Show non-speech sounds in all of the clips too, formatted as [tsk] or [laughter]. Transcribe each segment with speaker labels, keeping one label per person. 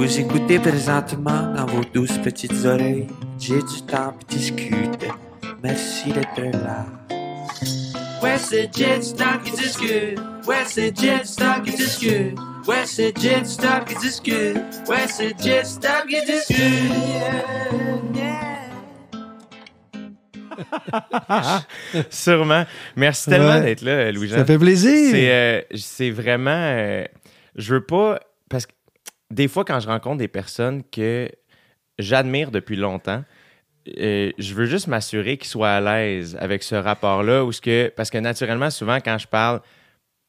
Speaker 1: Vous écoutez présentement dans vos douces petites oreilles. J'ai du temps pour discuter. Merci d'être là. Ouais, c'est Jet Stop qui discute. Ouais, c'est Jet Stop qui discute. Ouais, c'est Jet Stop qui discute. Ouais, c'est Jet Stop qui discute. [laughs]
Speaker 2: Sûrement. Merci tellement
Speaker 3: Ouais.
Speaker 2: d'être là, Louis-Jean.
Speaker 3: Ça fait plaisir.
Speaker 2: C'est euh, c'est vraiment. euh, je veux pas. Des fois, quand je rencontre des personnes que j'admire depuis longtemps, euh, je veux juste m'assurer qu'ils soient à l'aise avec ce rapport-là. Ou ce que, parce que naturellement, souvent, quand je parle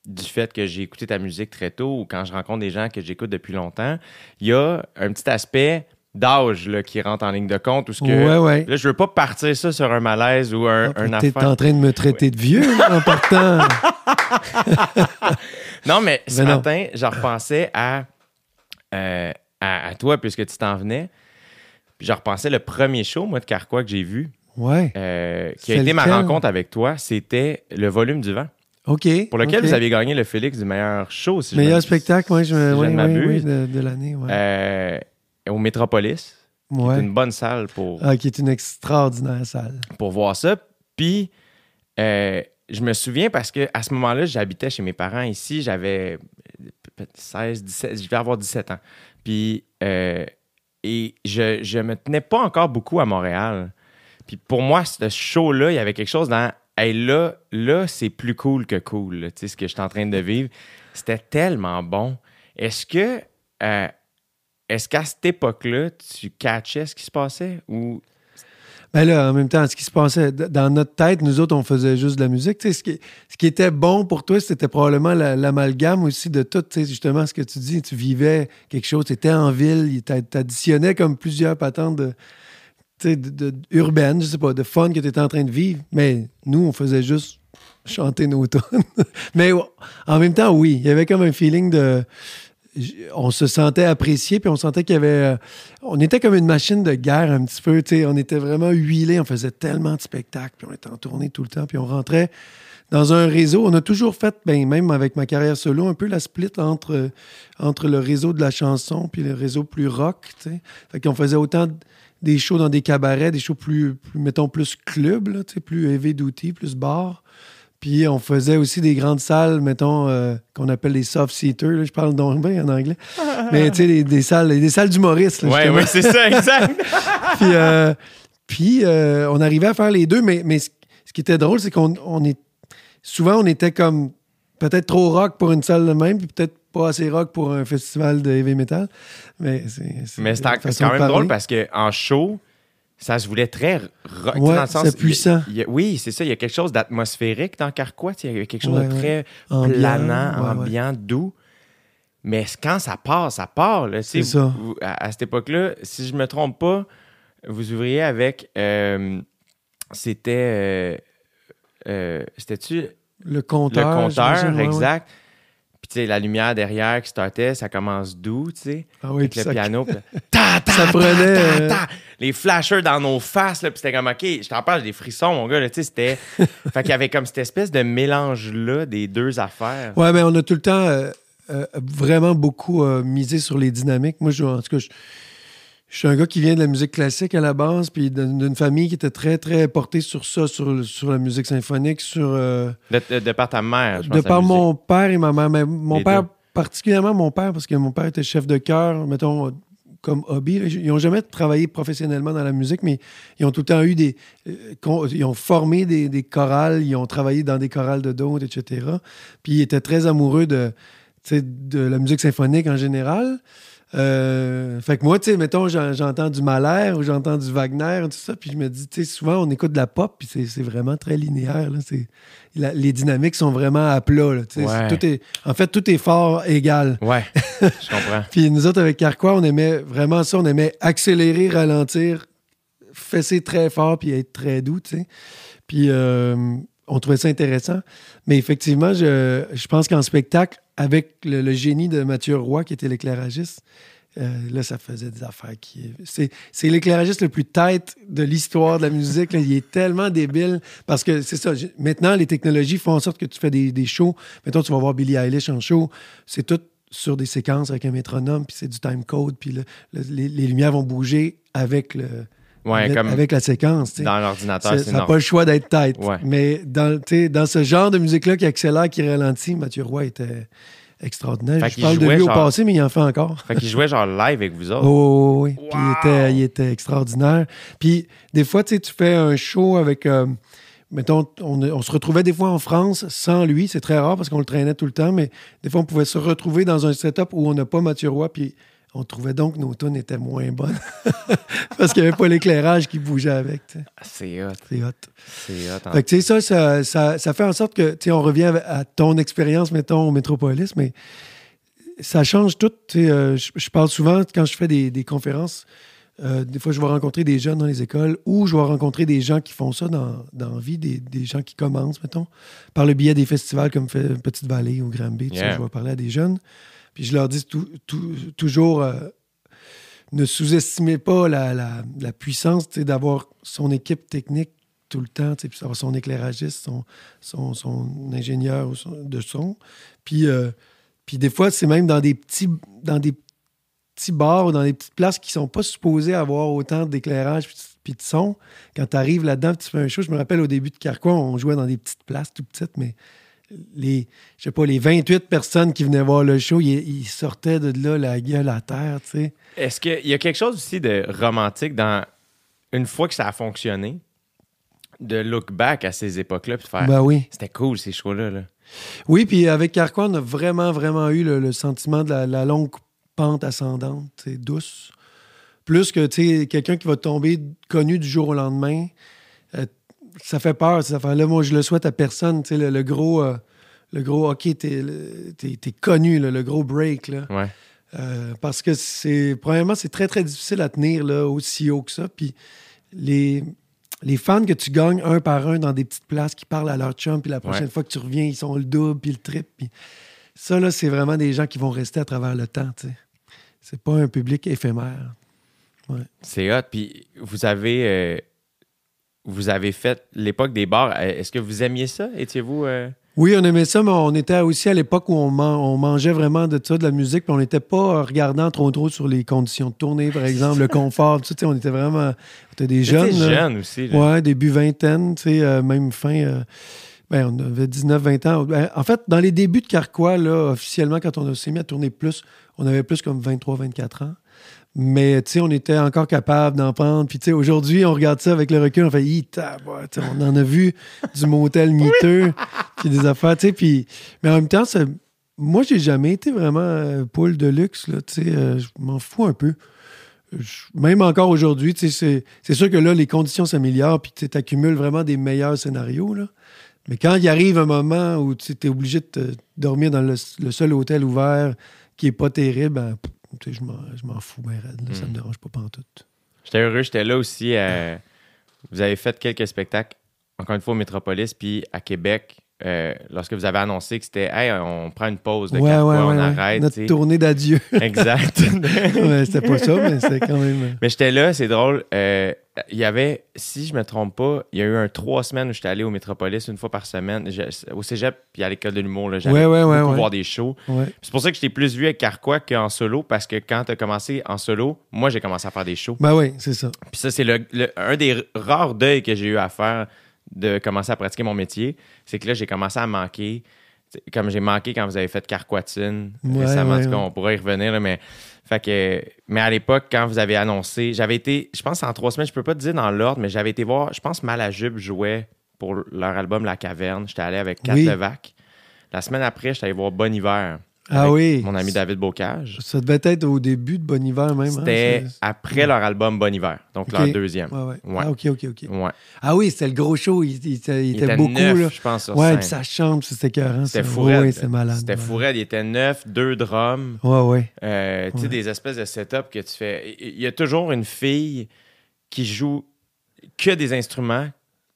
Speaker 2: du fait que j'ai écouté ta musique très tôt ou quand je rencontre des gens que j'écoute depuis longtemps, il y a un petit aspect d'âge là, qui rentre en ligne de compte. Ou ce que,
Speaker 3: Ouais, ouais.
Speaker 2: Là, je veux pas partir ça sur un malaise ou un, un
Speaker 3: T'es
Speaker 2: affaire.
Speaker 3: en train de me traiter de vieux là, en partant. [laughs]
Speaker 2: Non, mais ce
Speaker 3: Mais non.
Speaker 2: matin, je repensais à, euh, à, à toi, puisque tu t'en venais. Puis je repensais le premier show, moi, de Carquois que j'ai vu,
Speaker 3: Ouais.
Speaker 2: euh, qui a été ma rencontre avec toi. C'était le volume du vent,
Speaker 3: OK.
Speaker 2: pour lequel vous avez gagné le Félix du meilleur show, si je
Speaker 3: Meilleur
Speaker 2: me-
Speaker 3: spectacle, ouais, je me,
Speaker 2: si je
Speaker 3: oui,
Speaker 2: ne
Speaker 3: oui, de, de l'année. Ouais.
Speaker 2: Euh, au Métropolis.
Speaker 3: Ouais.
Speaker 2: C'est une bonne salle pour,
Speaker 3: Ah, qui est une extraordinaire salle.
Speaker 2: pour voir ça. Puis, euh, je me souviens parce que à ce moment-là, j'habitais chez mes parents ici. J'avais 16, 17, je vais avoir 17 ans. Puis, euh, et je, je me tenais pas encore beaucoup à Montréal. Puis pour moi, ce show-là, il y avait quelque chose dans. Hey, là, là c'est plus cool que cool, tu sais, ce que je suis en train de vivre. C'était tellement bon. Est-ce que. euh, est-ce qu'à cette époque-là, tu catchais ce qui se passait ou
Speaker 3: Ben là, en même temps, ce qui se passait dans notre tête, nous autres, on faisait juste de la musique. Ce, qui, ce qui était bon pour toi, c'était probablement la- l'amalgame aussi de tout. Justement, ce que tu dis, tu vivais quelque chose, tu étais en ville, tu additionnais comme plusieurs patentes de, tu sais, de, urbaines, je sais pas, de fun que tu étais en train de vivre. Mais nous, on faisait juste chanter nos [laughs] tunes. Mais en même temps, oui, il y avait comme un feeling de. On se sentait apprécié, puis on sentait qu'il y avait. euh, On était comme une machine de guerre un petit peu. On était vraiment huilés, on faisait tellement de spectacles, puis on était en tournée tout le temps, puis on rentrait dans un réseau. On a toujours fait, ben, même avec ma carrière solo, un peu la split entre, euh, entre le réseau de la chanson puis le réseau plus rock, tu. Fait qu'on faisait autant des shows dans des cabarets, des shows plus, mettons, plus club, tu sais, plus heavy duty, plus bar. Puis on faisait aussi des grandes salles, mettons, euh, qu'on appelle les soft seaters. là. Je parle donc bien en anglais. [laughs] Mais tu sais, des, des salles, des salles d'humoristes. justement.
Speaker 2: ouais, c'est ça, exact. [laughs]
Speaker 3: Puis, euh, puis euh, on arrivait à faire les deux, mais, mais ce, ce qui était drôle, c'est qu'on on est souvent on était comme peut-être trop rock pour une salle de même, puis peut-être pas assez rock pour un festival de heavy metal. Mais c'est
Speaker 2: Mais c'est quand
Speaker 3: de
Speaker 2: même
Speaker 3: parler.
Speaker 2: drôle parce qu'en show, ça se voulait très rock.
Speaker 3: Ouais, c'est puissant.
Speaker 2: il oui, c'est ça. Il y a quelque chose d'atmosphérique dans Carquois. Il y a quelque chose
Speaker 3: Ouais,
Speaker 2: de très
Speaker 3: Ambiant,
Speaker 2: planant, ambiant, doux. Mais quand ça part, ça part.
Speaker 3: C'est ça.
Speaker 2: vous- à, à cette époque-là, si je me trompe pas, vous ouvriez avec. euh, c'était. euh, euh, C'était-tu
Speaker 3: Le compteur.
Speaker 2: le compteur,
Speaker 3: ouais,
Speaker 2: exact. Tu sais, la lumière derrière qui startait, ça commence doux, tu sais?
Speaker 3: Ah oui,
Speaker 2: avec le
Speaker 3: ça-
Speaker 2: piano. [laughs] ta, ta,
Speaker 3: Ça prenait,
Speaker 2: ta. Les flashers dans nos faces, là, puis c'était comme, OK, je t'en parle, j'ai des frissons, mon gars, là, tu sais, c'était... [laughs] fait qu'il y avait comme cette espèce de mélange-là des deux affaires.
Speaker 3: Ouais, mais on a tout le temps euh, euh, vraiment beaucoup euh, misé sur les dynamiques. Moi, je, en tout cas, je, je suis un gars qui vient de la musique classique à la base, puis d'une famille qui était très, très portée sur ça, sur, sur la musique symphonique, sur... euh,
Speaker 2: De, de- de par ta mère, je pense,
Speaker 3: de par
Speaker 2: musique.
Speaker 3: mon père et ma mère. Mais mon
Speaker 2: Les
Speaker 3: père,
Speaker 2: deux.
Speaker 3: particulièrement mon père, parce que mon père était chef de chœur, mettons, comme hobby. Ils n'ont jamais travaillé professionnellement dans la musique, mais ils ont tout le temps eu des. euh, ils ont formé des, des chorales, ils ont travaillé dans des chorales de d'autres, etc. Puis ils étaient très amoureux de, tu sais, de la musique symphonique en général. Euh, fait que moi, tu sais, mettons, j'en- j'entends du Mahler ou j'entends du Wagner, tout ça, puis je me dis, tu sais, souvent, on écoute de la pop, puis c'est- vraiment très linéaire. Là, la- les dynamiques sont vraiment à plat. Là, tu sais.
Speaker 2: Ouais.
Speaker 3: tout est, en fait, tout est fort égal.
Speaker 2: Ouais, je comprends. [laughs]
Speaker 3: Puis nous autres, avec Carquois, on aimait vraiment ça. On aimait accélérer, ralentir, fesser très fort, puis être très doux, tu sais. Puis euh, on trouvait ça intéressant. Mais effectivement, je, je pense qu'en spectacle, avec le, génie de Mathieu Roy, qui était l'éclairagiste, euh, là, ça faisait des affaires. C'est, l'éclairagiste le plus tête de l'histoire de la musique. Il est tellement débile parce que c'est ça. Maintenant, les technologies font en sorte que tu fais des, des shows. Mettons, tu vas voir Billie Eilish en show. C'est tout sur des séquences avec un métronome, puis c'est du time code, puis le- le- les, les lumières vont bouger avec, le,
Speaker 2: Ouais,
Speaker 3: avec,
Speaker 2: comme
Speaker 3: avec la séquence. tu sais.
Speaker 2: dans l'ordinateur,
Speaker 3: Ça
Speaker 2: c'est
Speaker 3: n'a pas le choix d'être tête.
Speaker 2: Ouais.
Speaker 3: Mais dans, tu sais, dans ce genre de musique-là qui accélère, qui ralentit, Mathieu Roy était extraordinaire.
Speaker 2: Fait
Speaker 3: Je parle de lui au passé, mais il en fait encore.
Speaker 2: Fait qu'il jouait genre live avec vous autres.
Speaker 3: Oh, oui, oui. Puis il
Speaker 2: Wow!
Speaker 3: était, il était extraordinaire. Puis des fois, tu sais, tu fais un show avec. euh, mettons, on, on se retrouvait des fois en France sans lui. C'est très rare parce qu'on le traînait tout le temps, mais des fois, on pouvait se retrouver dans un setup où on n'a pas Mathieu Roy. Puis on trouvait donc que nos tunes étaient moins bonnes [laughs] parce qu'il n'y avait pas l'éclairage qui bougeait avec.
Speaker 2: Ah, C'est hot.
Speaker 3: C'est hot.
Speaker 2: C'est hot. hein.
Speaker 3: Fait que, tu sais, ça, ça, ça, ça fait en sorte que, tu sais, on revient à ton expérience, mettons, au Métropolis, mais ça change tout. euh, je, je parle souvent, quand je fais des, des conférences, euh, des fois, je vais rencontrer des jeunes dans les écoles ou je vais rencontrer des gens qui font ça dans, dans la vie, des, des gens qui commencent, mettons, par le biais des festivals comme Petite Vallée ou Granby. tu sais,
Speaker 2: Yeah.
Speaker 3: Je vais parler à des jeunes. Puis je leur dis toujours, euh, ne sous-estimez pas la, la- puissance d'avoir son équipe technique tout le temps, puis avoir son éclairagiste, son, son, son ingénieur de son. Puis, euh, puis des fois, c'est même dans des petits dans des petits bars ou dans des petites places qui sont pas supposées avoir autant d'éclairage puis, de son. Quand tu arrives là-dedans, tu fais un show, je me rappelle au début de Carquois, on jouait dans des petites places tout petites, mais les, je sais pas, les 28 personnes qui venaient voir le show, ils, ils sortaient de là la gueule à terre, tu sais.
Speaker 2: Est-ce qu'il y a quelque chose aussi de romantique dans une fois que ça a fonctionné, de look back à ces époques-là puis de faire
Speaker 3: Ben oui.
Speaker 2: c'était cool ces shows-là. Là?
Speaker 3: Oui, puis avec Carquois, on a vraiment, vraiment eu le, le sentiment de la, la longue pente ascendante, douce. Plus que, tu sais, quelqu'un qui va tomber connu du jour au lendemain, ça fait peur, cette affaire-là. Moi, je le souhaite à personne, tu sais, le, le gros... euh, le gros, OK, t'es, t'es connu, là, le gros break, là.
Speaker 2: Ouais.
Speaker 3: Euh, parce que c'est, premièrement, c'est très, très difficile à tenir là, aussi haut que ça. Puis les, les fans que tu gagnes un par un dans des petites places qui parlent à leur chum, puis la prochaine
Speaker 2: Ouais.
Speaker 3: fois que tu reviens, ils sont le double, puis le triple. Puis ça, là, c'est vraiment des gens qui vont rester à travers le temps, tu sais. C'est pas un public éphémère.
Speaker 2: C'est hot. Puis vous avez euh, vous avez fait l'époque des bars. Euh, Est-ce que vous aimiez ça? Étiez-vous euh,
Speaker 3: Oui, on aimait ça, mais on était aussi à l'époque où on, man- on mangeait vraiment de ça, de la musique, puis on n'était pas regardant trop trop sur les conditions de tournée, par exemple, le confort, tout ça, on était vraiment... On était des jeunes.
Speaker 2: J'étais
Speaker 3: là.
Speaker 2: jeune aussi. là.
Speaker 3: Ouais, début vingtaine, tu sais, euh, même fin. euh, ben, on avait 19-20 ans. Ben, en fait, dans les débuts de Carquois, là, officiellement, quand on s'est mis à tourner plus, on avait plus comme 23-24 ans. Mais, tu sais, on était encore capable d'en prendre. Puis, tu sais, aujourd'hui, on regarde ça avec le recul, on fait, on en a vu du motel [laughs] miteux, puis des affaires, tu sais. Puis, mais en même temps, ça- moi, j'ai jamais été vraiment euh, poule de luxe, là, tu sais. euh, je m'en fous un peu. Je- même encore aujourd'hui, tu sais, c'est, sûr que là, les conditions s'améliorent, puis tu accumules vraiment des meilleurs scénarios. Là. Mais quand il arrive un moment où tu es obligé de te- dormir dans le, le seul hôtel ouvert qui est pas terrible, ben, tu sais, je m'en, je m'en fous, ben, raide, là, ça me dérange pas pantoute.
Speaker 2: J'étais heureux, j'étais là aussi. euh, vous avez fait quelques spectacles, encore une fois au Métropolis, puis à Québec, euh, lorsque vous avez annoncé que c'était Hey, on prend une pause de
Speaker 3: Ouais,
Speaker 2: quatre
Speaker 3: ouais,
Speaker 2: mois,
Speaker 3: ouais,
Speaker 2: on arrête.
Speaker 3: Notre tournée d'adieu. [laughs]
Speaker 2: Exact. [laughs]
Speaker 3: C'était pas ça, mais c'était quand même. euh,
Speaker 2: Mais j'étais là, c'est drôle. euh, Il y avait, si je me trompe pas, il y a eu un trois semaines où j'étais allé au Métropolis une fois par semaine, Je- au cégep puis à l'école de l'humour. J'allais beaucoup voir des shows. C'est pour ça que je t'ai plus vu avec Carquois qu'en solo, parce que quand tu as commencé en solo, moi j'ai commencé à faire des shows.
Speaker 3: Ben oui, c'est ça.
Speaker 2: Puis ça, c'est le, le- un des rares deuils que j'ai eu à faire de commencer à pratiquer mon métier. C'est que là, j'ai commencé à manquer. Comme j'ai manqué quand vous avez fait Carquatine
Speaker 3: Ouais,
Speaker 2: récemment, en
Speaker 3: ouais, ouais.
Speaker 2: on pourrait y revenir, là, mais. Fait que, mais à l'époque, quand vous avez annoncé, j'avais été, je pense en trois semaines, je peux pas te dire dans l'ordre, mais j'avais été voir, je pense Malajube jouait pour leur album La Caverne. J'étais allé avec Kat
Speaker 3: Oui.
Speaker 2: Levac. La semaine après, j'étais allé voir Bon Hiver.
Speaker 3: Ah
Speaker 2: avec
Speaker 3: oui.
Speaker 2: Mon ami David Bocage.
Speaker 3: Ça devait être au début de Bon Hiver même. hein,
Speaker 2: C'était après leur album Bon Hiver, donc leur deuxième.
Speaker 3: Ouais, ouais.
Speaker 2: Ouais.
Speaker 3: Ah, OK, OK, OK. Ah oui, c'était le gros show. Il, il était, il
Speaker 2: Il
Speaker 3: était
Speaker 2: était
Speaker 3: beaucoup.
Speaker 2: neuf,
Speaker 3: là.
Speaker 2: je pense, sur
Speaker 3: Ouais, puis sa chambre, c'était écœurant.
Speaker 2: C'était
Speaker 3: ça.
Speaker 2: fou
Speaker 3: Ouais,
Speaker 2: raide.
Speaker 3: ouais, c'était malade.
Speaker 2: C'était
Speaker 3: ouais.
Speaker 2: fou raide. Il était neuf, deux drums.
Speaker 3: Ouais, ouais.
Speaker 2: Euh, Tu sais, des espèces de setup que tu fais. Il y a toujours une fille qui joue que des instruments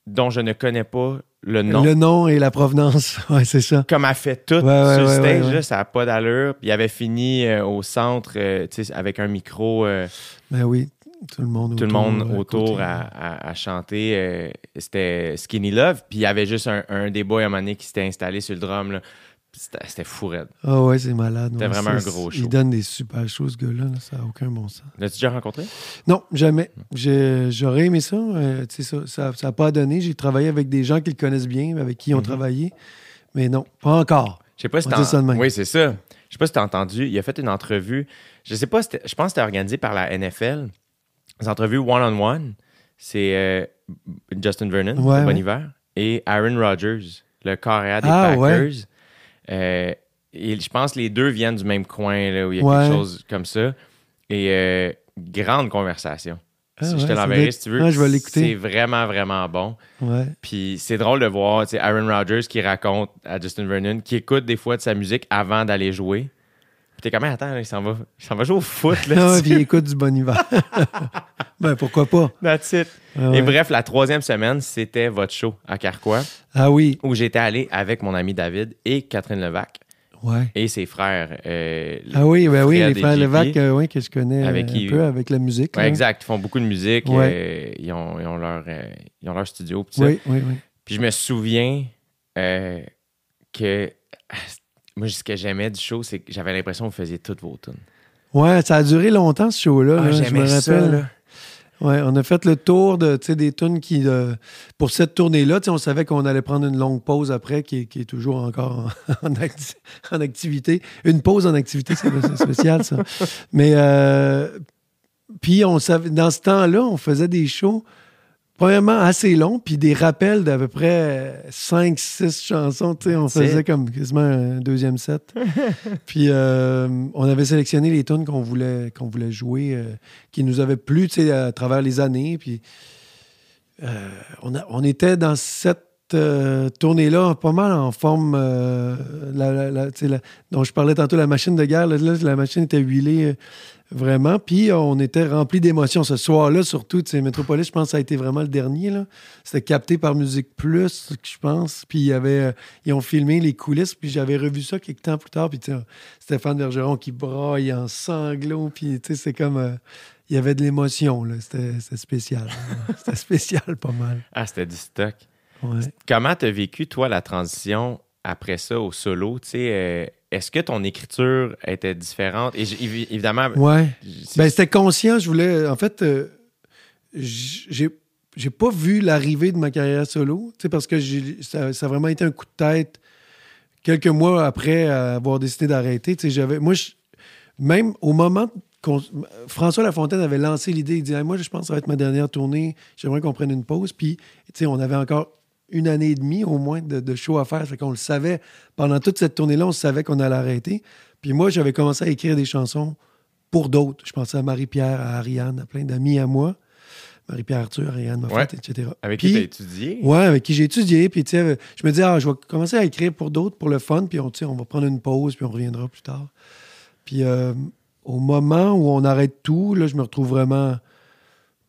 Speaker 2: dont je ne connais pas le nom.
Speaker 3: Le nom et la provenance. [laughs] Ouais, c'est ça.
Speaker 2: Comme elle fait tout
Speaker 3: Ouais,
Speaker 2: sur le
Speaker 3: ouais,
Speaker 2: stage, là, ça n'a pas d'allure. Puis il avait fini euh, au centre, euh, tu sais, avec un micro, euh,
Speaker 3: Ben oui, tout le monde
Speaker 2: tout le
Speaker 3: autour,
Speaker 2: monde
Speaker 3: à
Speaker 2: autour à, à- à chanter. euh, C'était Skinny Love. Puis il y avait juste un, un des boys à un moment donné qui s'était installé sur le drum. là. C'était fou raide.
Speaker 3: Ah ouais, c'est malade.
Speaker 2: C'était
Speaker 3: ouais,
Speaker 2: vraiment un gros
Speaker 3: Il
Speaker 2: show.
Speaker 3: donne des super choses, ce gars-là. là, ça n'a aucun bon sens.
Speaker 2: L'as-tu déjà rencontré?
Speaker 3: Non, jamais. J'aurais aimé ça. euh, ça n'a pas donné. J'ai travaillé avec des gens qui le connaissent bien, avec qui ils ont
Speaker 2: Mhm.
Speaker 3: travaillé. Mais non, pas encore.
Speaker 2: Je sais pas si t'as... Oui, c'est ça. Je sais pas si t'as entendu. Il a fait une entrevue. Je sais pas, c'était- je pense que c'était organisé par la NFL. Des entrevues one-on-one. C'est euh, Justin Vernon,
Speaker 3: Ouais,
Speaker 2: Bon
Speaker 3: ouais.
Speaker 2: Hiver, et Aaron Rodgers, le carrière des
Speaker 3: Ah.
Speaker 2: Packers. Euh, et je pense que les deux viennent du même coin, là, où il y a
Speaker 3: Ouais.
Speaker 2: quelque chose comme ça. Et euh, grande conversation.
Speaker 3: Ah,
Speaker 2: Si je te l'enverrai si tu veux.
Speaker 3: Ah, je vais l'écouter.
Speaker 2: C'est vraiment, vraiment bon.
Speaker 3: Ouais.
Speaker 2: Puis c'est drôle de voir Aaron Rodgers qui raconte à Justin Vernon, qui écoute des fois de sa musique avant d'aller jouer. T'es comme, attends, là, il s'en va, il s'en va jouer au foot. Là, [laughs]
Speaker 3: Ah puis il écoute du bon hiver. [laughs] ben, pourquoi pas?
Speaker 2: That's it.
Speaker 3: Ah ouais.
Speaker 2: Et bref, la troisième semaine, c'était votre show à Carquois,
Speaker 3: Ah oui.
Speaker 2: où j'étais allé avec mon ami David et Catherine Levac
Speaker 3: Ouais.
Speaker 2: et ses frères. euh,
Speaker 3: Ah oui, ben oui, les frères. Levac, euh, oui, que je connais
Speaker 2: Avec
Speaker 3: euh,
Speaker 2: qui-
Speaker 3: un peu avec la musique.
Speaker 2: ouais, exact. Ils font beaucoup de musique.
Speaker 3: Ouais.
Speaker 2: euh, ils, ont, ils ont leur, ils ont leur studio.
Speaker 3: Oui, oui, oui.
Speaker 2: Puis je me souviens que moi, ce que j'aimais du show, c'est que j'avais l'impression que vous faisiez toutes vos tunes.
Speaker 3: Ouais, ça a duré longtemps, ce show-là.
Speaker 2: Ah,
Speaker 3: là, je me
Speaker 2: ça,
Speaker 3: rappelle.
Speaker 2: là.
Speaker 3: Ouais, on a fait le tour de, des tunes qui. euh, pour cette tournée-là, on savait qu'on allait prendre une longue pause après, qui, est- qui est toujours encore en, [laughs] en acti- en activité. Une pause en activité, c'est c'est spécial, ça. Mais. euh, puis, on savait, dans ce temps-là, on faisait des shows, premièrement, assez longs, puis des rappels d'à peu près 5-6 chansons. Tu sais, on faisait comme quasiment un deuxième set. [laughs] Puis euh, on avait sélectionné les tunes qu'on voulait, qu'on voulait jouer, euh, qui nous avaient plu tu sais, à travers les années. Puis euh, on, a- on était dans cette euh, tournée-là pas mal en forme euh, dont je parlais tantôt, la machine de guerre. La machine était huilée euh, vraiment. Puis on était rempli d'émotions. Ce soir-là, surtout, Metropolis, je pense que ça a été vraiment le dernier. C'était capté par Musique Plus, je pense. Puis euh, ils ont filmé les coulisses. Puis j'avais revu ça quelques temps plus tard. Puis Stéphane Bergeron qui braille en sanglots. Puis tu sais, c'est comme. euh, il y avait de l'émotion, c'était spécial. [laughs] C'était spécial, pas mal.
Speaker 2: Ah, c'était du stock.
Speaker 3: Ouais.
Speaker 2: Comment t'as vécu, toi, la transition après ça au solo? Tu sais, euh, est-ce que ton écriture était différente? Et évidemment,
Speaker 3: Ouais. Ben, c'était conscient. Je voulais. En fait, euh, j'ai. J'ai pas vu l'arrivée de ma carrière solo, tu parce que ça, ça a vraiment été un coup de tête quelques mois après avoir décidé d'arrêter. tu J'avais, moi, je- même au moment qu'on- François Lafontaine avait lancé l'idée, il dit Hey, Moi, je pense que ça va être ma dernière tournée, j'aimerais qu'on prenne une pause. Puis, tu on avait encore une année et demie au moins de, de show à faire. Fait qu'on le savait. Pendant toute cette tournée-là, on savait qu'on allait arrêter. Puis moi, j'avais commencé à écrire des chansons pour d'autres. Je pensais à Marie-Pierre, à Ariane, à plein d'amis à moi. Marie-Pierre Arthur, Ariane Moffat,
Speaker 2: Ouais.
Speaker 3: etc.
Speaker 2: avec
Speaker 3: Puis-
Speaker 2: qui t'as étudié?
Speaker 3: Ouais, avec qui j'ai étudié. Puis, tu sais, je me dis, ah, je vais commencer à écrire pour d'autres, pour le fun. Puis, on, tu on va prendre une pause, puis on reviendra plus tard. Puis, euh, au moment où on arrête tout, là, je me retrouve vraiment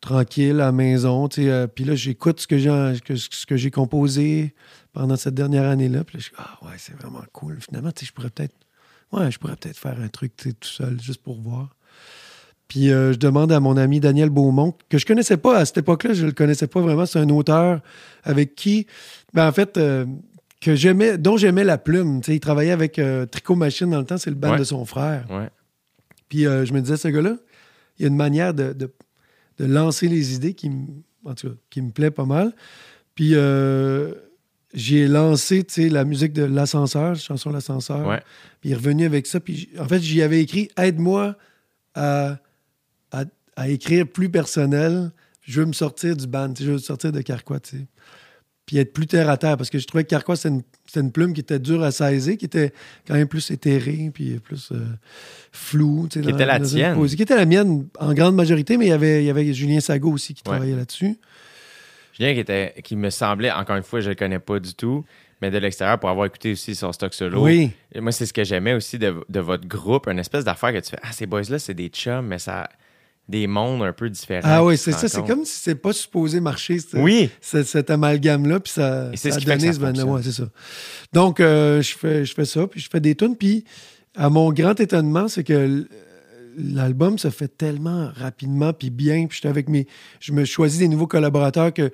Speaker 3: tranquille à la maison. euh, puis là, j'écoute ce que j'ai que- ce que j'ai composé pendant cette dernière année-là. Puis là, je suis, ah, ouais, c'est vraiment cool. Finalement, je pourrais peut-être ouais, je pourrais peut-être faire un truc tout seul, juste pour voir. Puis euh, je demande à mon ami Daniel Beaumont, que je connaissais pas à cette époque-là, je le connaissais pas vraiment. C'est un auteur avec qui, ben, en fait, euh, que j'aimais, dont j'aimais la plume. Il travaillait avec Tricot Machine dans le temps, c'est le band
Speaker 2: Ouais.
Speaker 3: de son frère.
Speaker 2: Ouais.
Speaker 3: Puis je me disais, ce gars-là, il y a une manière de, de- de lancer les idées qui, me- en tout cas, qui me plaît pas mal. Puis euh, j'ai lancé la musique de L'Ascenseur, la chanson L'Ascenseur.
Speaker 2: Ouais.
Speaker 3: Puis il est revenu avec ça. Puis en fait, j'y avais écrit Aide-moi à, à- à écrire plus personnel. Je veux me sortir du band, je veux sortir de Carquois. Puis être plus terre à terre. Parce que je trouvais que Carquois, c'était une, plume qui était dure à saisir, qui était quand même plus éthérée, puis plus euh, floue.
Speaker 2: Qui était la tienne.
Speaker 3: Qui était la mienne en grande majorité, mais il y avait, il y avait Julien Sago aussi qui
Speaker 2: Ouais.
Speaker 3: travaillait là-dessus.
Speaker 2: Julien qui, était, qui me semblait, encore une fois, je le connais pas du tout, mais de l'extérieur, pour avoir écouté aussi son stock solo.
Speaker 3: Oui.
Speaker 2: Et moi, c'est ce que j'aimais aussi de, de votre groupe, une espèce d'affaire que tu fais. Ah, ces boys-là, c'est des chums, mais ça. Des mondes un peu différents.
Speaker 3: Ah oui, c'est ça. C'est comme si c'est pas supposé marcher.
Speaker 2: Oui.
Speaker 3: ce- cet amalgame-là, puis ça,
Speaker 2: Et c'est
Speaker 3: ça
Speaker 2: ce
Speaker 3: donné ce. Ouais, c'est ça. Donc, euh, je, fais, je fais ça, puis je fais des tunes, puis à mon grand étonnement, c'est que l'album se fait tellement rapidement, puis bien, puis j'étais avec mes... Je me choisis des nouveaux collaborateurs que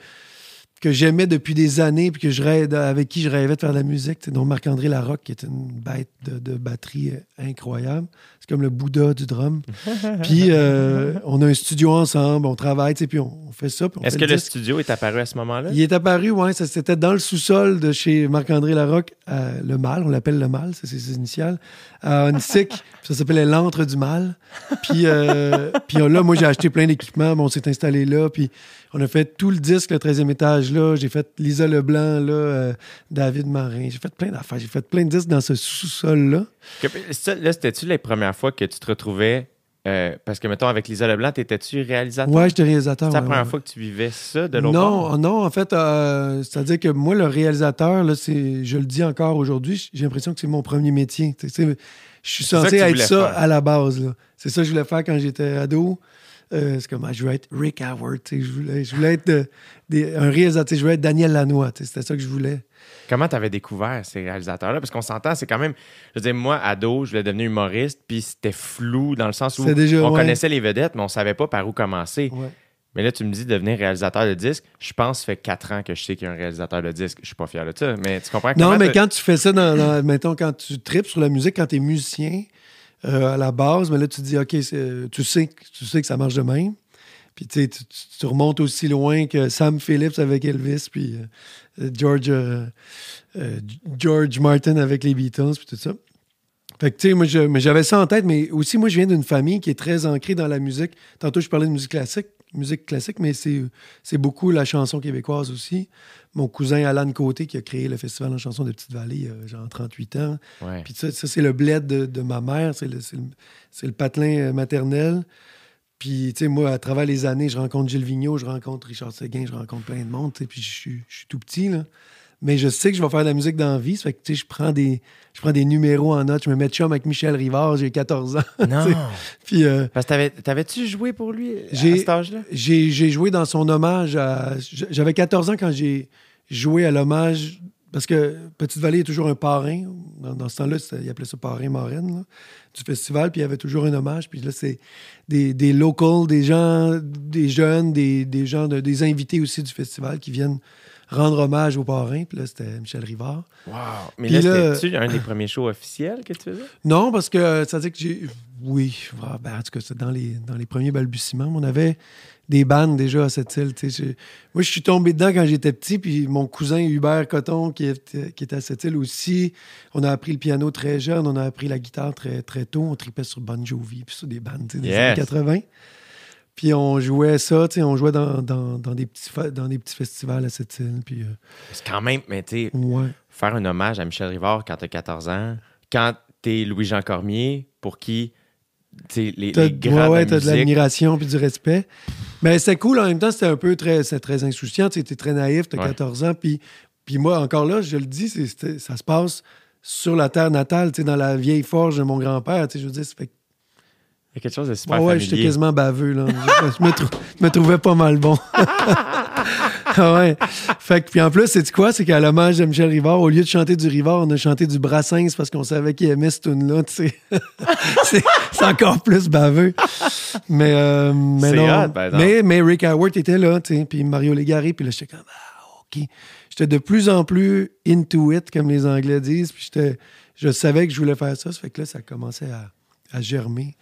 Speaker 3: que j'aimais depuis des années, puis que je rêve, avec qui je rêvais de faire de la musique. dont Marc-André Larocque, qui est une bête de, de batterie euh, incroyable. C'est comme le Bouddha du drum. [laughs] puis euh, on a un studio ensemble, on travaille, puis on, on fait ça.
Speaker 2: Est-ce que le studio est apparu à ce moment-là?
Speaker 3: Il est apparu, ça c'était dans le sous-sol de chez Marc-André Larocque, Le Mal, on l'appelle Le Mal, c'est ses initiales, à Onsic, [laughs] ça s'appelait l'antre du mal. Puis, euh, puis là, moi, j'ai acheté plein d'équipements, bon, on s'est installé là, puis on a fait tout le disque, le 13e étage là, j'ai fait Lisa Leblanc, là, euh, David Marin, j'ai fait plein d'affaires, j'ai fait plein de disques dans ce sous-sol-là.
Speaker 2: Là, c'était-tu les premières fois que tu te retrouvais. euh, parce que, mettons, avec Lisa Leblanc, t'étais-tu réalisateur?
Speaker 3: Ouais, j'étais réalisateur.
Speaker 2: C'est la
Speaker 3: ouais,
Speaker 2: première
Speaker 3: ouais.
Speaker 2: fois que tu vivais ça de l'autre
Speaker 3: Non,
Speaker 2: bord?
Speaker 3: non, en fait, euh, c'est-à-dire que moi, le réalisateur, là, c'est, je le dis encore aujourd'hui, j'ai l'impression que c'est mon premier métier. Je suis censé être ça
Speaker 2: faire.
Speaker 3: à la base. là. C'est ça que je voulais faire quand j'étais ado. Euh, c'est comme, ah, je voulais être Rick Howard. tu Je voulais, je voulais être euh, un réalisateur. tu Je voulais être Daniel Lanois. tu C'était ça que je voulais.
Speaker 2: Comment t'avais découvert ces réalisateurs-là? Parce qu'on s'entend, c'est quand même. Je veux dire, moi, ado, je voulais devenir humoriste, puis c'était flou dans le sens où
Speaker 3: déjà,
Speaker 2: on
Speaker 3: ouais.
Speaker 2: connaissait les vedettes, mais on savait pas par où commencer.
Speaker 3: Ouais.
Speaker 2: Mais là, tu me dis devenir réalisateur de disques. Je pense que ça fait quatre ans que je sais qu'il y a un réalisateur de disques. Je suis pas fier de ça. Mais tu comprends
Speaker 3: Non, mais quand tu fais ça, dans, dans- mettons, quand tu tripes sur la musique, quand tu es musicien euh, à la base, mais là, tu dis, OK, c'est- tu sais, que- tu sais que ça marche de même. Puis tu, tu, tu- remontes aussi loin que Sam Phillips avec Elvis, puis euh, George, euh, euh, George Martin avec les Beatles, puis tout ça. Fait que, tu sais, moi, j'avais ça en tête, mais aussi, moi, je viens d'une famille qui est très ancrée dans la musique. Tantôt, je parlais de musique classique, musique classique, mais c'est beaucoup la chanson québécoise aussi. Mon cousin Alan Côté, qui a créé le Festival en chanson de Petite-Vallée, il y a genre 38 ans.
Speaker 2: Ouais.
Speaker 3: Puis ça, ça, c'est le bled de, de ma mère, c'est le, le- patelin euh, maternel. Puis, tu sais, moi, à travers les années, je rencontre Gilles Vigneault, je rencontre Richard Seguin, je rencontre plein de monde, puis je suis, je suis tout petit, là. Mais je sais que je vais faire de la musique dans la vie, ça fait que, tu sais, je prends des, je prends des numéros en notes, je me mets chum avec Michel Rivard, j'ai 14 ans. [laughs]
Speaker 2: Non.
Speaker 3: Puis, euh,
Speaker 2: Parce que t'avais- t'avais-tu joué pour lui à cet âge-là?
Speaker 3: j'ai joué dans son hommage. J'avais 14 ans quand j'ai joué à l'hommage. Parce que Petite-Vallée est toujours un parrain. Dans, dans ce temps-là, ils appelaient ça parrain marraine là, du festival. Puis il y avait toujours un hommage. Puis là, c'est des, des locals, des gens, des jeunes, des, des gens, de- des invités aussi du festival qui viennent rendre hommage aux parrains. Puis là, c'était Michel Rivard.
Speaker 2: Wow. Mais
Speaker 3: Puis
Speaker 2: là, c'était-tu un des premiers shows officiels que tu faisais?
Speaker 3: Non, parce que ça veut dire que j'ai. Oui, ah, ben, en tout cas, c'est dans les, dans les premiers balbutiements. On avait des bandes déjà à cette île. Je- Moi, je suis tombé dedans quand j'étais petit, puis mon cousin Hubert Coton, qui était, qui était à cette île aussi, on a appris le piano très jeune, on a appris la guitare très, très tôt. On tripait sur Bon Jovi, puis sur des bandes des années 80. Puis on jouait ça, tu sais, on jouait dans, dans, dans des petits, dans des petits festivals à cette île. Puis, euh,
Speaker 2: C'est quand même, mais tu sais,
Speaker 3: ouais.
Speaker 2: faire un hommage à Michel Rivard quand t'as 14 ans, quand t'es Louis-Jean Cormier, pour qui, tu sais, les, les grands
Speaker 3: ouais, t'as de l'admiration puis du respect. Mais c'était cool. En même temps, c'était un peu très, très insouciant. Tu étais très naïf, t'as
Speaker 2: Ouais.
Speaker 3: 14 ans. Puis, puis moi, encore là, je le dis, c'est- ça se passe sur la terre natale, tu sais, dans la vieille forge de mon grand-père. tu sais, Je veux dire, ça fait que-
Speaker 2: Il y a quelque chose de super
Speaker 3: Ouais, ouais, j'étais quasiment baveux. Là. je, me trou- je me trouvais pas mal bon. [laughs] Ah ouais. Fait que, puis en plus, c'est quoi? C'est qu'à l'hommage de Michel Rivard, au lieu de chanter du Rivard, on a chanté du Brassens parce qu'on savait qu'il aimait cette tune-là. tu sais. [laughs] c'est c'est encore plus baveux. Mais, euh, mais non.
Speaker 2: hot,
Speaker 3: mais, mais Rick Howard était là, tu sais, puis Mario Légaré, puis là, j'étais comme, ah, OK. J'étais de plus en plus into it, comme les Anglais disent, puis j'étais, je savais que je voulais faire ça, ça fait que là, ça commençait à, à germer.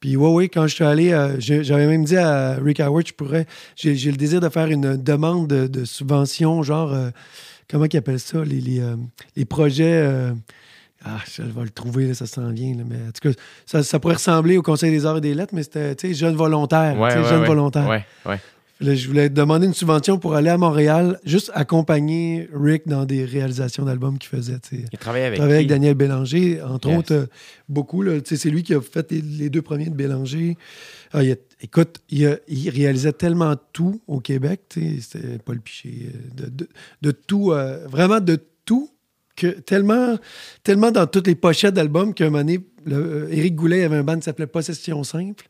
Speaker 3: Puis ouais, oui, quand je suis allé, euh, j'avais même dit à Rick Howard, je pourrais, j'ai le désir de faire une demande de, de subvention, genre, euh, comment ils appellent ça, les, les, euh, les projets... ah, je vais le trouver, là, ça s'en vient. là, mais en tout cas, ça, ça pourrait ressembler au Conseil des arts et des lettres, mais c'était, tu sais, jeune volontaire.
Speaker 2: Ouais, ouais,
Speaker 3: jeune
Speaker 2: ouais.
Speaker 3: volontaire. Là, je voulais demander une subvention pour aller à Montréal, juste accompagner Rick dans des réalisations d'albums qu'il faisait.
Speaker 2: Il travaillait avec
Speaker 3: avec? Daniel Bélanger, entre
Speaker 2: Yes.
Speaker 3: autres, euh, beaucoup. C'est lui qui a fait les, les deux premiers de Bélanger. Ah, il a- écoute, il, a- il réalisait tellement tout au Québec. C'était Paul Piché, euh, de, de- de tout, euh, vraiment de tout, que tellement, tellement dans toutes les pochettes d'albums qu'un moment donné, le- euh, Éric Goulet avait un band qui s'appelait Possession Simple.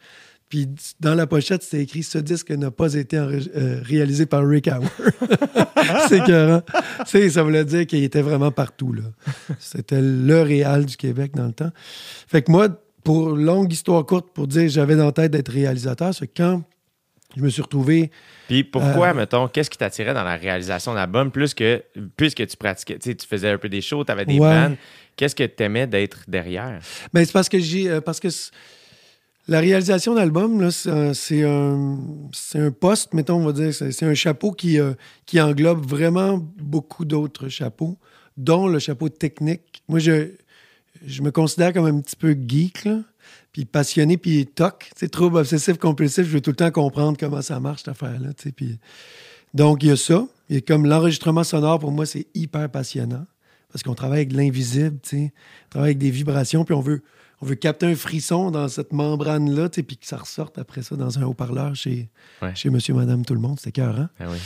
Speaker 3: Puis dans la pochette, c'était écrit Ce disque n'a pas été euh, réalisé par Rick Howard. [laughs] c'est. Tu sais, Ça voulait dire qu'il était vraiment partout. là. C'était le réal du Québec dans le temps. Fait que moi, pour longue histoire courte, pour dire j'avais dans la tête d'être réalisateur, c'est que quand je me suis retrouvé.
Speaker 2: Puis pourquoi,
Speaker 3: Euh,
Speaker 2: mettons, qu'est-ce qui t'attirait dans la réalisation d'un album plus que, plus que tu pratiquais, tu sais, tu faisais un peu des shows, tu avais des
Speaker 3: Ouais.
Speaker 2: bands. Qu'est-ce que tu aimais d'être derrière?
Speaker 3: Ben, c'est parce que j'ai. euh, parce que la réalisation d'album, c'est un, poste, mettons, on va dire. C'est un chapeau qui, euh, qui englobe vraiment beaucoup d'autres chapeaux, dont le chapeau technique. Moi, je, me considère comme un petit peu geek, là, puis passionné, puis toc. C'est trouble obsessif compulsif. Je veux tout le temps comprendre comment ça marche, cette affaire-là. Puis... Donc, il y a ça. Et comme l'enregistrement sonore, pour moi, c'est hyper passionnant. Parce qu'on travaille avec de l'invisible. On travaille avec des vibrations, puis on veut, on veut capter un frisson dans cette membrane-là, tu sais, puis que ça ressorte après ça dans un haut-parleur chez,
Speaker 2: Ouais.
Speaker 3: chez monsieur, madame, tout le monde. C'était cœur,
Speaker 2: Ah oui.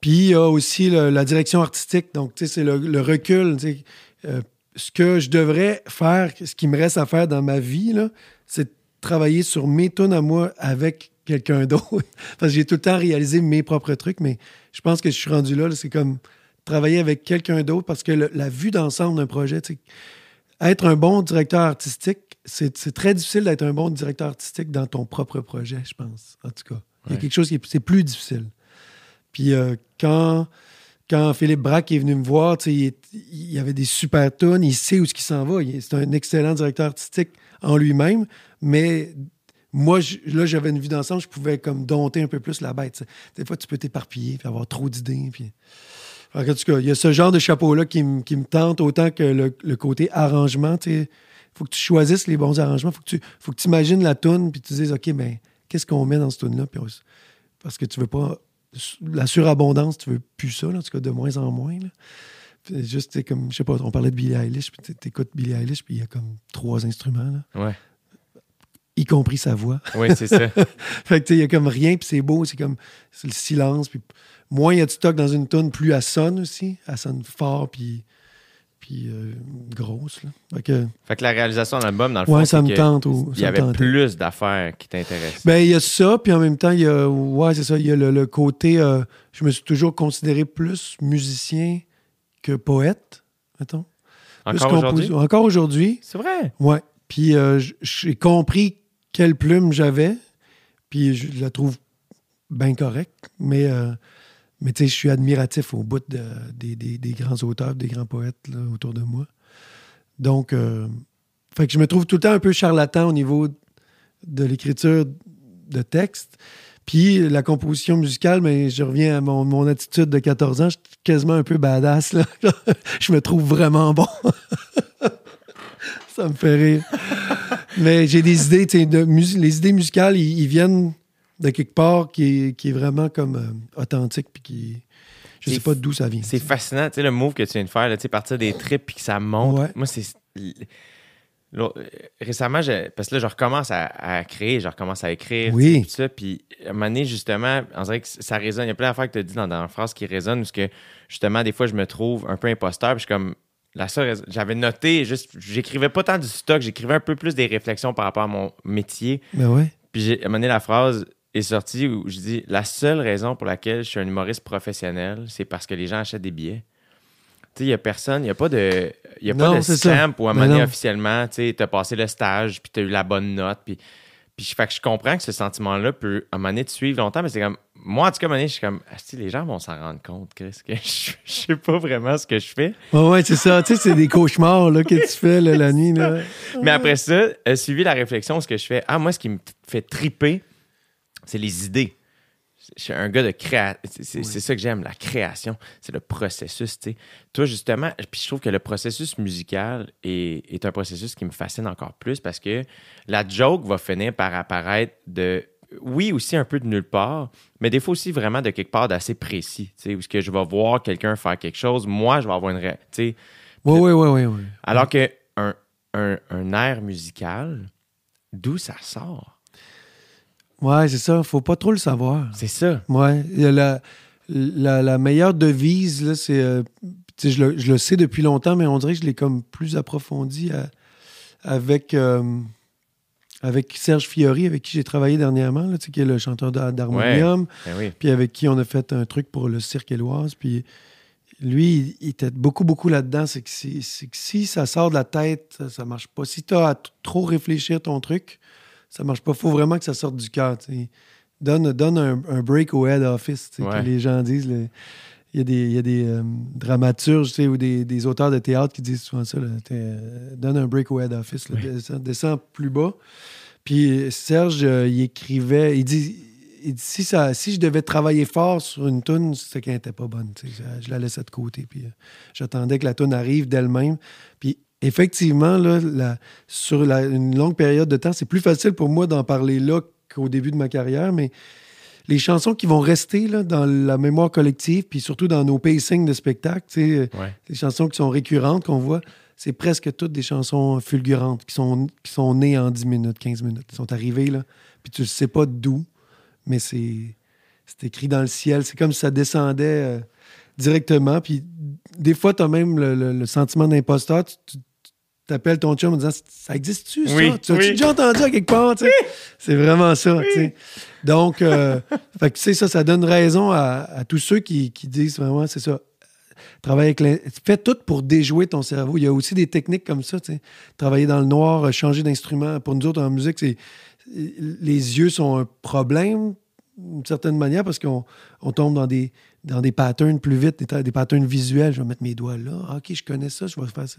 Speaker 3: puis il y a aussi le- la direction artistique. Donc, tu sais, c'est le, le recul. tu sais. Euh, ce que je devrais faire, ce qui me reste à faire dans ma vie, là, c'est travailler sur mes tunes à moi avec quelqu'un [laughs] d'autre. Parce que j'ai tout le temps réalisé mes propres trucs, mais je pense que je suis rendu là, là, c'est comme travailler avec quelqu'un d'autre parce que le- la vue d'ensemble d'un projet, tu sais, être un bon directeur artistique, c'est très difficile d'être un bon directeur artistique dans ton propre projet, je pense, en tout cas. Il y a
Speaker 2: Ouais.
Speaker 3: quelque chose qui est, c'est plus difficile. Puis euh, quand, quand Philippe Braque est venu me voir, il, y avait des super tunes, il sait où ce qu'il s'en va. C'est un excellent directeur artistique en lui-même, mais moi, je- là, j'avais une vue d'ensemble, je pouvais comme dompter un peu plus la bête. Des fois, tu peux t'éparpiller, puis avoir trop d'idées. Puis... En tout cas, il y a ce genre de chapeau-là qui, me- qui me tente autant que le, le côté arrangement. Il faut que tu choisisses les bons arrangements. faut que tu faut que tu imagines la toune, puis tu te dises, OK, mais qu'est-ce qu'on met dans cette toune-là? Parce que tu veux pas... La surabondance, tu veux plus ça, là, en tout cas, de moins en moins. Là. Puis Juste, comme, je sais pas, on parlait de Billie Eilish, puis tu écoutes Billie Eilish, puis il y a comme trois instruments, là,
Speaker 2: Ouais.
Speaker 3: y compris sa voix.
Speaker 2: Oui, c'est ça. [laughs]
Speaker 3: Fait que, il y a comme rien, puis c'est beau, c'est comme le silence. Puis moins il y a de stock dans une tonne, plus elle sonne aussi. Elle sonne fort, puis, puis euh, grosse. Là. Fait que,
Speaker 2: fait que la réalisation d'un album, dans le fond,
Speaker 3: ouais,
Speaker 2: c'est
Speaker 3: ça me tente. ou-
Speaker 2: il y avait plus d'affaires qui t'intéressaient.
Speaker 3: Ben, il y a ça, puis en même temps, il y a, ouais, c'est ça, il y a le, le côté, euh, je me suis toujours considéré plus musicien que poète, mettons. Plus
Speaker 2: Encore aujourd'hui?
Speaker 3: Encore aujourd'hui,
Speaker 2: C'est vrai?
Speaker 3: ouais. Puis euh, j'ai compris quelle plume j'avais, puis je la trouve bien correcte, mais, euh, mais tu sais, je suis admiratif au bout de- des, des- grands auteurs, des grands poètes autour de moi. Donc, euh, fait que je me trouve tout le temps un peu charlatan au niveau de l'écriture de texte. Puis la composition musicale, mais je reviens à mon, mon attitude de 14 ans, je suis quasiment un peu badass. Là. [laughs] je me trouve vraiment bon. [laughs] Ça me fait rire. mais j'ai des idées, de les idées musicales, ils viennent de quelque part qui est, qui est vraiment comme euh, authentique, puis qui... Je sais pas d'où ça vient.
Speaker 2: C'est fascinant, tu sais, le move que tu viens de faire, là, tu sais, partir des trips puis que ça monte.
Speaker 3: Ouais.
Speaker 2: Moi, c'est. Euh, récemment, je- parce que là, je recommence à, à créer, je recommence à écrire.
Speaker 3: Oui.
Speaker 2: puis ça, puis à un moment donné, justement, on dirait que ça résonne. Il y a plein d'affaires que tu as dit dans, dans la phrase qui résonnent, parce que justement, des fois, je me trouve un peu imposteur, puis je suis comme. La seule j'avais noté, juste, j'écrivais pas tant du stock, j'écrivais un peu plus des réflexions par rapport à mon métier.
Speaker 3: Ben ouais.
Speaker 2: Puis j'ai- donné, la phrase est sortie où je dis La seule raison pour laquelle je suis un humoriste professionnel, c'est parce que les gens achètent des billets. Tu sais, il n'y a personne, il n'y a pas de, y a pas
Speaker 3: Non,
Speaker 2: de
Speaker 3: c'est ça.
Speaker 2: stamp où à officiellement, tu sais, as passé le stage, puis tu as eu la bonne note. Puis, puis fait que je comprends que ce sentiment-là peut, à un moment donné, te suivre longtemps, mais c'est comme, moi, en tout cas, à un moment donné, je suis comme, ah, si, les gens vont s'en rendre compte, Chris, que [laughs] je, je sais pas vraiment ce que je fais.
Speaker 3: Ouais, ouais, c'est ça. Tu sais, c'est des cauchemars là, que tu [laughs] fais là, la nuit. Là.
Speaker 2: Mais après ça, euh, suivi la réflexion, ce que je fais, ah, moi, ce qui me fait triper, c'est les idées. Je suis un gars de création. C'est ça que j'aime, la création. C'est le processus, tu sais. Toi, justement, puis je trouve que le processus musical est, est un processus qui me fascine encore plus parce que la joke va finir par apparaître de. Oui, aussi un peu de nulle part, mais des fois aussi vraiment de quelque part d'assez précis, tu sais, où ce que je vais voir quelqu'un faire quelque chose, moi, je vais avoir une. Tu sais,
Speaker 3: Ouais, ouais, ouais, ouais, ouais.
Speaker 2: alors que un, un, un air musical, d'où ça sort?
Speaker 3: Ouais, c'est ça. Faut pas trop le savoir.
Speaker 2: C'est ça.
Speaker 3: Ouais. La, la, la meilleure devise, là, c'est. euh, je, le, je le sais depuis longtemps, mais on dirait que je l'ai comme plus approfondi à- avec, euh, avec Serge Fiori, avec qui j'ai travaillé dernièrement, là, qui est le chanteur d'Ha- d'harmonium,
Speaker 2: Ben oui.
Speaker 3: puis avec qui on a fait un truc pour le Cirque Éloise. Puis lui, il, était beaucoup, beaucoup là-dedans. C'est que, si, c'est que si ça sort de la tête, ça, marche pas. Si tu as à trop réfléchir ton truc, ça marche pas. faut vraiment que ça sorte du cœur. donne, donne un, un break au head office,
Speaker 2: Ouais.
Speaker 3: que les gens disent. le- il y a des, il y a des euh, dramaturges ou des, des auteurs de théâtre qui disent souvent ça. là, euh, donne un break au head office. là,
Speaker 2: Oui.
Speaker 3: plus bas. Puis Serge, euh, il écrivait, il dit, il dit, si, ça, si je devais travailler fort sur une toune, c'est qu'elle n'était pas bonne. Je, je la laissais de côté. Puis j'attendais que la toune arrive d'elle-même. Puis effectivement, là, la- sur la- une longue période de temps, c'est plus facile pour moi d'en parler là qu'au début de ma carrière, mais les chansons qui vont rester là, dans la mémoire collective, puis surtout dans nos pacings de spectacle,
Speaker 2: Ouais.
Speaker 3: les chansons qui sont récurrentes, qu'on voit, c'est presque toutes des chansons fulgurantes qui sont, qui sont nées en 10 minutes, 15 minutes. Ils sont arrivées, là, puis tu ne sais pas d'où, mais c'est c'est écrit dans le ciel. C'est comme si ça descendait euh, directement. Puis des fois, tu as même le, le- le sentiment d'imposteur. Tu, tu- tu t'appelles ton chum en disant Ça existe-tu, ça?
Speaker 2: Oui,
Speaker 3: Tu as
Speaker 2: oui.
Speaker 3: déjà entendu à quelque part? C'est vraiment ça. Donc, euh, [laughs] fait que, tu sais, ça, ça donne raison à, à tous ceux qui, qui disent vraiment C'est ça. Travailler avec l'in- Fais tout pour déjouer ton cerveau. Il y a aussi des techniques comme ça. Travailler dans le noir, euh, changer d'instrument. Pour nous autres, en musique, c'est les yeux sont un problème d'une certaine manière parce qu'on on tombe dans des, dans des patterns plus vite, des, des patterns visuels. Je vais mettre mes doigts là. Ah, OK, je connais ça, je vais faire ça.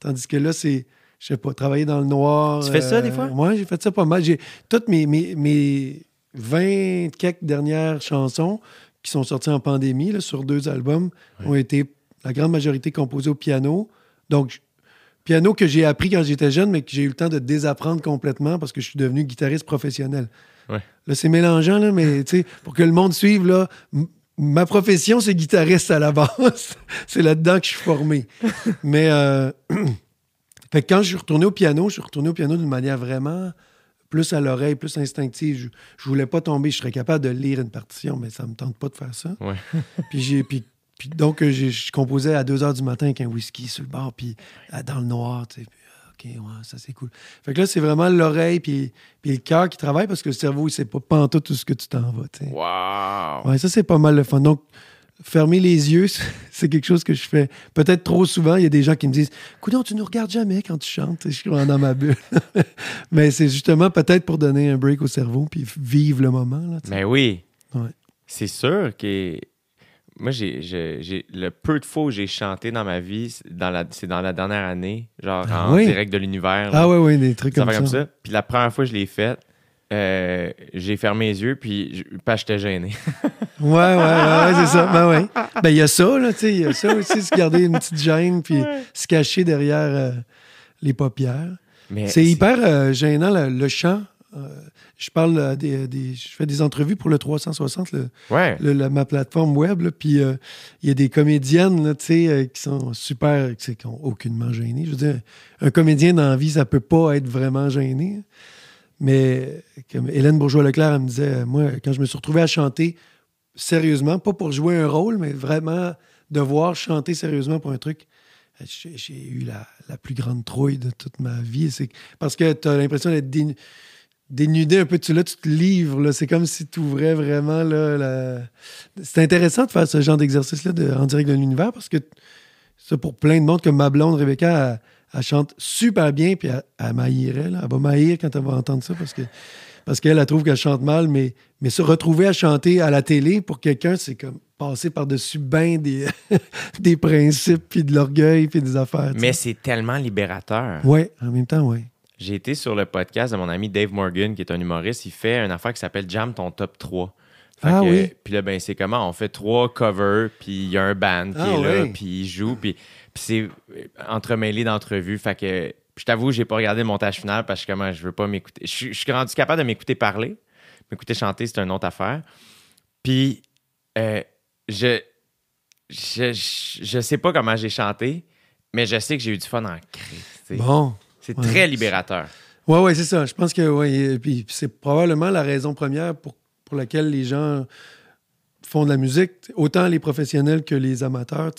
Speaker 3: Tandis que là, c'est, je sais pas, travailler dans le noir.
Speaker 2: Tu fais ça, des fois?
Speaker 3: Oui, j'ai fait ça pas mal. J'ai toutes mes, mes, mes 20 quelques dernières chansons qui sont sorties en pandémie là, sur deux albums ont été la grande majorité composées au piano. Donc, piano que j'ai appris quand j'étais jeune, mais que j'ai eu le temps de désapprendre complètement parce que je suis devenu guitariste professionnel.
Speaker 2: Ouais.
Speaker 3: Là, c'est mélangeant, là, mais tu sais, pour que le monde suive, là, ma profession, c'est guitariste à la base. [laughs] c'est là-dedans que je suis formé. [laughs] mais euh, [clears throat] fait que quand je suis retourné au piano, je suis retourné au piano d'une manière vraiment plus à l'oreille, plus instinctive. Je, je voulais pas tomber. Je serais capable de lire une partition, mais ça me tente pas de faire ça.
Speaker 2: Ouais. [laughs]
Speaker 3: puis j'ai puis, puis donc euh, j'ai- je composais à 2 heures du matin avec un whisky sur le bord, puis euh, dans le noir, tu sais. Ouais, ça c'est cool. Fait que là, c'est vraiment l'oreille puis, puis le cœur qui travaille parce que le cerveau, il sait pas pantoute tout ce que tu t'en vas.
Speaker 2: Wow!
Speaker 3: Ouais, ça, c'est pas mal le fun. Donc, fermer les yeux, [laughs] c'est quelque chose que je fais peut-être trop souvent. Il y a des gens qui me disent Coudon, tu nous regardes jamais quand tu chantes. Je suis dans ma bulle. [laughs] Mais c'est justement peut-être pour donner un break au cerveau puis vivre le moment. Là.
Speaker 2: Mais oui.
Speaker 3: Ouais.
Speaker 2: C'est sûr que. Moi, j'ai, j'ai- le peu de fois où j'ai chanté dans ma vie, c'est dans la, c'est dans la dernière année, genre
Speaker 3: Ah
Speaker 2: en
Speaker 3: oui?
Speaker 2: direct de l'univers.
Speaker 3: Ah
Speaker 2: là.
Speaker 3: ouais, ouais, des trucs comme ça.
Speaker 2: comme ça. Puis la première fois que je l'ai fait, euh, j'ai fermé les yeux, puis que j'étais gêné. [laughs]
Speaker 3: Ouais, ouais, ouais, ouais, c'est ça. Ben ouais. Ben il y a ça, là, tu sais. Il y a ça aussi, se garder une petite gêne puis se cacher derrière euh, les paupières.
Speaker 2: Mais
Speaker 3: C'est hyper euh, gênant, le, le chant. Euh, je parle euh, des, des- Je fais des entrevues pour le 360, le,
Speaker 2: Ouais.
Speaker 3: le- la- ma plateforme web. là, Puis euh, il y a des comédiennes là, euh, qui sont super, qui n'ont aucunement gêné. Je veux dire, un comédien dans la vie, ça peut pas être vraiment gêné. Mais comme Hélène Bourgeois-Leclerc, elle me disait, euh, moi, quand je me suis retrouvé à chanter sérieusement, pas pour jouer un rôle, mais vraiment devoir chanter sérieusement pour un truc, euh, j'ai eu la, la plus grande trouille de toute ma vie. C'est parce que tu as l'impression d'être dénu- dénudé un peu. Tu, là, tu te livres. là. C'est comme si tu ouvrais vraiment. Là, la- C'est intéressant de faire ce genre d'exercice-là de- en direct de l'univers parce que ça, pour plein de monde, comme ma blonde Rebecca, elle, elle chante super bien, puis elle, elle là. Elle va m'haïr quand elle va entendre ça parce que parce qu'elle elle trouve qu'elle chante mal, mais, mais se retrouver à chanter à la télé pour quelqu'un, c'est comme passer par-dessus bien des, [laughs] des principes, puis de l'orgueil, puis des affaires.
Speaker 2: Mais c'est tellement libérateur.
Speaker 3: Ouais, en même temps, ouais.
Speaker 2: J'ai été sur le podcast de mon ami Dave Morgan, qui est un humoriste. Il fait une affaire qui s'appelle Jam ton top 3. Fait
Speaker 3: Ah
Speaker 2: que-
Speaker 3: oui.
Speaker 2: Puis là, ben, c'est comment? On fait trois covers, puis il y a un band qui
Speaker 3: Ah
Speaker 2: est là, puis il joue, puis, c'est euh, entremêlé d'entrevues. Fait que je t'avoue, j'ai pas regardé le montage final parce que comment je veux pas m'écouter. Je suis- je suis rendu capable de m'écouter parler. M'écouter chanter, c'est une autre affaire. Puis, euh, je, je, je, je sais pas comment j'ai chanté, mais je sais que j'ai eu du fun en crise.
Speaker 3: Bon.
Speaker 2: C'est
Speaker 3: Ouais.
Speaker 2: très libérateur.
Speaker 3: Ouais, ouais, c'est ça. Je pense que ouais, puis c'est probablement la raison première pour, pour laquelle les gens font de la musique, autant les professionnels que les amateurs,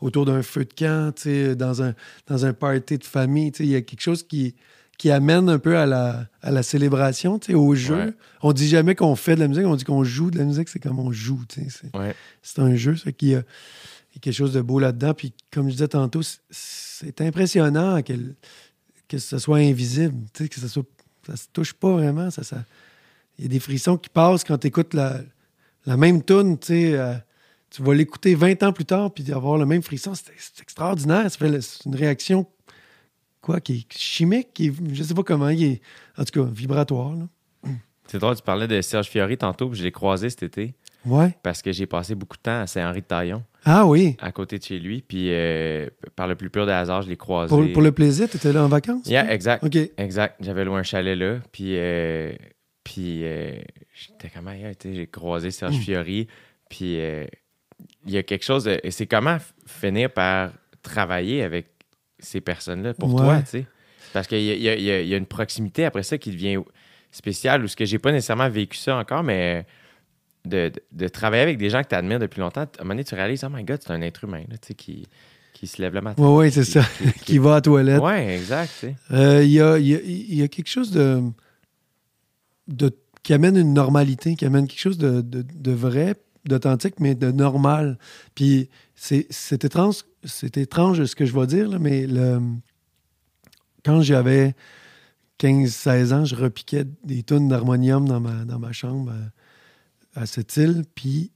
Speaker 3: autour d'un feu de camp, dans un, dans un party de famille. Il y a quelque chose qui, qui amène un peu à la, à la célébration, au jeu.
Speaker 2: Ouais.
Speaker 3: On dit jamais qu'on fait de la musique, on dit qu'on joue de la musique, c'est comme on joue. C'est
Speaker 2: Ouais.
Speaker 3: un jeu, ça, qui a, il y a quelque chose de beau là-dedans. Puis comme je disais tantôt, c'est- impressionnant que ce soit invisible, que ça soit, ça se touche pas vraiment. Ça, ça, il y a des frissons qui passent quand tu écoutes la, la même tune, euh, tu vas l'écouter 20 ans plus tard puis avoir le même frisson. C'est extraordinaire. C'est une réaction, quoi, qui est chimique, qui est, je sais pas comment, est, en tout cas, vibratoire.
Speaker 2: C'est drôle, tu parlais de Serge Fiori tantôt, puis je l'ai croisé cet été
Speaker 3: Ouais.
Speaker 2: parce que j'ai passé beaucoup de temps à Saint-Henri-de-Taillon,
Speaker 3: Ah oui.
Speaker 2: à côté de chez lui. Puis euh, par le plus pur des hasards, je l'ai croisé.
Speaker 3: Pour, pour le plaisir, tu étais là en vacances?
Speaker 2: Yeah, exact.
Speaker 3: OK.
Speaker 2: Exact. J'avais loué un chalet là. Puis, euh, puis euh, j'étais comme, sais, j'ai croisé Serge
Speaker 3: Mm.
Speaker 2: Fiori. Puis il y a quelque chose de. et C'est comment finir par travailler avec ces personnes-là pour
Speaker 3: Ouais.
Speaker 2: toi, tu sais? Parce qu'il y y a une proximité après ça qui devient spéciale ou ce que j'ai pas nécessairement vécu ça encore, mais de, de- travailler avec des gens que tu admires depuis longtemps, à un moment donné, tu réalises, oh my god, c'est un être humain, là, tu sais, qui, qui se lève le matin.
Speaker 3: Oui, oui, c'est ça.
Speaker 2: qui- qui- [laughs]
Speaker 3: Qui va à la toilette.
Speaker 2: Ouais, exact.
Speaker 3: Euh, Il y, a, y a- y a quelque chose de, de- qui amène une normalité, qui amène quelque chose de, de- de vrai, d'authentique, mais de normal. Puis c'est étrange, c'est étrange ce que je vais dire, là, mais le, quand j'avais 15-16 ans, je repiquais des tonnes d'harmonium dans ma, dans ma chambre à, à cette île, puis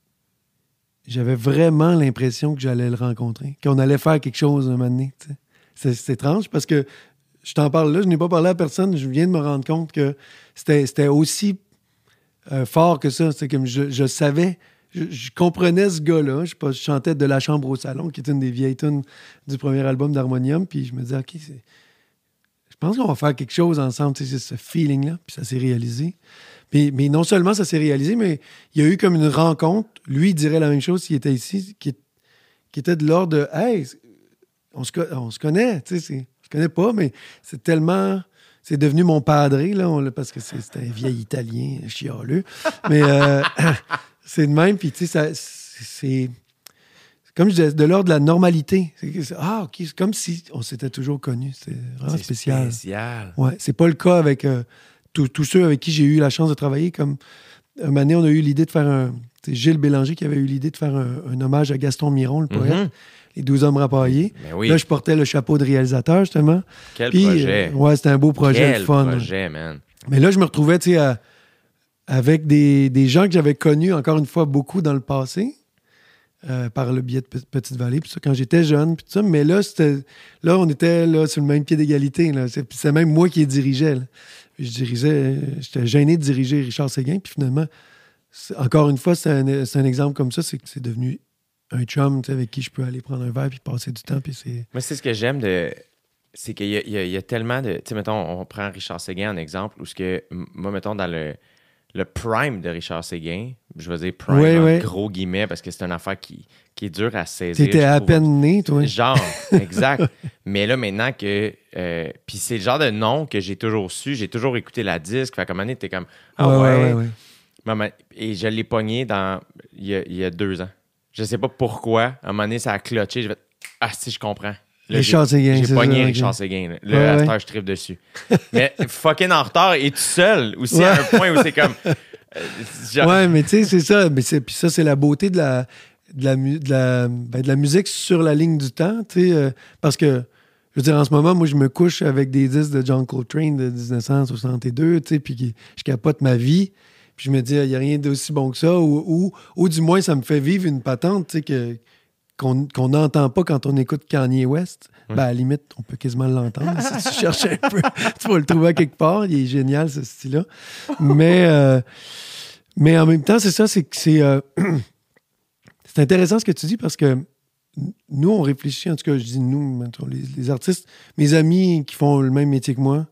Speaker 3: j'avais vraiment l'impression que j'allais le rencontrer, qu'on allait faire quelque chose un moment donné. C'est étrange parce que je t'en parle là, je n'ai pas parlé à personne, je viens de me rendre compte que c'était aussi euh, fort que ça. C'est comme je, je savais, je, comprenais ce gars-là. Je, je chantais De la chambre au salon, qui est une des vieilles tunes du premier album d'Harmonium. Puis je me disais, OK, je pense qu'on va faire quelque chose ensemble. C'est ce feeling-là. Puis ça s'est réalisé. Mais, mais non seulement ça s'est réalisé, mais il y a eu comme une rencontre. Lui, il dirait la même chose s'il était ici, qui, qui était de l'ordre de Hey, on se, on se connaît. Tu sais, je connais pas, mais c'est tellement. C'est devenu mon padré, là, on parce que c'est un vieil Italien chialeux. Mais euh, [laughs] c'est de même, puis tu sais, c'est. Comme je disais, de l'ordre de la normalité. Ah, OK, c'est comme si on s'était toujours connus. C'est vraiment
Speaker 2: C'est
Speaker 3: spécial.
Speaker 2: spécial.
Speaker 3: Ouais, c'est pas le cas avec euh, tous ceux avec qui j'ai eu la chance de travailler. Comme un donné, on a eu l'idée de faire un. C'est Gilles Bélanger qui avait eu l'idée de faire un, un hommage à Gaston Miron, le poète,
Speaker 2: Mhm.
Speaker 3: Les 12 hommes rapaillés.
Speaker 2: Oui,
Speaker 3: Là, je portais le chapeau de réalisateur, justement.
Speaker 2: quel
Speaker 3: Puis,
Speaker 2: projet.
Speaker 3: euh, ouais, c'était un beau projet,
Speaker 2: quel
Speaker 3: fun.
Speaker 2: projet, man.
Speaker 3: Mais là, je me retrouvais, tu sais, à- avec des, des gens que j'avais connus, encore une fois, beaucoup dans le passé, euh, par le biais de Pe- Petite Vallée, puis ça, quand j'étais jeune, puis tout ça. Mais là, là, on était là, sur le même pied d'égalité. C'est, puis c'est même moi qui les dirigeais. là. Je dirigeais, j'étais gêné de diriger Richard Séguin, puis finalement, encore une fois, c'est un, un exemple comme ça, c'est que c'est devenu un chum avec qui je peux aller prendre un verre puis passer du temps, puis.
Speaker 2: Moi, c'est ce que j'aime de. C'est qu'il y, y y a tellement de. Tu sais, mettons, on prend Richard Séguin en exemple, où ce que, moi, mettons, dans le, le prime de Richard Séguin, je vais dire prime en gros guillemets, parce que c'est une affaire qui, qui est dure à saisir.
Speaker 3: T'étais à peine né, toi.
Speaker 2: Genre, [laughs] exact. Mais là, maintenant que. euh, Puis c'est le genre de nom que j'ai toujours su, j'ai toujours écouté la disque. Fait qu'à un moment donné, t'es comme. Ah ouais.
Speaker 3: ouais, ouais,
Speaker 2: Et je l'ai pogné dans. Il y, a, il y a deux ans. Je sais pas pourquoi. À un moment donné, ça a clutché. Je vais. Ah, si, je comprends.
Speaker 3: Richard Séguin,
Speaker 2: J'ai
Speaker 3: c'est
Speaker 2: pogné. Richard Séguin. Là,
Speaker 3: Ouais,
Speaker 2: à heure, je tripe dessus. [laughs] Mais fucking en retard et tout seul aussi à
Speaker 3: Ouais.
Speaker 2: un point où c'est comme. [laughs] euh, genre-
Speaker 3: Ouais, mais tu sais, c'est ça. Mais c'est, puis ça, c'est la beauté de la, de la, mu- de la, ben, de la musique sur la ligne du temps, tu sais. euh, parce que, je veux dire, en ce moment, moi, je me couche avec des disques de John Coltrane de 1962, tu sais, puis je capote ma vie. Puis je me dis, il n'y a rien d'aussi bon que ça. Ou, ou, ou du moins, ça me fait vivre une patente, tu sais, que, qu'on n'entend pas quand on écoute Kanye West. Ben, à la limite, on peut quasiment l'entendre. [laughs] si tu cherches un peu, tu vas le trouver à quelque part. Il est génial, ce style-là. Mais, euh, mais en même temps, c'est ça, c'est que c'est. euh, [clears throat] c'est intéressant ce que tu dis parce que nous, on réfléchit, en tout cas, je dis nous, les, les artistes, mes amis qui font le même métier que moi,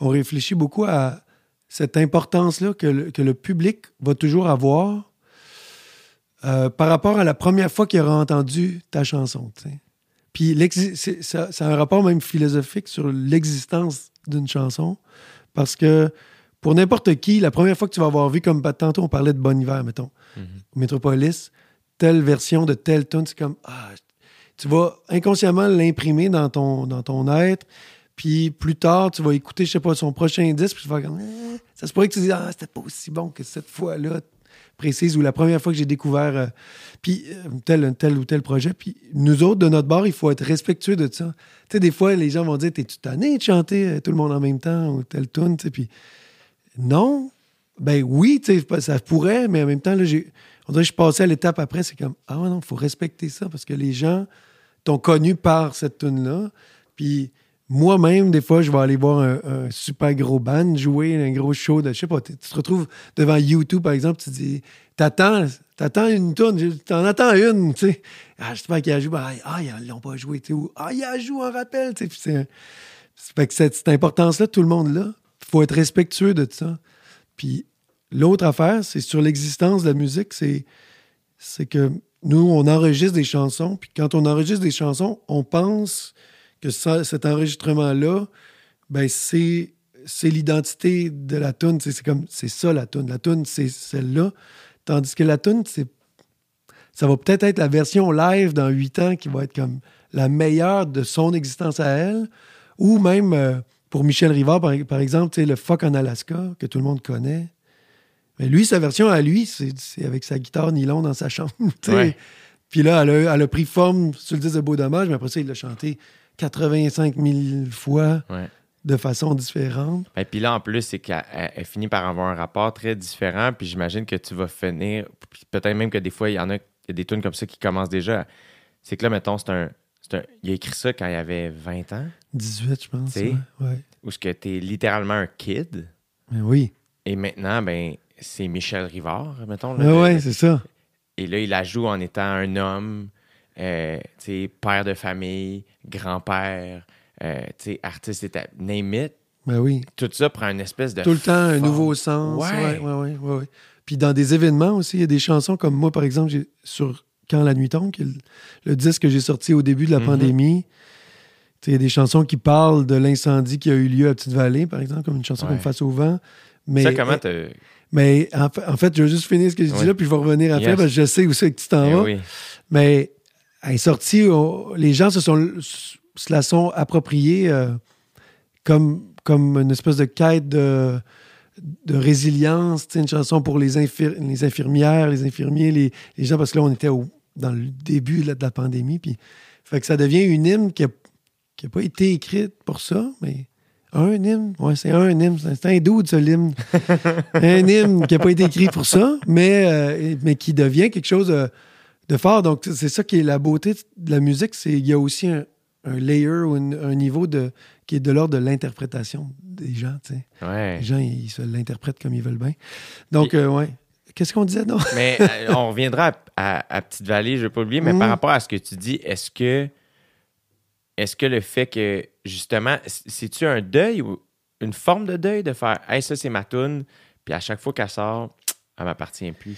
Speaker 3: on réfléchit beaucoup à cette importance-là que que le public va toujours avoir euh, par rapport à la première fois qu'il aura entendu ta chanson. tu sais. Puis ça, ça a un rapport même philosophique sur l'existence d'une chanson parce que pour n'importe qui, la première fois que tu vas avoir vu, comme tantôt on parlait de Bon Hiver, mettons,
Speaker 2: Mhm.
Speaker 3: Metropolis, telle version de telle tune, c'est comme ah, tu vas inconsciemment l'imprimer dans ton, dans ton être. Puis plus tard, tu vas écouter, je sais pas, son prochain disque, puis tu vas comme Ah, ça se pourrait que tu dises ah, c'était pas aussi bon que cette fois-là précise ou la première fois que j'ai découvert euh, puis euh, tel, tel ou tel projet. Puis nous autres, de notre bord, il faut être respectueux de ça. Tu sais, des fois, les gens vont dire T'es-tu tanné de chanter euh, tout le monde en même temps ou telle tune, puis non, Ben oui, ça pourrait, mais en même temps, là, j'ai, on dirait que je passais à l'étape après, c'est comme, ah non, il faut respecter ça parce que les gens t'ont connu par cette tune-là. Puis moi-même, des fois, je vais aller voir un, super gros band jouer, un gros show de, je sais pas, tu te retrouves devant YouTube, par exemple, tu dis, t'attends, t'attends une tune, t'en attends une, tu sais. Ah, j'espère qu'il a joué, ben, ah, ils l'ont pas joué, tu sais, ou ah, il a joué en rappel, tu sais. Fait que cette, cette importance-là, tout le monde là, faut être respectueux de ça. Puis l'autre affaire, c'est sur l'existence de la musique, c'est, c'est que nous, on enregistre des chansons, puis quand on enregistre des chansons, on pense que ça- cet enregistrement-là, ben c'est, c'est l'identité de la tune. C'est, c'est comme, c'est ça la tune. La tune, c'est celle-là. Tandis que la tune, c'est, ça va peut-être être la version live dans huit ans qui va être comme la meilleure de son existence à elle, ou même euh, pour Michel Rivard, par, par exemple, le Fuck en Alaska, que tout le monde connaît. Mais lui, sa version à lui, c'est avec sa guitare nylon dans sa chambre. [laughs]
Speaker 2: Ouais.
Speaker 3: Puis là, elle a, elle a pris forme sur le disque de Beau Dommage, mais après ça, il l'a chanté 85 000 fois
Speaker 2: Ouais.
Speaker 3: de façon différente.
Speaker 2: Et puis là, en plus, c'est qu'elle elle- elle finit par avoir un rapport très différent. Puis j'imagine que tu vas finir. Peut-être même que des fois, il y en a, il y a des tunes comme ça qui commencent déjà. C'est que là, mettons, c'est un, Il a écrit ça quand il avait 20 ans,
Speaker 3: 18, je pense.
Speaker 2: Tu.
Speaker 3: Ouais, ouais.
Speaker 2: où ce que t'es littéralement un kid.
Speaker 3: Mais oui.
Speaker 2: Et maintenant, ben, c'est Michel Rivard, mettons. là.
Speaker 3: Mais ouais, c'est ça.
Speaker 2: Et là, il la joue en étant un homme, euh, père de famille, grand-père, euh, artiste, éta- name it.
Speaker 3: Oui.
Speaker 2: Tout ça prend une espèce de.
Speaker 3: Tout le temps, un nouveau sens.
Speaker 2: Ouais.
Speaker 3: Ouais, ouais. Puis dans des événements aussi, il y a des chansons comme moi, par exemple, j'ai- sur Quand la nuit tombe, qui est le, le disque que j'ai sorti au début de la
Speaker 2: Mhm.
Speaker 3: pandémie. Il y a des chansons qui parlent de l'incendie qui a eu lieu à Petite-Vallée, par exemple, comme une chanson comme Face au vent. Mais,
Speaker 2: ça, comment t'as.
Speaker 3: mais en, fa- en fait, je vais juste finir ce que je dis
Speaker 2: Ouais.
Speaker 3: là, puis je vais revenir après,
Speaker 2: Yes.
Speaker 3: parce que je sais où c'est que tu t'en
Speaker 2: Eh
Speaker 3: vas.
Speaker 2: oui.
Speaker 3: Mais est sortie, on- les gens se, sont, se la sont appropriés euh, comme, comme une espèce de quête de, de résilience, une chanson pour les, infir- les infirmières, les infirmiers, les, les gens, parce que là, on était au- dans le début là, de la pandémie. Puis, fait que ça devient une hymne qui n'a pas été écrite pour ça, mais un hymne, ouais, c'est un hymne, c'est un doute, ce hymne. [laughs] un hymne qui n'a pas été écrit pour ça, mais, euh, mais qui devient quelque chose de fort. Donc, c'est ça qui est la beauté de la musique, c'est qu'il y a aussi un, un layer ou une- un niveau de, qui est de l'ordre de l'interprétation des gens. tu sais.
Speaker 2: Ouais.
Speaker 3: Les gens, ils se l'interprètent comme ils veulent bien. Donc,
Speaker 2: Puis-
Speaker 3: euh, ouais. Qu'est-ce qu'on disait, non?
Speaker 2: Mais [laughs] euh, on reviendra à, à- à Petite-Vallée, je ne vais pas oublier, mais
Speaker 3: Mhm.
Speaker 2: par rapport à ce que tu dis, est-ce que est-ce que le fait que, justement, c'est-tu un deuil ou une forme de deuil de faire Hey, ça, c'est ma toune, puis à chaque fois qu'elle sort, [tsk] elle m'appartient plus?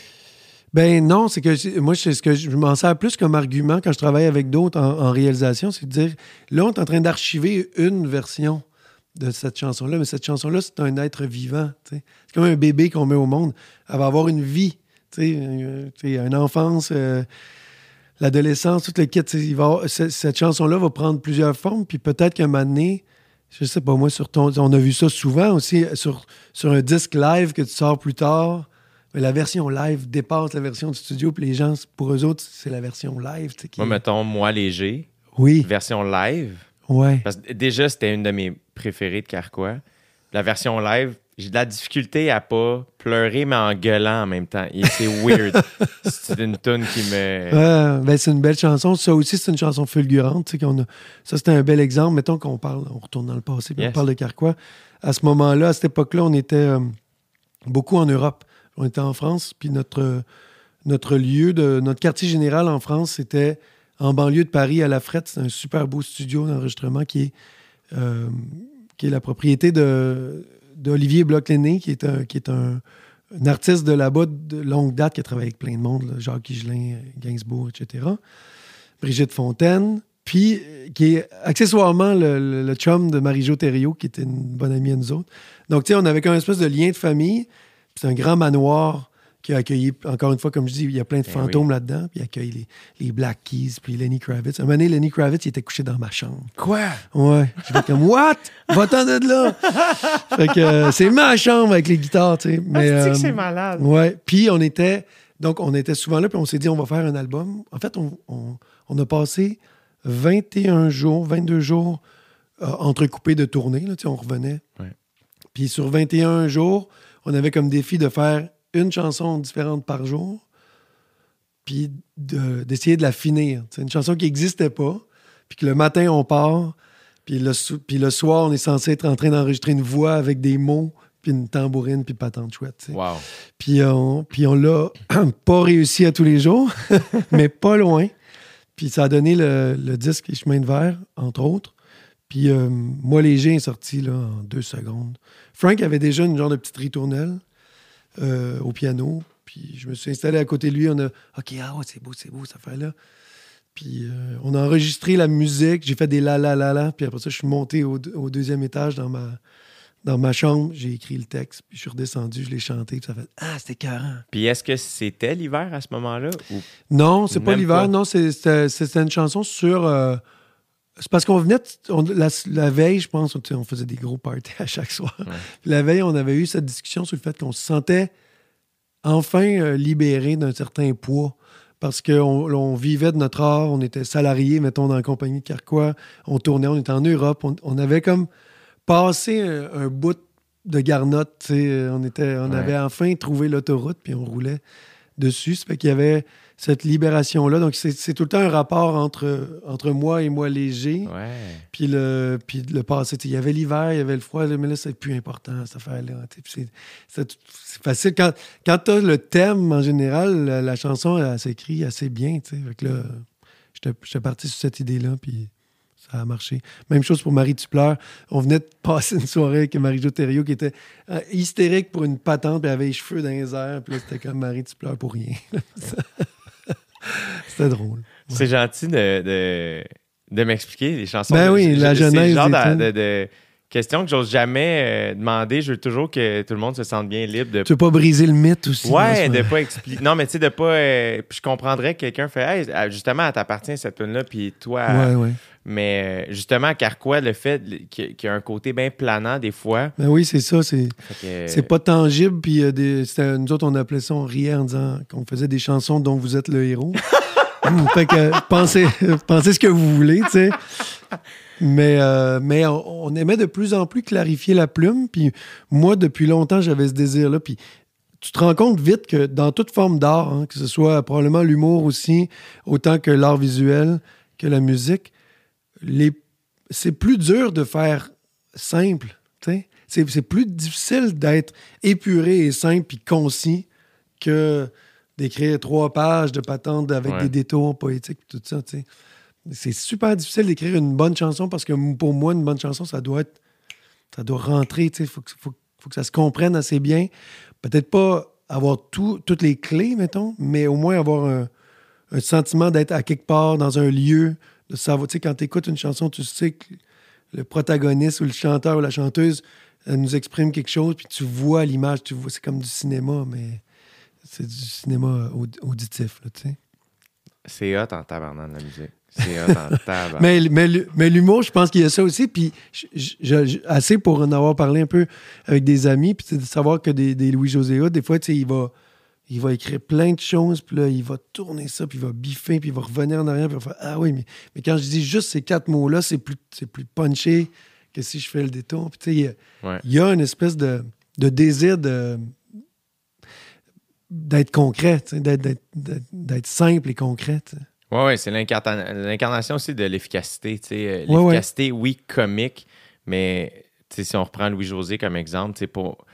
Speaker 3: Ben non, c'est que moi, c'est ce que je m'en sers plus comme argument quand je travaille avec d'autres en, réalisation, c'est de dire, là, on est en train d'archiver une version de cette chanson-là, mais cette chanson-là, c'est un être vivant. C'est comme un bébé qu'on met au monde. Elle va avoir une vie, euh, une enfance, euh, l'adolescence, tout le kit. il va cette chanson-là va prendre plusieurs formes, puis peut-être qu'un moment donné, je sais pas, moi, sur ton, on a vu ça souvent aussi sur, sur un disque live que tu sors plus tard. Mais la version live dépasse la version du studio, puis les gens, pour eux autres, c'est la version live. qui
Speaker 2: Moi, mettons, moi léger,
Speaker 3: Oui,
Speaker 2: version live,
Speaker 3: ouais.
Speaker 2: parce que déjà, c'était une de mes préférées de Carquois. La version live, j'ai de la difficulté à pas pleurer, mais en gueulant en même temps. Et c'est weird. [laughs] c'est une tune qui me.
Speaker 3: Ben, c'est une belle chanson. Ça aussi, c'est une chanson fulgurante. a- Ça, c'était un bel exemple. Mettons qu'on parle, on retourne dans le passé, puis
Speaker 2: Yes.
Speaker 3: on parle de Carquois. À ce moment-là, à cette époque-là, on était euh, beaucoup en Europe. On était en France, puis notre, lieu, de, notre quartier général en France, c'était en banlieue de Paris, à La Frette. C'est un super beau studio d'enregistrement qui est, euh, la propriété d'Olivier Bloch-Lenné, qui est un, artiste de là-bas de longue date qui a travaillé avec plein de monde, Jacques Higelin, Gainsbourg, etc. Brigitte Fontaine, puis euh, qui est accessoirement le, chum de Marie-Jo Thériault, qui était une bonne amie à nous autres. Donc, tu sais, on avait comme espèce de lien de famille. C'est un grand manoir qui a accueilli, encore une fois, comme je dis, il y a plein de
Speaker 2: Ben
Speaker 3: fantômes là-dedans, puis il accueille les, les Black Keys, puis Lenny Kravitz. Un moment donné, Lenny Kravitz, il était couché dans ma chambre.
Speaker 2: Quoi?
Speaker 3: Ouais. J'étais comme, what? Va-t'en de là! [laughs] fait que euh, c'est ma chambre avec les guitares, tu sais. Mais,
Speaker 2: Ah, c'est
Speaker 3: euh,
Speaker 2: que c'est malade?
Speaker 3: Ouais. Puis on était, donc on était souvent là, puis on s'est dit, on va faire un album. En fait, on, on- on a passé 21 jours, 22 jours euh, entrecoupés de tournées, là, tu sais, on revenait.
Speaker 2: Ouais.
Speaker 3: Puis sur 21 jours, on avait comme défi de faire une chanson différente par jour, puis de- d'essayer de, la finir. C'est une chanson qui n'existait pas, puis que le matin, on part, puis le, sou- puis le soir, on est censé être en train d'enregistrer une voix avec des mots, puis une tambourine, puis patente chouette.
Speaker 2: Wow.
Speaker 3: Puis on, puis on l'a [clears throat] pas réussi à tous les jours, [laughs] mais pas loin. Puis ça a donné le, le disque Chemin de verre, entre autres. Puis euh, Moi Léger est sorti là, en deux secondes. Frank avait déjà une genre de petite ritournelle euh, au piano. Puis je me suis installé à côté de lui. On a OK, ah ouais, c'est beau, c'est beau, cette affaire-là. Puis euh, on a enregistré la musique. J'ai fait des la la la la. Puis après ça, je suis monté au, au deuxième étage dans ma, dans ma chambre. J'ai écrit le texte. Puis je suis redescendu, je l'ai chanté. Puis ça fait Ah, c'était carré.
Speaker 2: Puis est-ce que c'était l'hiver à ce moment-là? Ou...
Speaker 3: Non, c'est pas l'hiver. Non, c'est- c'était c'était une chanson sur. euh, c'est parce qu'on venait. on- la, la veille, je pense, on faisait des gros parties à chaque soir. La veille, on avait eu cette discussion sur le fait qu'on se sentait enfin euh, libéré d'un certain poids. Parce qu'on on vivait de notre art, on était salariés, mettons, dans la compagnie de Carquois, on tournait, on était en Europe, on, on avait comme passé un, un bout de garnotte, tu sais, on, était, on
Speaker 2: Ouais.
Speaker 3: avait enfin trouvé l'autoroute, puis on roulait dessus. Ça fait qu'il y avait cette libération-là. Donc, c'est tout le temps un rapport entre, entre moi et moi léger.
Speaker 2: Ouais.
Speaker 3: Puis le, puis le passé, il y avait l'hiver, il y avait le froid, mais là, c'est plus important, cette affaire-là. C'est facile. Quand, quand tu as le thème, en général, la, la chanson, elle, s'écrit assez bien. Fait que là, j'étais parti sur cette idée-là, puis ça a marché. Même chose pour Marie Tu pleures. On venait de passer une soirée avec Marie-Jo Thériault qui était euh, hystérique pour une patente, puis elle avait les cheveux dans les airs, puis là, c'était comme Marie Tu pleures pour rien. [laughs] [laughs] c'était drôle.
Speaker 2: C'est gentil de, de, de m'expliquer les chansons.
Speaker 3: Ben
Speaker 2: Je-
Speaker 3: oui,
Speaker 2: je-
Speaker 3: la
Speaker 2: c'est le
Speaker 3: genèse
Speaker 2: genre de, de, de questions que j'ose jamais euh, demander. Je veux toujours que tout le monde se sente bien libre de
Speaker 3: Tu veux pas briser le mythe aussi?
Speaker 2: Ouais, de pas expliquer. Non, mais tu sais, de pas. euh, puis je comprendrais que quelqu'un fait, hey, euh, justement, elle t'appartient cette tune là puis toi.
Speaker 3: Ouais, ouais.
Speaker 2: Mais euh, justement, Carquois, le fait qu'il y a un côté bien planant des fois.
Speaker 3: Ben oui, c'est ça. C'est
Speaker 2: que-
Speaker 3: c'est pas tangible. Puis euh, des- nous autres, on appelait ça, on riait en disant qu'on faisait des chansons dont vous êtes le héros. [laughs] fait que pensez, pensez ce que vous voulez, tu sais. Mais, euh, mais on, on aimait de plus en plus clarifier la plume. Puis moi, depuis longtemps, j'avais ce désir-là. Puis tu te rends compte vite que dans toute forme d'art, hein, que ce soit probablement l'humour aussi, autant que l'art visuel, que la musique, les... c'est plus dur de faire simple. C'est plus difficile d'être épuré et simple puis concis que d'écrire trois pages de patente avec
Speaker 2: Ouais.
Speaker 3: des détours poétiques et tout ça. C'est super difficile d'écrire une bonne chanson parce que pour moi, une bonne chanson, ça doit être. Ça doit rentrer, sais. Faut, que- faut, faut que ça se comprenne assez bien. Peut-être pas avoir tout, toutes les clés, mettons, mais au moins avoir un, un sentiment d'être à quelque part dans un lieu, de savoir, tu sais, quand tu écoutes une chanson, tu sais que le protagoniste ou le chanteur ou la chanteuse nous exprime quelque chose, puis tu vois l'image, tu vois, c'est comme du cinéma, mais c'est du cinéma aud- auditif, là, tu sais.
Speaker 2: C'est hot en tabarnak, la musique. C'est hot en [laughs] tabarnak.
Speaker 3: Mais, mais, mais l'humour, je pense qu'il y a ça aussi. Puis, je- je- je- assez pour en avoir parlé un peu avec des amis, puis de savoir que des, des Louis-José des fois, tu sais, il va, il va écrire plein de choses, puis là, il va tourner ça, puis il va biffer, puis il va revenir en arrière, puis il va faire Ah oui, mais, mais quand je dis juste ces quatre mots-là, c'est plus, plus punché que si je fais le détour. Puis, tu sais, il y a-
Speaker 2: Ouais.
Speaker 3: il y a une espèce de, de désir de d'être concret, d'être, simple et concret. sais.
Speaker 2: Ouais, c'est l'incarnation aussi de l'efficacité. Euh,
Speaker 3: Ouais.
Speaker 2: L'efficacité, oui, comique, mais si on reprend Louis-José comme exemple, pour...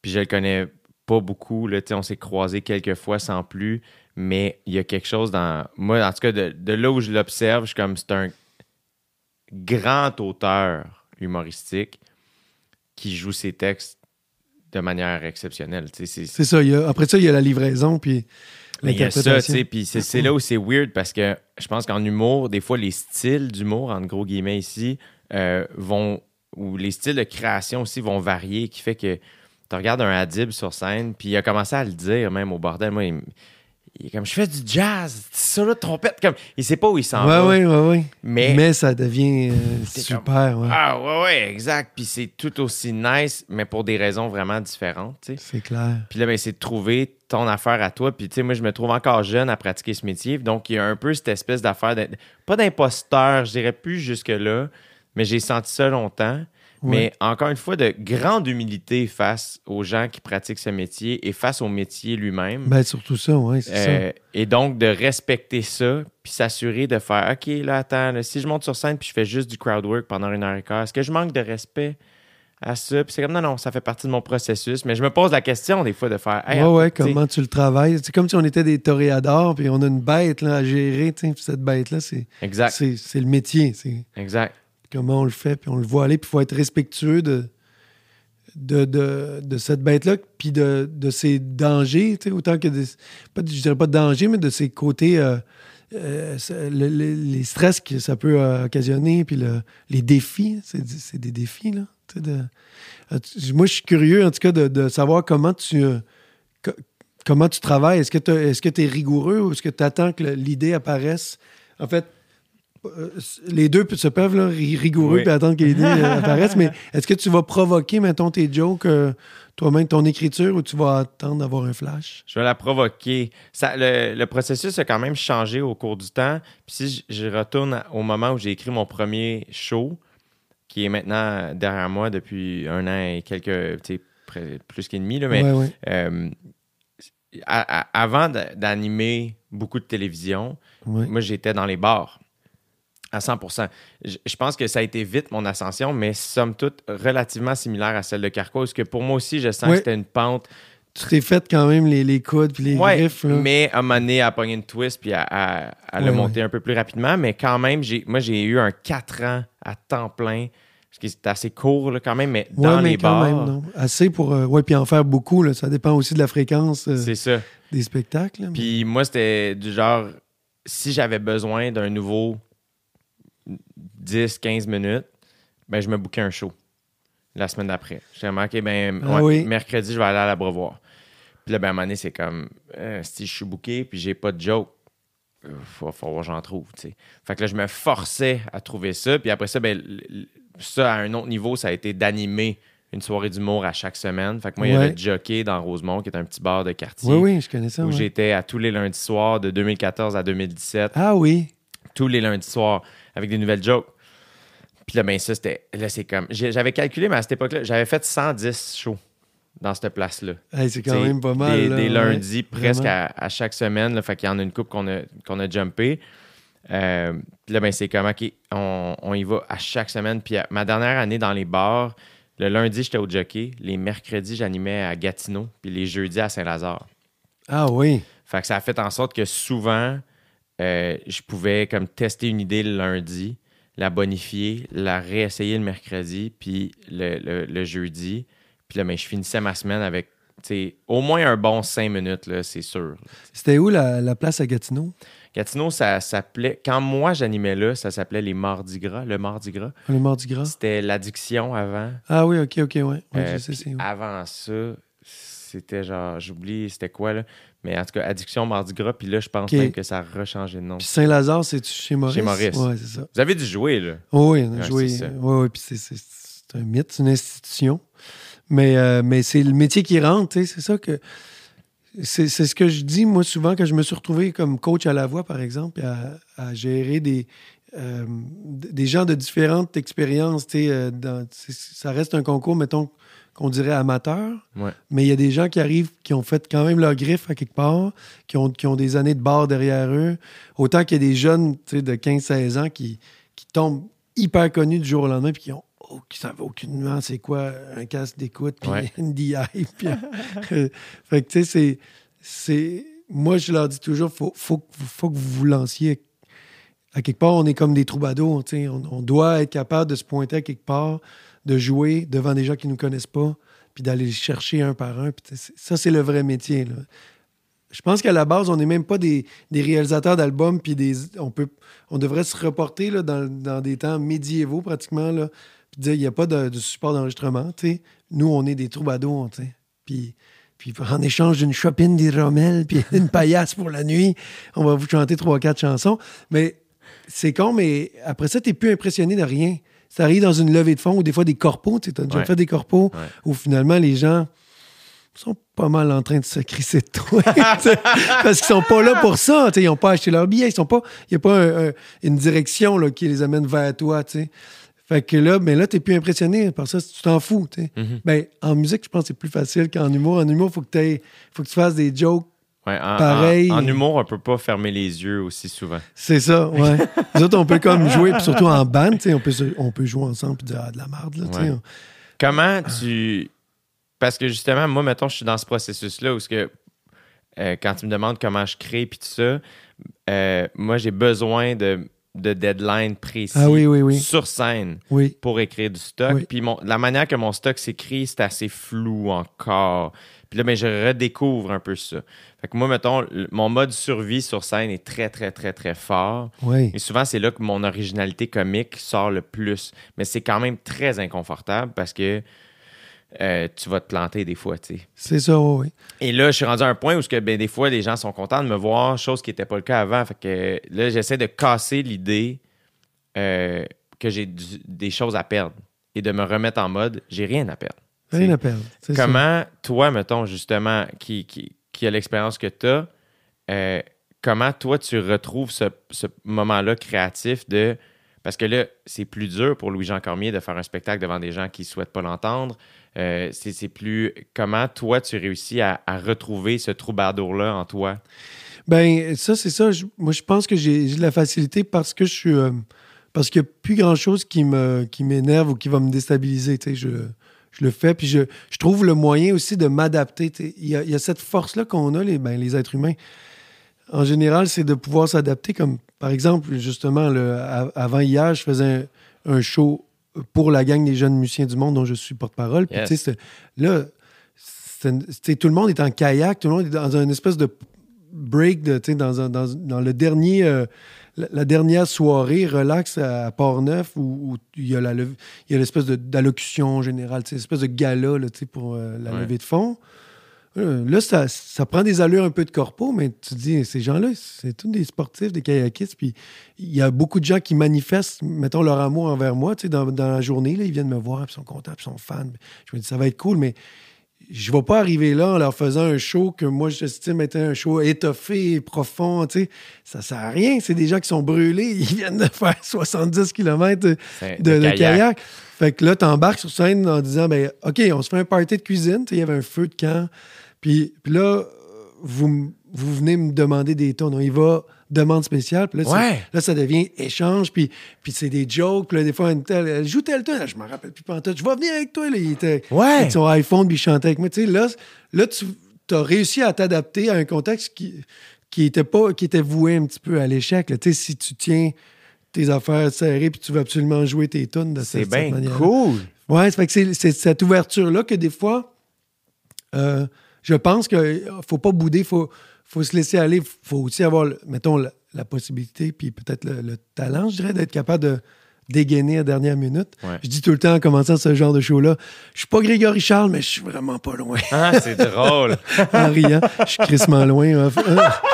Speaker 2: puis je le connais pas beaucoup, là, on s'est croisés quelques fois sans plus, mais il y a quelque chose dans. Moi, en tout cas, de, de là où je l'observe, je suis comme c'est un grand auteur humoristique qui joue ses textes de manière exceptionnelle. c'est-
Speaker 3: ça. y a- après ça, il y a la livraison, puis
Speaker 2: mais il y a ça, tu sais, puis c'est c'est là où c'est weird parce que je pense qu'en humour, des fois, les styles d'humour, en gros guillemets ici, euh, vont, ou les styles de création aussi vont varier, qui fait que tu regardes un Adib sur scène, puis il a commencé à le dire même au bordel. Moi, il, il est comme, je fais du jazz, ça là, trompette, comme, il sait pas où il s'en va.
Speaker 3: Ouais, ouais, ouais.
Speaker 2: Mais,
Speaker 3: Mais ça devient euh, super, ouais.
Speaker 2: ah ouais, ouais, exact. Puis c'est tout aussi nice, mais pour des raisons vraiment différentes.
Speaker 3: C'est clair.
Speaker 2: Puis là, ben, c'est de trouver ton affaire à toi. Puis, tu sais, moi, je me trouve encore jeune à pratiquer ce métier. Donc, il y a un peu cette espèce d'affaire, pas d'imposteur, je dirais plus jusque-là, mais j'ai senti ça longtemps. Mais encore une fois, de grande humilité face aux gens qui pratiquent ce métier et face au métier lui-même.
Speaker 3: Ben, surtout ça, oui, c'est
Speaker 2: Euh, et donc, de respecter ça, puis s'assurer de faire OK, là, attends, là, si je monte sur scène puis je fais juste du crowd work pendant une heure et quart, est-ce que je manque de respect à ça? Puis c'est comme non, non, ça fait partie de mon processus. Mais je me pose la question des fois de faire
Speaker 3: ça.
Speaker 2: Hey,
Speaker 3: ouais, ouais, comment tu le travailles? C'est comme si on était des toréadors, puis on a une bête là, à gérer, tu sais, puis cette bête-là, c'est
Speaker 2: Exact,
Speaker 3: c'est- c'est le métier. C'est
Speaker 2: exact.
Speaker 3: Comment on le fait, puis on le voit aller, puis il faut être respectueux de, de, de, cette bête-là, puis de, de ses dangers, autant que des, pas, je dirais pas de danger, mais de ses côtés, euh, euh, les stress que ça peut euh, occasionner, puis le- les défis, c'est des défis, là. moi, je suis curieux, en tout cas, de, savoir comment tu... co- Comment tu travailles? Est-ce que tu es rigoureux ou est-ce que tu attends que l'idée apparaisse? En fait, les deux se peuvent, là, rigoureux,
Speaker 2: Oui.
Speaker 3: puis attendre que l'idée euh, [laughs] apparaisse, mais est-ce que tu vas provoquer, mettons, tes jokes, euh, toi-même, ton écriture, ou tu vas attendre d'avoir un flash?
Speaker 2: Je vais la provoquer. Ça, le, le processus a quand même changé au cours du temps. Puis si je, je retourne au moment où j'ai écrit mon premier show, qui est maintenant derrière moi depuis un an et quelques, tu sais, près- plus qu'un demi, là, mais
Speaker 3: Ouais, ouais.
Speaker 2: euh, à- à- avant d'a- d'animer beaucoup de télévision,
Speaker 3: Ouais.
Speaker 2: moi, j'étais dans les bars à 100 je, je pense que ça a été vite, mon ascension, mais somme toute relativement similaire à celle de Carco, parce que pour moi aussi, je sens que c'était une pente
Speaker 3: Tu t'es fait quand même les, les coudes puis les
Speaker 2: Ouais,
Speaker 3: griffes. Là.
Speaker 2: mais à un moment donné, à pogner une twist puis à, à- à le
Speaker 3: Ouais,
Speaker 2: monter un peu plus rapidement. Mais quand même, moi, j'ai eu un 4 ans à temps plein, ce qui est assez court là, quand même, mais dans
Speaker 3: mais
Speaker 2: les
Speaker 3: quand
Speaker 2: bars,
Speaker 3: même, non. Assez pour. euh, ouais, puis en faire beaucoup. Là. Ça dépend aussi de la fréquence euh,
Speaker 2: c'est ça.
Speaker 3: des spectacles. mais-
Speaker 2: Puis moi, c'était du genre, si j'avais besoin d'un nouveau 10-15 minutes, ben, je me bouquais un show la semaine d'après. J'ai remarqué, ben,
Speaker 3: Ah
Speaker 2: ouais,
Speaker 3: oui.
Speaker 2: mercredi, je vais aller à l'abreuvoir. Puis là, ben, à un moment donné, c'est comme, euh, si je suis booké puis j'ai pas de joke, il va falloir que j'en trouve. Fait que là, je me forçais à trouver ça. Puis après ça, ben, ça, à un autre niveau, ça a été d'animer une soirée d'humour à chaque semaine. Fait que moi, il y avait Jockey dans Rosemont, qui est un petit bar de quartier
Speaker 3: Oui, oui, je connais ça.
Speaker 2: où
Speaker 3: ouais.
Speaker 2: j'étais à tous les lundis soirs de 2014 à 2017,
Speaker 3: Ah oui.
Speaker 2: tous les lundis soirs avec des nouvelles jokes. Puis là, ben ça, c'était. Là, c'est comme. J'avais calculé, mais à cette époque-là, j'avais fait 110 shows dans cette place-là.
Speaker 3: Hey, c'est quand
Speaker 2: T'sais,
Speaker 3: même pas mal.
Speaker 2: Des,
Speaker 3: là,
Speaker 2: des
Speaker 3: ouais.
Speaker 2: lundis presque à, à chaque semaine. Là, fait qu'il y en a une coupe qu'on a, qu'on a jumpé. Euh, puis là, ben, c'est comme, OK, on, on y va à chaque semaine. Puis à- ma dernière année dans les bars, le lundi, j'étais au jockey. Les mercredis, j'animais à Gatineau. Puis les jeudis à Saint-Lazare.
Speaker 3: Ah oui.
Speaker 2: Fait que ça a fait en sorte que souvent, euh, je pouvais comme tester une idée le lundi, la bonifier, la réessayer le mercredi, puis le, le- le jeudi. Puis là, ben, je finissais ma semaine avec au moins un bon cinq minutes, c'est sûr.
Speaker 3: C'était où la, la place à Gatineau?
Speaker 2: Gatineau, ça s'appelait. Quand moi j'animais là, ça s'appelait les Mardis Gras, le Mardi Gras.
Speaker 3: Le Mardi Gras?
Speaker 2: C'était l'addiction avant.
Speaker 3: Ah oui, ok, ok, ouais. Ouais,
Speaker 2: Euh,
Speaker 3: je sais,
Speaker 2: avant ça, c'était genre, j'oublie c'était quoi là? Mais en tout cas, Addiction Mardi Gras, puis là, je pense même que ça a rechangé de nom.
Speaker 3: Puis Saint-Lazare, c'est chez Maurice?
Speaker 2: Chez Maurice.
Speaker 3: Ouais, c'est ça.
Speaker 2: Vous avez dû jouer, là.
Speaker 3: Oh, oui, on a
Speaker 2: Ouais,
Speaker 3: joué. Oui, oui, puis c'est, un mythe, c'est une institution. Mais, euh, mais c'est le métier qui rentre, tu sais, c'est ça que. C'est, ce que je dis, moi, souvent, quand je me suis retrouvé comme coach à la voix, par exemple, à, à gérer des, euh, des gens de différentes expériences, tu sais, euh, dans- ça reste un concours, mettons, qu'on dirait amateur.
Speaker 2: Ouais.
Speaker 3: Mais il y a des gens qui arrivent, qui ont fait quand même leur griffe à quelque part, qui ont, qui ont des années de bar derrière eux. Autant qu'il y a des jeunes de 15-16 ans qui, qui tombent hyper connus du jour au lendemain puis qui ont oh, qui savent aucunement c'est quoi un casque d'écoute puis
Speaker 2: Ouais. [laughs]
Speaker 3: une DI. puis, euh, [laughs] fait que tu sais, c'est, c'est. Moi, je leur dis toujours, faut, faut, faut que vous vous lanciez. À quelque part, on est comme des troubadours. tu sais. On, on doit être capable de se pointer à quelque part, de jouer devant des gens qui ne nous connaissent pas, puis d'aller les chercher un par un. Ça, c'est le vrai métier. Je pense qu'à la base, on n'est même pas des, réalisateurs d'albums, puis des, on, devrait se reporter dans, des temps médiévaux pratiquement, puis dire il n'y a pas de, support d'enregistrement. Nous, on est des troubadours. Puis, puis en échange d'une chopine des rommels, puis [laughs] une paillasse pour la nuit, on va vous chanter trois, quatre chansons. Mais c'est con, mais après ça, tu n'es plus impressionné de rien. Ça arrive dans une levée de fonds ou des fois des corpos. Tu as déjà
Speaker 2: Ouais.
Speaker 3: fait des corpos
Speaker 2: Ouais.
Speaker 3: où finalement les gens sont pas mal en train de se crisser de toi. [laughs] parce qu'ils sont pas là pour ça. Ils n'ont pas acheté leur billet. Ils sont pas. Il n'y a pas un- un- une direction là, qui les amène vers toi. t'sais. Fait que là, ben là, t'es plus impressionné par ça, tu t'en fous, tu sais.
Speaker 2: Mhm.
Speaker 3: Ben, en musique, je pense que c'est plus facile qu'en humour. En humour, faut que faut que tu fasses des jokes.
Speaker 2: Ouais, en,
Speaker 3: Pareil.
Speaker 2: En, en humour, on peut pas fermer les yeux aussi souvent.
Speaker 3: C'est ça, ouais. [laughs] Nous autres, on peut comme jouer, puis surtout en band, on peut, on peut jouer ensemble puis dire ah, de la merde, là.
Speaker 2: Comment tu. Parce que justement, moi, mettons, je suis dans ce processus-là où ce que, euh, quand tu me demandes comment je crée puis tout ça, euh, moi, j'ai besoin de, de deadline précis
Speaker 3: Ah oui, oui, oui.
Speaker 2: sur scène
Speaker 3: Oui.
Speaker 2: pour écrire du stock.
Speaker 3: Oui.
Speaker 2: Puis la manière que mon stock s'écrit, c'est assez flou encore. Puis là, ben, je redécouvre un peu ça. Fait que moi, mettons, mon mode survie sur scène est très, très, très, très fort.
Speaker 3: Oui.
Speaker 2: Et souvent, c'est là que mon originalité comique sort le plus. Mais c'est quand même très inconfortable parce que euh, tu vas te planter des fois, tu sais.
Speaker 3: C'est ça, oui. oui.
Speaker 2: Et là, je suis rendu à un point où que, ben, des fois, les gens sont contents de me voir, chose qui n'était pas le cas avant. Fait que là, j'essaie de casser l'idée euh, que j'ai des choses à perdre et de me remettre en mode j'ai rien à perdre.
Speaker 3: Rien à perdre. ça.
Speaker 2: Comment, toi, mettons, justement, qui, qui, qui a l'expérience que tu as, comment toi, tu retrouves ce, ce moment-là créatif de. Parce que là, c'est plus dur pour Louis-Jean Cormier de faire un spectacle devant des gens qui ne souhaitent pas l'entendre. Euh, c'est plus. Comment toi, tu réussis à, à retrouver ce troubadour-là en toi?
Speaker 3: Ben, ça, c'est ça. Je- moi, je pense que j'ai de la facilité parce que je suis. euh, parce qu'il n'y a plus grand-chose qui me qui m'énerve ou qui va me déstabiliser. tu sais. Je, je le fais. Puis je, je trouve le moyen aussi de m'adapter. Il y a, il y a cette force-là qu'on a, les, ben, les êtres humains. En général, c'est de pouvoir s'adapter. Comme, par exemple, justement, le, avant hier, je faisais un, un show pour la gang des jeunes musiciens du monde dont je suis porte-parole. Puis,
Speaker 2: Yes.
Speaker 3: tu sais, c'était- là, tout le monde est en kayak, tout le monde est dans une espèce de break de, tu sais, dans, un- dans, dans le dernier, euh, la, la dernière soirée relax à, Port-Neuf où, où il y a l'espèce d'allocution générale, espèce de gala là, pour euh, la
Speaker 2: Ouais.
Speaker 3: levée de fonds. Euh, Là, ça, ça prend des allures un peu de corpo, mais tu te dis, ces gens-là, c'est tous des sportifs, des kayakistes, puis il y a beaucoup de gens qui manifestent, mettons, leur amour envers moi, tu sais, dans, dans la journée, là, ils viennent me voir, puis ils sont contents, puis ils sont fans. Je me dis, ça va être cool, mais je ne vais pas arriver là en leur faisant un show que moi, j'estime être un show étoffé, profond, tu sais. Ça sert à rien, c'est des gens qui sont brûlés, [laughs] ils viennent de faire 70 km de,
Speaker 2: de
Speaker 3: de
Speaker 2: kayak.
Speaker 3: Fait que là, t'embarques sur scène en disant, ben, OK, on se fait un party de cuisine. Tu sais, Il y avait un feu de camp. Puis, puis là, vous, vous venez me demander des tons. On y va, demande spéciale. Puis là, c'est-
Speaker 2: Ouais.
Speaker 3: là, ça devient échange. Puis, puis c'est des jokes. Puis là, des fois, une telle, elle joue tel ton. Je me rappelle plus pantoute. Je vais venir avec toi. Là, il était
Speaker 2: Ouais.
Speaker 3: avec son iPhone, puis il chantait avec moi. Tu sais, là, là tu as réussi à t'adapter à un contexte qui, qui était pas qui était voué un petit peu à l'échec. Tu sais, si tu tiens tes affaires serrées puis tu veux absolument jouer tes tunes de
Speaker 2: C'est
Speaker 3: cette, cette
Speaker 2: bien
Speaker 3: manière-là.
Speaker 2: cool.
Speaker 3: Ouais, fait que c'est, c'est cette ouverture-là que des fois, euh, je pense qu'il faut pas bouder, faut, faut se laisser aller. Il faut aussi avoir, mettons, la, la possibilité, puis peut-être le, le talent, je dirais, d'être capable de dégainer à dernière minute.
Speaker 2: Ouais.
Speaker 3: Je dis tout le temps en commençant ce genre de show-là, je suis pas Grégory Charles, mais je suis vraiment pas loin. [laughs]
Speaker 2: Ah, c'est drôle. [laughs]
Speaker 3: en riant. Je suis crissement loin euh,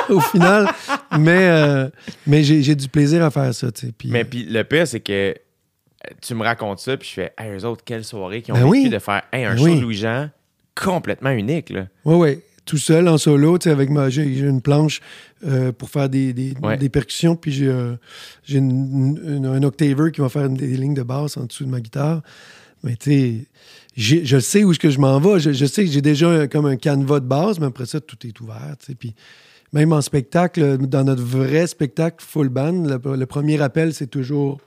Speaker 3: au final. Mais, euh, mais j'ai, du plaisir à faire ça. Puis,
Speaker 2: Mais
Speaker 3: euh,
Speaker 2: puis le pire, c'est que euh, tu me racontes ça, puis je fais, hey, eux autres, quelle soirée qui ont
Speaker 3: Ben
Speaker 2: vécu
Speaker 3: oui.
Speaker 2: de faire hey, un
Speaker 3: Ben
Speaker 2: show
Speaker 3: oui.
Speaker 2: de Louis-Jean complètement unique. Là.
Speaker 3: Oui, oui. Tout seul, en solo, tu sais, avec ma. J'ai une planche euh, pour faire des, des,
Speaker 2: Ouais.
Speaker 3: des percussions, puis j'ai euh, un octaver qui va faire des lignes de basse en dessous de ma guitare. Mais tu sais, je sais où est-ce que je m'en vais. Je, je sais que j'ai déjà un- comme un canevas de base, mais après ça, tout est ouvert, tu sais. Puis même en spectacle, dans notre vrai spectacle full band, le, le premier appel, c'est toujours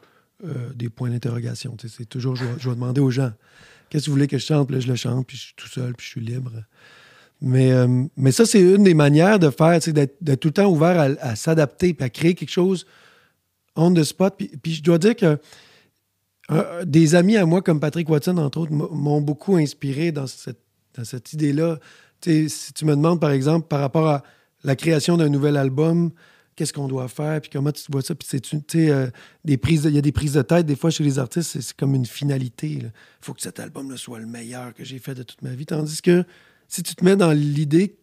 Speaker 3: euh, des points d'interrogation. C'est toujours, je vais, je vais demander aux gens, qu'est-ce que vous voulez que je chante? Puis là, je le chante, puis je suis tout seul, puis je suis libre. Mais, euh, mais ça, c'est une des manières de faire, d'être tout le temps ouvert à, s'adapter puis à créer quelque chose on the spot. Puis, je dois dire que euh, des amis à moi, comme Patrick Watson, entre autres, m'ont beaucoup inspiré dans cette, dans cette idée-là. Si tu me demandes, par exemple, par rapport à la création d'un nouvel album, qu'est-ce qu'on doit faire, puis comment tu vois ça, puis c'est euh, des prises, il y a des prises de tête des fois chez les artistes, c'est comme une finalité. Il faut que cet album-là soit le meilleur que j'ai fait de toute ma vie, tandis que si tu te mets dans l'idée,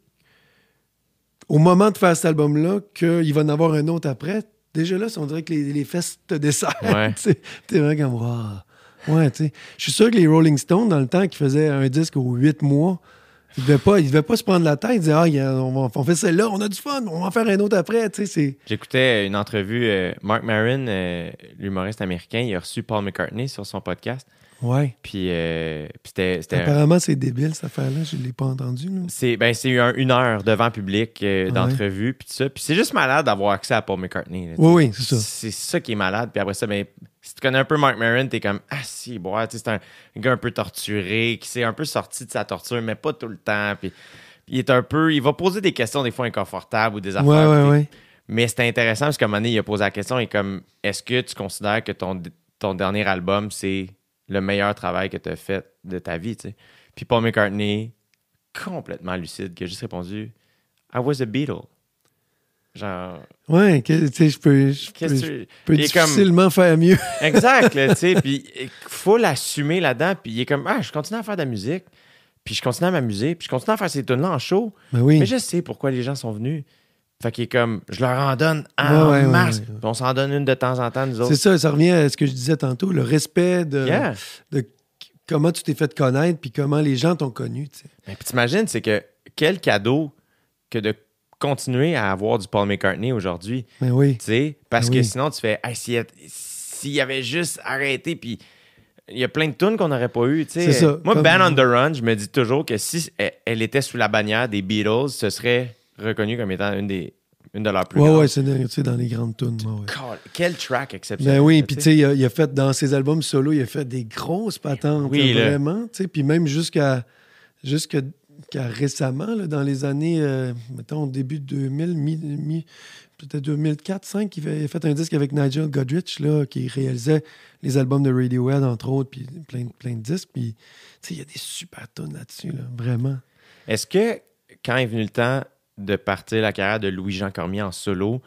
Speaker 3: au moment de faire cet album-là, qu'il va en avoir un autre après, déjà là, on dirait que les, les fesses te desserrent.
Speaker 2: Ouais. [laughs]
Speaker 3: tu sais. T'es vraiment comme, Wow. Ouais, tu sais. Je suis sûr que les Rolling Stones, dans le temps, qui faisaient un disque aux huit mois, Il devait pas, il devait pas se prendre la tête, il disait, ah, on, va- on fait celle-là, on a du fun, on va en faire un autre après, tu sais.
Speaker 2: J'écoutais une entrevue, euh, Mark Maron, euh, l'humoriste américain, il a reçu Paul McCartney sur son podcast.
Speaker 3: Ouais.
Speaker 2: Puis, euh, puis c'était. c'était un-
Speaker 3: Apparemment, c'est débile, cette affaire-là, je l'ai pas entendu.
Speaker 2: C'est ben, c'est un- une heure devant public euh, d'entrevue, puis tout ça. Puis c'est juste malade d'avoir accès à Paul McCartney. là,
Speaker 3: Oui, oui, c'est ça.
Speaker 2: C'est ça qui est malade. Puis après ça, ben, si tu connais un peu Mark Maron, t'es comme Ah si, sais, c'est un gars un peu torturé, qui s'est un peu sorti de sa torture, mais pas tout le temps. Puis il est un peu. Il va poser des questions des fois inconfortables ou des affaires.
Speaker 3: Ouais, ouais,
Speaker 2: puis
Speaker 3: ouais.
Speaker 2: Mais c'était intéressant parce qu'à un moment donné, il a posé la question et comme est-ce que tu considères que ton, ton dernier album, c'est le meilleur travail que tu as fait de ta vie, tu sais? Puis Paul McCartney, complètement lucide, qui a juste répondu I was a Beatle. Genre,
Speaker 3: Ouais, que- tu sais, je peux, je peux,
Speaker 2: tu. comme-
Speaker 3: difficilement faire mieux. [laughs]
Speaker 2: Exact, tu sais. [laughs] Puis il faut l'assumer là-dedans. Puis il est comme Ah, je continue à faire de la musique. Puis je continue à m'amuser. Puis je continue à faire ces tunes-là en show.
Speaker 3: Ben oui.
Speaker 2: Mais je sais pourquoi les gens sont venus. Fait qu'il est comme, je leur en donne en
Speaker 3: Ouais,
Speaker 2: masse.
Speaker 3: ouais.
Speaker 2: On s'en donne une de temps en temps, nous autres.
Speaker 3: C'est ça, ça revient à ce que je disais tantôt, le respect de,
Speaker 2: Yeah.
Speaker 3: de comment tu t'es fait connaître puis comment les gens t'ont connu.
Speaker 2: Mais puis t'imagines, c'est que quel cadeau que de continuer à avoir du Paul McCartney aujourd'hui,
Speaker 3: Ben oui.
Speaker 2: tu sais, parce
Speaker 3: Ah
Speaker 2: que
Speaker 3: oui.
Speaker 2: sinon tu fais, hey, s'il, s'il avait juste arrêté, puis il y a plein de tunes qu'on n'aurait pas eu, tu sais.
Speaker 3: C'est ça,
Speaker 2: Moi,
Speaker 3: comme-
Speaker 2: Band on the Run, je me dis toujours que si elle était sous la bannière des Beatles, ce serait reconnu comme étant une des une de leurs plus
Speaker 3: Ouais,
Speaker 2: grandes.
Speaker 3: ouais, c'est dans- tu sais, dans les grandes tunes. ouais.
Speaker 2: God, Quel track exceptionnel.
Speaker 3: Ben oui, puis
Speaker 2: tu
Speaker 3: sais, il, a- il a fait dans ses albums solo, il a fait des grosses patentes,
Speaker 2: Oui,
Speaker 3: là, vraiment, tu sais, puis même jusqu'à jusqu'à qu'à récemment, là, dans les années, euh, mettons, début 2000, mi, mi- peut-être 2004-2005, il avait fait un disque avec Nigel Godrich, là, qui réalisait les albums de Radiohead, entre autres, puis plein, plein de disques, puis tu sais, il y a des super tunes là-dessus, là, vraiment.
Speaker 2: Est-ce que quand est venu le temps de partir la carrière de Louis-Jean Cormier en solo,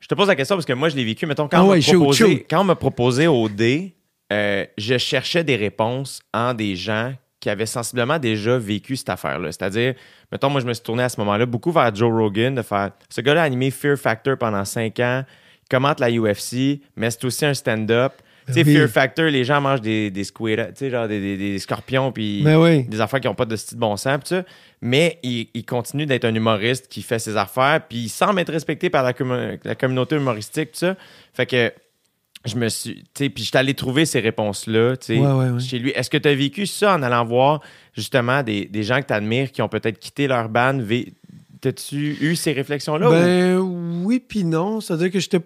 Speaker 2: je te pose la question parce que moi, je l'ai vécu. Mettons, quand,
Speaker 3: Ah
Speaker 2: on,
Speaker 3: ouais, shoot,
Speaker 2: proposé,
Speaker 3: shoot.
Speaker 2: quand on m'a proposé au D, euh, je cherchais des réponses en des gens qui avaient sensiblement déjà vécu cette affaire-là. C'est-à-dire, mettons, moi, je me suis tourné à ce moment-là beaucoup vers Joe Rogan, de faire ce gars-là a animé Fear Factor pendant cinq ans, il commente la UFC, mais c'est aussi un stand-up. Tu sais,
Speaker 3: Ben oui.
Speaker 2: Fear Factor, les gens mangent des, des squid, tu sais, genre des, des- des scorpions, puis
Speaker 3: Ben oui.
Speaker 2: des affaires qui n'ont pas de style de bon sens, ça. Mais il, il continue d'être un humoriste qui fait ses affaires, puis il semble être respecté par la, commu- la communauté humoristique, tout ça. Fait que je me suis. Tu puis j'étais allé trouver ces réponses-là, tu sais,
Speaker 3: Ouais, ouais, ouais.
Speaker 2: chez lui. Est-ce que tu as vécu ça en allant voir justement des, des gens que tu admires qui ont peut-être quitté leur band? Vé- T'as-tu eu ces réflexions-là? ou-
Speaker 3: Ben oui, puis non. C'est-à-dire que j'étais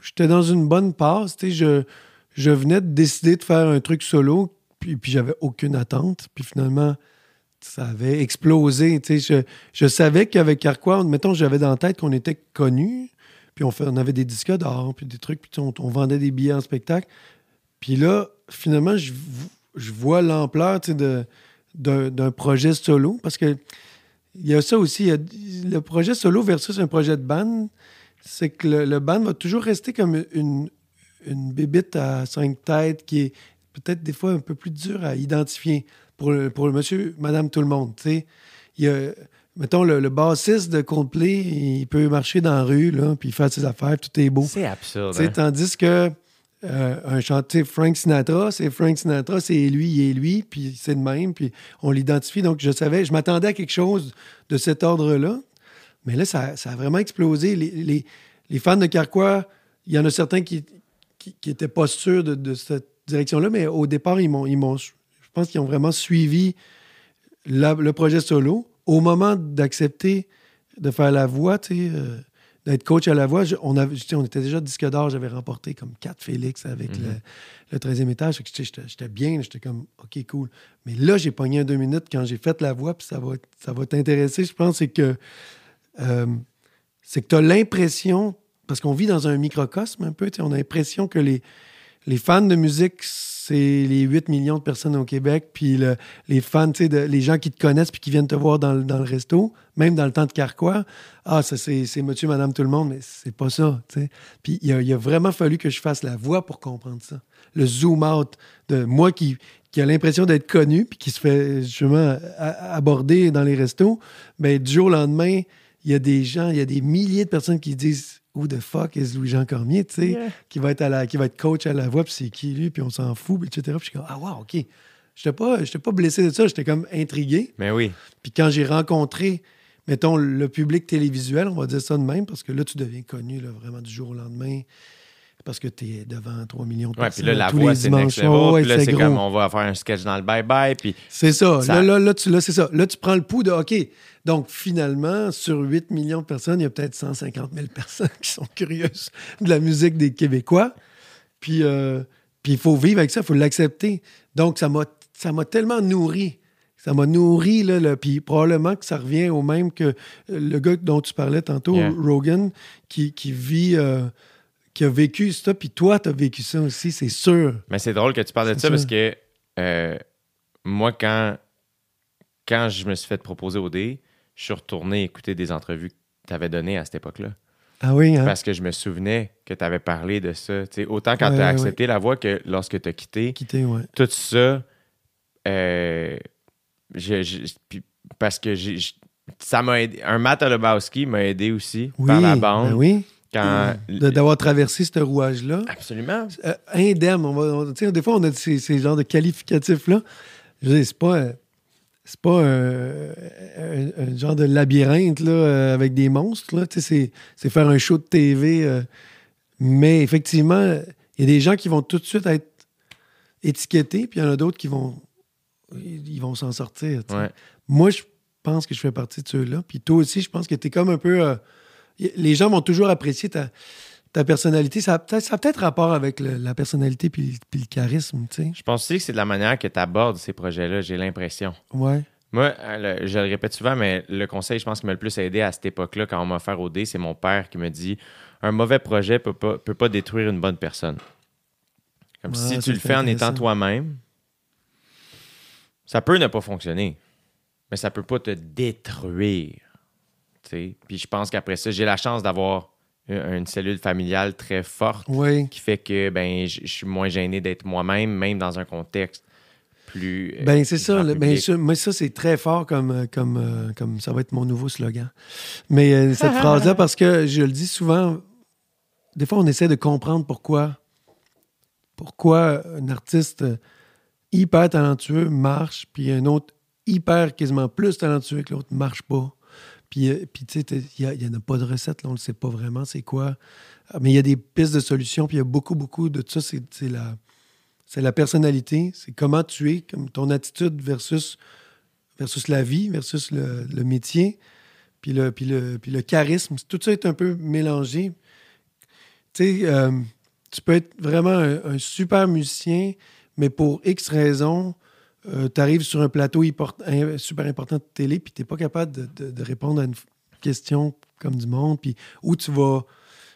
Speaker 3: j'étais dans une bonne passe. tu sais, Je, je venais de décider de faire un truc solo, puis, puis j'avais aucune attente. Puis finalement, ça avait explosé. Je, je savais qu'avec Carquois, mettons, j'avais dans la tête qu'on était connus, puis on, fait, on avait des disques d'or, puis des trucs, puis on, vendait des billets en spectacle. Puis là, finalement, je, je vois l'ampleur de- d'un projet solo, parce que il y a ça aussi. le projet solo versus un projet de band, c'est que le, band va toujours rester comme une, une bébite à cinq têtes qui est peut-être des fois un peu plus dur à identifier pour le, pour le monsieur, madame, tout le monde. Il y a, mettons, le, le bassiste de Coldplay, il peut marcher dans la rue, là, puis faire ses affaires, tout est beau.
Speaker 2: C'est absurde. Hein?
Speaker 3: Tandis que euh, un chanteur, Frank Sinatra, c'est Frank Sinatra, c'est lui, il est lui, puis c'est de même, puis on l'identifie. Donc, je savais, je m'attendais à quelque chose de cet ordre-là. Mais là, ça, ça a vraiment explosé. Les, les- les fans de Carquois, il y en a certains qui n'étaient pas sûrs de, de cette direction-là, mais au départ, ils m'ont, ils m'ont, pense qu'ils ont vraiment suivi la- le projet solo. Au moment d'accepter de faire la voix, tu sais, euh, d'être coach à la voix, je- on, avait, on était déjà disque d'or, j'avais remporté comme quatre Félix avec le, le 13e étage. J'étais bien, j'étais comme, OK, cool. Mais là, j'ai pogné un deux minutes quand j'ai fait la voix, puis ça va, ça va t'intéresser, je pense, c'est que euh, c'est que tu as l'impression, parce qu'on vit dans un microcosme un peu, tu sais, on a l'impression que les, les fans de musique, c'est les 8 millions de personnes au Québec, puis le- les fans, tu les gens qui te connaissent puis qui viennent te voir dans, le- resto, même dans le temps de Carquois, ah, ça c'est monsieur, madame, tout le monde, mais c'est pas ça, tu. Puis il a, a vraiment fallu que je fasse la voix pour comprendre ça. Le zoom out de moi qui, qui a l'impression d'être connu puis qui se fait justement aborder dans les restos, ben du jour au lendemain, il y a des gens, il y a des milliers de personnes qui disent Who the fuck is Louis-Jean Cormier, tu sais,
Speaker 2: Yeah.
Speaker 3: qui va être à la, qui va être coach à la voix, puis c'est qui lui, puis on s'en fout, etc. Puis je suis comme ah wow, ok. J'étais pas, j'étais pas blessé de ça, j'étais comme intrigué.
Speaker 2: Mais oui.
Speaker 3: Puis quand j'ai rencontré, mettons, le public télévisuel, on va dire ça de même, parce que là, tu deviens connu là, vraiment du jour au lendemain, parce que tu es devant 3 millions de
Speaker 2: Ouais, puis
Speaker 3: personnes.
Speaker 2: là, la
Speaker 3: tous
Speaker 2: voix, c'est next.
Speaker 3: Ouais,
Speaker 2: puis là, c'est comme on va faire un sketch dans le bye-bye. Puis
Speaker 3: C'est ça.
Speaker 2: Ça-
Speaker 3: Là, là, là, tu, là, c'est ça. Là, tu prends le pouls de OK. Donc, finalement, sur 8 millions de personnes, il y a peut-être 150 000 personnes [laughs] qui sont curieuses de la musique des Québécois. Puis, euh, puis il faut vivre avec ça, il faut l'accepter. Donc, ça m'a, ça m'a tellement nourri. Ça m'a nourri, là, là, puis probablement que ça revient au même que le gars dont tu parlais tantôt,
Speaker 2: Yeah.
Speaker 3: Rogan, qui, qui vit, euh, qui a vécu ça, puis toi, tu as vécu ça aussi, c'est sûr.
Speaker 2: Mais c'est drôle que tu parles de ça parce que euh, moi, quand, quand je me suis fait proposer au D, je suis retourné écouter des entrevues que tu avais données à cette époque-là.
Speaker 3: Ah oui, hein?
Speaker 2: Parce que je me souvenais que tu avais parlé de ça. Tu sais, autant quand
Speaker 3: Ouais,
Speaker 2: tu as
Speaker 3: ouais,
Speaker 2: accepté la voix que lorsque tu as quitté.
Speaker 3: Quitter, ouais.
Speaker 2: Tout ça, euh, je- parce que j'ai- ça m'a aidé. Un Matt Olobowski m'a aidé aussi
Speaker 3: Oui,
Speaker 2: par la bande.
Speaker 3: ben oui.
Speaker 2: Quand,
Speaker 3: De- D'avoir traversé ce rouage-là.
Speaker 2: Absolument.
Speaker 3: Euh, indemne. On va, on- des fois, on a ces, ces genres de qualificatifs-là. Je veux dire, c'est pas, euh, c'est pas euh, un, un genre de labyrinthe là, euh, avec des monstres. Là. C'est, c'est faire un show de TV. euh, mais effectivement, il y a des gens qui vont tout de suite être étiquetés, puis il y en a d'autres qui vont, ils vont s'en sortir.
Speaker 2: Ouais.
Speaker 3: Moi, je pense que je fais partie de ceux-là. Puis toi aussi, je pense que tu es comme un peu. Les gens vont toujours apprécier ta, ta personnalité. Ça a peut-être, rapport avec le- la personnalité puis, puis le charisme, tu sais.
Speaker 2: Je pense aussi que c'est de la manière que tu abordes ces projets-là, j'ai l'impression.
Speaker 3: Ouais.
Speaker 2: Moi, euh, le- je le répète souvent, mais le conseil, je pense, qui m'a le plus aidé à cette époque-là, quand on m'a offert au dé, c'est mon père qui me dit un mauvais projet peut pas, peut pas détruire une bonne personne. Comme
Speaker 3: Ouais,
Speaker 2: si tu le fais en étant toi-même, ça peut ne pas fonctionner, mais ça peut pas te détruire. Puis je pense qu'après ça, j'ai la chance d'avoir une, cellule familiale très forte
Speaker 3: Oui.
Speaker 2: qui fait que ben, je suis moins gêné d'être moi-même, même dans un contexte plus. euh,
Speaker 3: Ben, c'est ça. Ben, ça- moi, ça, c'est très fort comme, euh, comme, euh, comme ça va être mon nouveau slogan. Mais euh, cette [laughs] phrase-là, parce que je le dis souvent, des fois, on essaie de comprendre pourquoi, pourquoi un artiste hyper talentueux marche, puis un autre hyper quasiment plus talentueux que l'autre marche pas. Puis, euh, puis tu sais, il n'y en a pas de recette, là, on ne le sait pas vraiment c'est quoi. Ah, Mais il y a des pistes de solutions, puis il y a beaucoup, beaucoup de ça, c'est la, la personnalité, c'est comment tu es, comme ton attitude versus, versus la vie, versus le, le métier, puis le, puis, le, puis le charisme. Tout ça est un peu mélangé. Tu sais, euh, tu peux être vraiment un, un super musicien, mais pour X raisons, tu arrives sur un plateau super important de télé, puis tu n'es pas capable de, de- de répondre à une question comme du monde, puis où tu vas,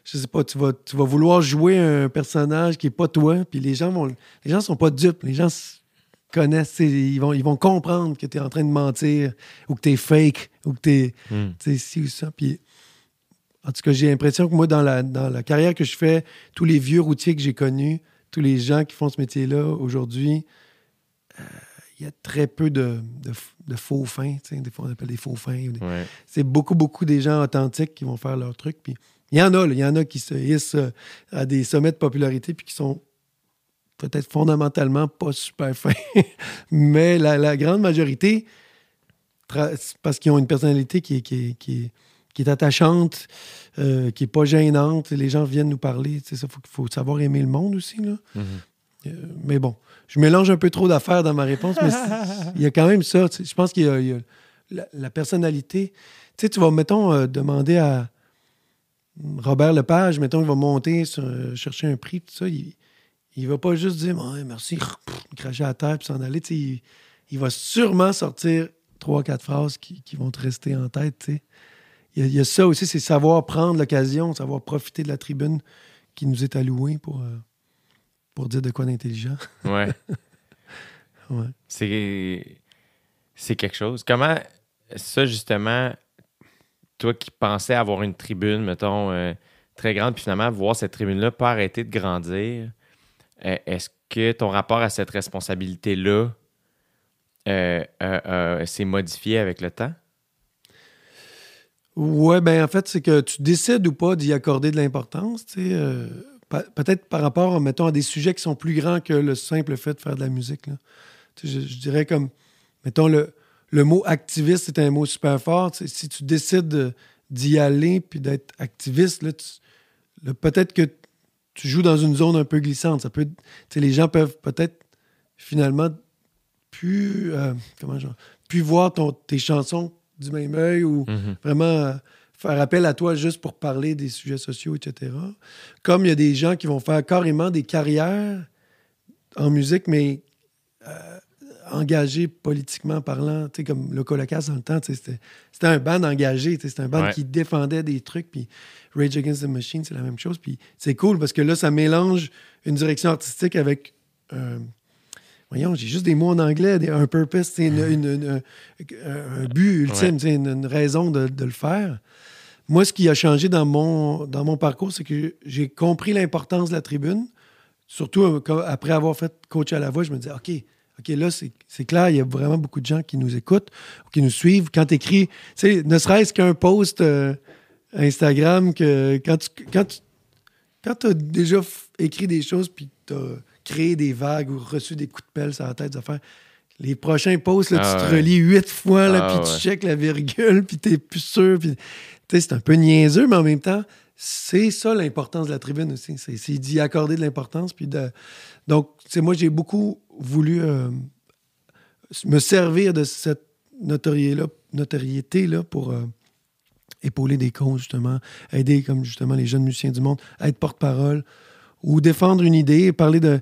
Speaker 3: je sais pas, tu vas, tu vas vouloir jouer un personnage qui n'est pas toi, puis les gens vont, les gens sont pas dupes, les gens connaissent, ils vont, ils vont comprendre que tu es en train de mentir, ou que tu es fake, ou que tu es
Speaker 2: Hmm.
Speaker 3: tu ci ou ça. Puis, en tout cas, j'ai l'impression que moi, dans la, dans la carrière que je fais, tous les vieux routiers que j'ai connus, tous les gens qui font ce métier-là aujourd'hui, euh, il y a très peu de, de, de faux fins. Des fois, on appelle des faux fins. ou des-
Speaker 2: Ouais.
Speaker 3: C'est beaucoup, beaucoup des gens authentiques qui vont faire leur truc. Puis, il y en a, il y en a qui se hissent euh, à des sommets de popularité puis qui sont peut-être fondamentalement pas super fins. [laughs] Mais la, la grande majorité, parce qu'ils ont une personnalité qui est, qui est, qui est, qui est attachante, euh, qui est pas gênante. Les gens viennent nous parler. Il faut, faut savoir aimer le monde aussi. Là.
Speaker 2: Mhm.
Speaker 3: Euh, mais bon, je mélange un peu trop d'affaires dans ma réponse, mais [laughs] il y a quand même ça. Je pense qu'il y a, il y a la, la personnalité. Tu sais, tu vas, mettons, euh, demander à Robert Lepage, mettons, il va monter sur, euh, chercher un prix, tout ça. Il, il va pas juste dire Ouais, merci, [laughs] cracher à terre puis s'en aller. Tu sais, il, il va sûrement sortir trois, quatre phrases qui, qui vont te rester en tête. tu sais. Il y, a, il y a ça aussi, c'est savoir prendre l'occasion, savoir profiter de la tribune qui nous est allouée pour, euh, pour dire de quoi d'intelligent.
Speaker 2: Ouais. [laughs]
Speaker 3: Ouais.
Speaker 2: C'est c'est quelque chose. Comment ça justement, toi qui pensais avoir une tribune, mettons euh, très grande, puis finalement voir cette tribune-là pas arrêter de grandir, euh, est-ce que ton rapport à cette responsabilité-là euh, s'est modifié avec le temps?
Speaker 3: Ouais, ben en fait, c'est que tu décides ou pas d'y accorder de l'importance, tu sais. euh, Peut-être par rapport, mettons, à des sujets qui sont plus grands que le simple fait de faire de la musique. là. Je, je dirais comme, mettons, le, le mot activiste, c'est un mot super fort. Si tu décides de- d'y aller puis d'être activiste, là, peut-être que tu joues dans une zone un peu glissante. Ça peut, les gens peuvent peut-être finalement plus, euh, comment genre, plus voir ton, tes chansons du même œil ou
Speaker 2: Mhm.
Speaker 3: vraiment euh, faire appel à toi juste pour parler des sujets sociaux, etc. Comme il y a des gens qui vont faire carrément des carrières en musique, mais euh, engagés politiquement parlant, tu sais, comme le Colocas dans le temps, c'était un band engagé, c'était un band
Speaker 2: Ouais.
Speaker 3: qui défendait des trucs, puis Rage Against the Machine, c'est la même chose, puis c'est cool parce que là, ça mélange une direction artistique avec... euh, Voyons, j'ai juste des mots en anglais, des- un purpose, c'est une- une- une- un, but ultime,
Speaker 2: Ouais.
Speaker 3: c'est une, raison de, de le faire. Moi, ce qui a changé dans mon, dans mon parcours, c'est que j'ai compris l'importance de la tribune. Surtout euh, après avoir fait coach à la voix, je me disais, OK, OK, là, c'est clair, il y a vraiment beaucoup de gens qui nous écoutent, qui nous suivent. Quand tu écris, tu sais, ne serait-ce qu'un post euh, Instagram, que quand tu quand tu quand as déjà écrit des choses puis tu as créé des vagues ou reçu des coups de pelle sur la tête, des affaires, les prochains posts, là,
Speaker 2: Ah
Speaker 3: tu te
Speaker 2: ouais.
Speaker 3: relis huit fois, là,
Speaker 2: Ah
Speaker 3: puis tu checkes la virgule, puis t'es plus sûr. Puis, c'est un peu niaiseux, mais en même temps, c'est ça l'importance de la tribune aussi. C'est d'y accorder de l'importance. Puis de... Donc, moi, j'ai beaucoup voulu euh, me servir de cette notoriété-là notoriété -là pour euh, épauler des causes, justement, aider, comme justement les jeunes musiciens du monde, à être porte-parole ou défendre une idée, parler de.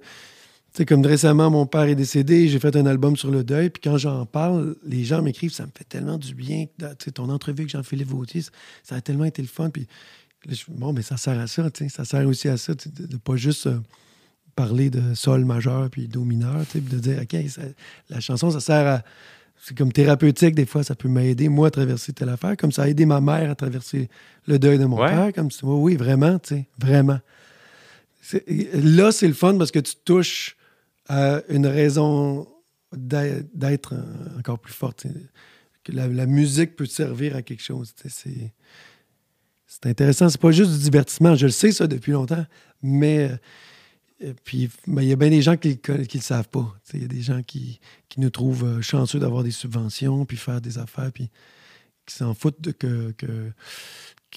Speaker 3: Tu sais, comme récemment, mon père est décédé, j'ai fait un album sur le deuil, puis quand j'en parle, les gens m'écrivent, ça me fait tellement du bien. Tu sais, ton entrevue avec Jean-Philippe Vautier, ça- a tellement été le fun. Puis, bon, mais ça sert à ça, tu sais, ça sert aussi à ça, de, de pas juste euh, parler de sol majeur puis do mineur, tu sais, puis de dire, OK, ça- la chanson, ça sert à. C'est comme thérapeutique, des fois, ça peut m'aider, moi, à traverser telle affaire, comme ça a aidé ma mère à traverser le deuil de mon
Speaker 2: Ouais.
Speaker 3: père. Comme ça. Oui, oui, vraiment, tu sais, vraiment. Là, c'est le fun parce que tu touches à une raison d'être encore plus forte. la, musique peut servir à quelque chose. C'est c'est intéressant. C'est pas juste du divertissement. Je le sais, ça, depuis longtemps. Mais. euh, ben, il y a bien des gens qui ne le savent pas. Il y a des gens qui, nous trouvent euh, chanceux d'avoir des subventions, puis faire des affaires, puis qui s'en foutent de que,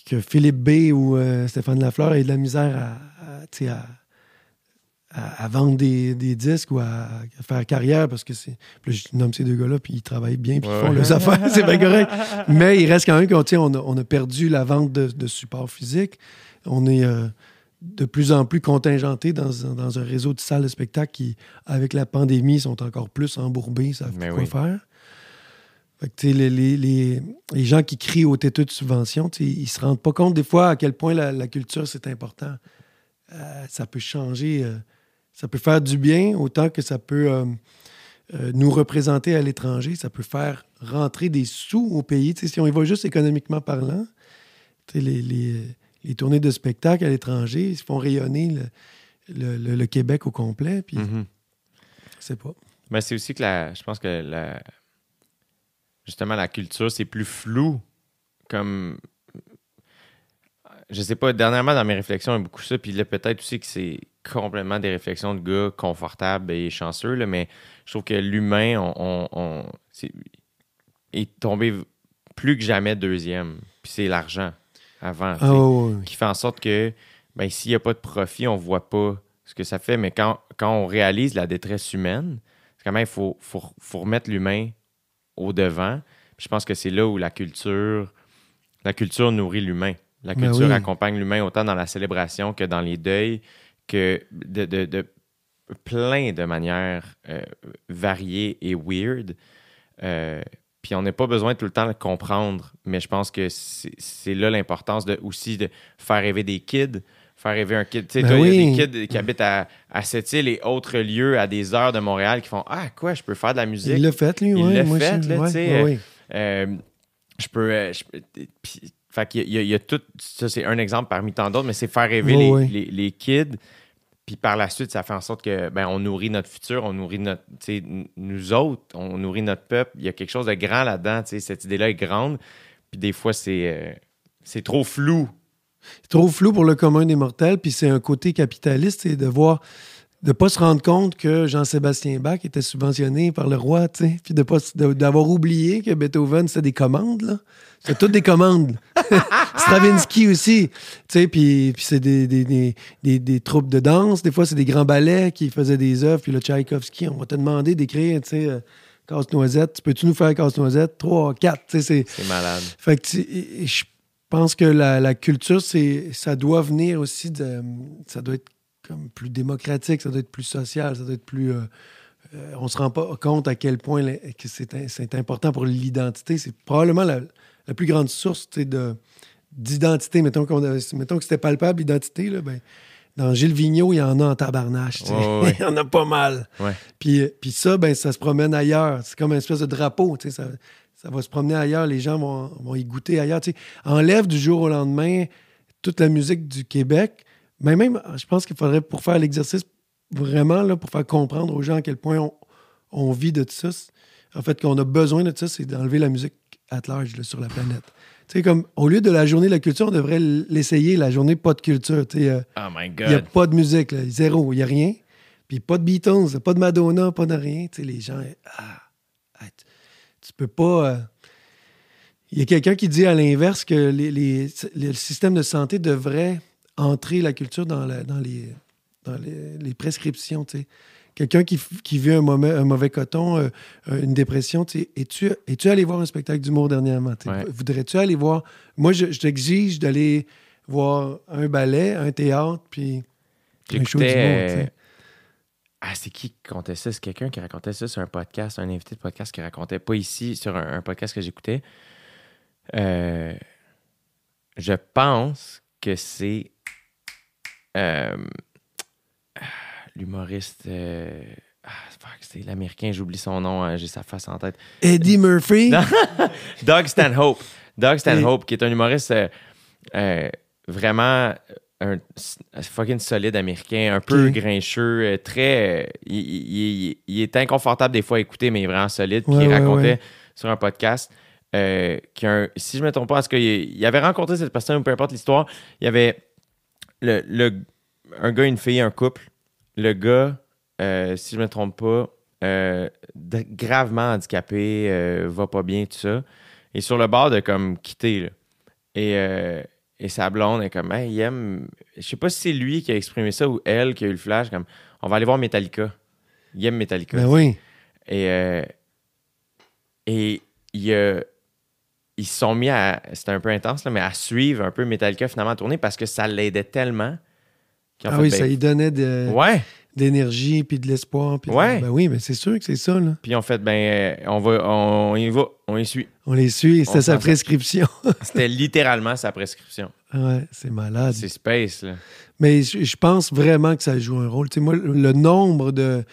Speaker 3: que Philippe B ou euh, Stéphane Lafleur aient de la misère à, vendre des, des disques ou à, faire carrière parce que c'est. Je nomme ces deux gars-là, puis ils travaillent bien, puis ils font leurs affaires, [laughs] c'est bien correct. Mais il reste quand même qu'on on a, on a perdu la vente de, de support physique. On est euh, de plus en plus contingenté dans, un- dans un réseau de salles de spectacle qui, avec la pandémie, sont encore plus embourbés, ils savent plus quoi
Speaker 2: oui.
Speaker 3: faire. Fait que, les, les- les- les gens qui crient au têteux de subvention, ils se rendent pas compte des fois à quel point la, la culture, c'est important. Euh, ça peut changer, euh, ça peut faire du bien autant que ça peut euh, nous représenter à l'étranger. Ça peut faire rentrer des sous au pays. Si on y va juste économiquement parlant, les, les- les tournées de spectacle à l'étranger, ils font rayonner le, le- le- le Québec au complet. Puis,
Speaker 2: Mhm.
Speaker 3: je sais pas.
Speaker 2: Mais c'est aussi que la, je pense que la, justement la culture, c'est plus flou. Comme. Je sais pas, dernièrement dans mes réflexions, il y a beaucoup ça. Puis là, peut-être aussi que c'est complètement des réflexions de gars confortables et chanceux. là, mais je trouve que l'humain on, on- on- c'est- est tombé plus que jamais deuxième. Puis c'est l'argent avant.
Speaker 3: ouais.
Speaker 2: qui fait en sorte que ben, s'il n'y a pas de profit, on ne voit pas ce que ça fait. Mais quand, quand on réalise la détresse humaine, c'est quand même, il faut, faut, faut remettre l'humain au devant. Puis je pense que c'est là où la culture, la culture nourrit l'humain. La
Speaker 3: Ben
Speaker 2: culture
Speaker 3: oui.
Speaker 2: accompagne l'humain autant dans la célébration que dans les deuils, que de, de- de plein de manières euh, variées et weird. Euh, puis on n'a pas besoin tout le temps de comprendre, mais je pense que c'est c'est là l'importance de, aussi de faire rêver des kids, faire rêver un kid. Tu sais,
Speaker 3: Ben
Speaker 2: il y a des kids qui habitent à, à Sept-Îles et autres lieux à des heures de Montréal qui font Ah, quoi, je peux faire de la musique?
Speaker 3: Il l'a fait, lui.
Speaker 2: Il
Speaker 3: ouais,
Speaker 2: l'a
Speaker 3: moi,
Speaker 2: fait, là,
Speaker 3: ouais,
Speaker 2: tu sais,
Speaker 3: ouais,
Speaker 2: euh. Euh, je peux. euh, je peux- puis- fait qu'il y y, a- il y a tout. Ça, c'est un exemple parmi tant d'autres, mais c'est faire rêver les, les- les kids. Puis par la suite, ça fait en sorte que ben, on nourrit notre futur, on nourrit notre. tu sais, n- Nous autres, on nourrit notre peuple. Il y a quelque chose de grand là-dedans. tu sais, Cette idée-là est grande. Puis des fois, c'est. euh, c'est trop flou.
Speaker 3: C'est trop flou pour le commun des mortels, puis c'est un côté capitaliste, c'est de voir de pas se rendre compte que Jean-Sébastien Bach était subventionné par le roi, tu sais, puis de pas d'avoir oublié que Beethoven c'était des commandes là, c'est toutes des commandes. [laughs] Stravinsky aussi, tu sais, puis, puis c'est des, des, des, des, des troupes de danse, des fois c'est des grands ballets qui faisaient des œuvres, puis le Tchaïkovski, on va te demander d'écrire, tu sais, euh, Casse-Noisette, peux-tu nous faire Casse-Noisette? Trois, quatre, tu sais, c'est...
Speaker 2: C'est malade.
Speaker 3: Fait que je pense que la, la culture, c'est, ça doit venir aussi de. Ça doit être comme plus démocratique, ça doit être plus social, ça doit être plus. euh, euh, on se rend pas compte à quel point que c'est, important pour l'identité. C'est probablement la, la plus grande source de, d'identité. Mettons, qu'on mettons que c'était palpable, l'identité. Là, ben, dans Gilles Vigneault, il y en a en tabarnache.
Speaker 2: Ouais, [laughs]
Speaker 3: il y en a pas mal.
Speaker 2: Ouais.
Speaker 3: Puis, puis ça, ben, ça se promène ailleurs. C'est comme une espèce de drapeau. Ça, ça va se promener ailleurs. Les gens vont, vont y goûter ailleurs. tu sais. Enlève du jour au lendemain toute la musique du Québec. Mais même, je pense qu'il faudrait, pour faire l'exercice, vraiment, là, pour faire comprendre aux gens à quel point on, on vit de tout ça, en fait, qu'on a besoin de ça, c'est d'enlever la musique at large là, sur la planète. Tu sais, comme, au lieu de la journée de la culture, on devrait l'essayer, la journée pas de culture. tu sais, euh,
Speaker 2: Oh my
Speaker 3: il n'y a pas de musique, là, zéro, il n'y a rien. Puis pas de Beatles, pas de Madonna, pas de rien. Tu sais, les gens, ah, ah, tu, peux pas. euh, Il y a quelqu'un qui dit à l'inverse que les, les- le système de santé devrait entrer la culture dans, la- dans les, dans les, les prescriptions. Quelqu'un qui, vit un mauvais, un mauvais coton, euh, une dépression, es-tu es-tu allé voir un spectacle d'humour dernièrement?
Speaker 2: Ouais.
Speaker 3: Voudrais-tu aller voir? Moi, je, je t'exige d'aller voir un ballet, un théâtre, puis un show d'humour,
Speaker 2: euh. Ah, c'est qui qui racontait ça? C'est quelqu'un qui racontait ça sur un podcast, un invité de podcast qui racontait pas ici, sur un, un podcast que j'écoutais. Euh, je pense que c'est euh, ah, l'humoriste. euh, ah, c'est l'américain, j'oublie son nom, hein, j'ai sa face en tête.
Speaker 3: Eddie Murphy? [laughs]
Speaker 2: Doug Stanhope. Doug Stanhope, qui est un humoriste euh, vraiment un fucking solide américain, un peu grincheux, euh, très. euh, il, il- il- il est inconfortable des fois à écouter, mais il est vraiment solide. Puis il
Speaker 3: ouais,
Speaker 2: racontait
Speaker 3: ouais.
Speaker 2: sur un podcast euh, qu'un. Si je ne me trompe pas, parce qu'il il avait rencontré cette personne, ou peu importe l'histoire, il y avait le, le- un gars, une fille, un couple. Le gars, euh, si je ne me trompe pas, euh, gravement handicapé, euh, va pas bien, tout ça. Et sur le bord de comme quitter. là. Et, euh, et sa blonde est comme, hey, il aime. Je sais pas si c'est lui qui a exprimé ça ou elle qui a eu le flash, comme, on va aller voir Metallica. Il aime Metallica.
Speaker 3: Ben oui.
Speaker 2: Et, euh, et il, euh, ils se sont mis à. C'était un peu intense, là, mais à suivre un peu Metallica finalement à tourner parce que ça l'aidait tellement.
Speaker 3: Ah
Speaker 2: fait,
Speaker 3: oui,
Speaker 2: ben,
Speaker 3: ça lui donnait de,
Speaker 2: Ouais.
Speaker 3: De l'énergie puis de l'espoir. puis de-
Speaker 2: Ouais.
Speaker 3: Ben oui, mais c'est sûr que c'est ça. Là.
Speaker 2: Puis on fait, ben, on va, on y va, on y suit.
Speaker 3: On les suit, c'était sa prescription. [laughs]
Speaker 2: C'était littéralement sa prescription.
Speaker 3: ouais, c'est malade.
Speaker 2: C'est space, là.
Speaker 3: Mais je, je pense vraiment que ça joue un rôle. Tu sais, moi, le le nombre de.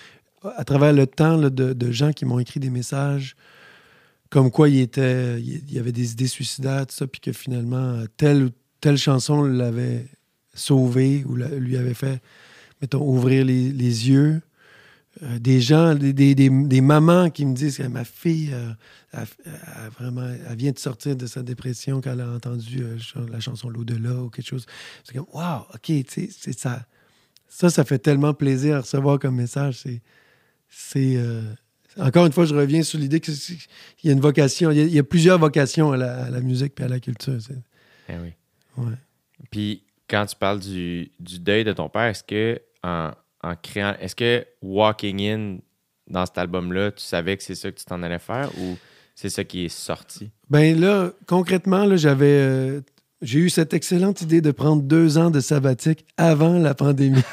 Speaker 3: À travers le temps, là, de, de gens qui m'ont écrit des messages comme quoi il était. Il y avait des idées suicidaires, tout ça, puis que finalement, telle ou telle chanson l'avait sauvé ou la- lui avait fait, mettons, ouvrir les, les yeux. Euh, des gens, des, des- des- des mamans qui me disent que ma fille, euh, elle vraiment, elle vient de sortir de sa dépression quand elle a entendu euh, la chanson L'au-delà ou quelque chose. C'est comme, wow, OK, c'est ça. Ça, ça fait tellement plaisir à recevoir comme message. C'est. Encore une fois, je reviens sur l'idée qu'il y a une vocation. Il y a, il y a plusieurs vocations à la, à la musique et à la culture.
Speaker 2: Eh oui.
Speaker 3: Ouais.
Speaker 2: Puis quand tu parles du, du deuil de ton père, est-ce que en, en créant, est-ce que Walking In dans cet album-là, tu savais que c'est ça que tu t'en allais faire ou c'est ça qui est sorti?
Speaker 3: Ben là, concrètement, là, j'avais. euh, j'ai eu cette excellente idée de prendre deux ans de sabbatique avant la pandémie. [laughs]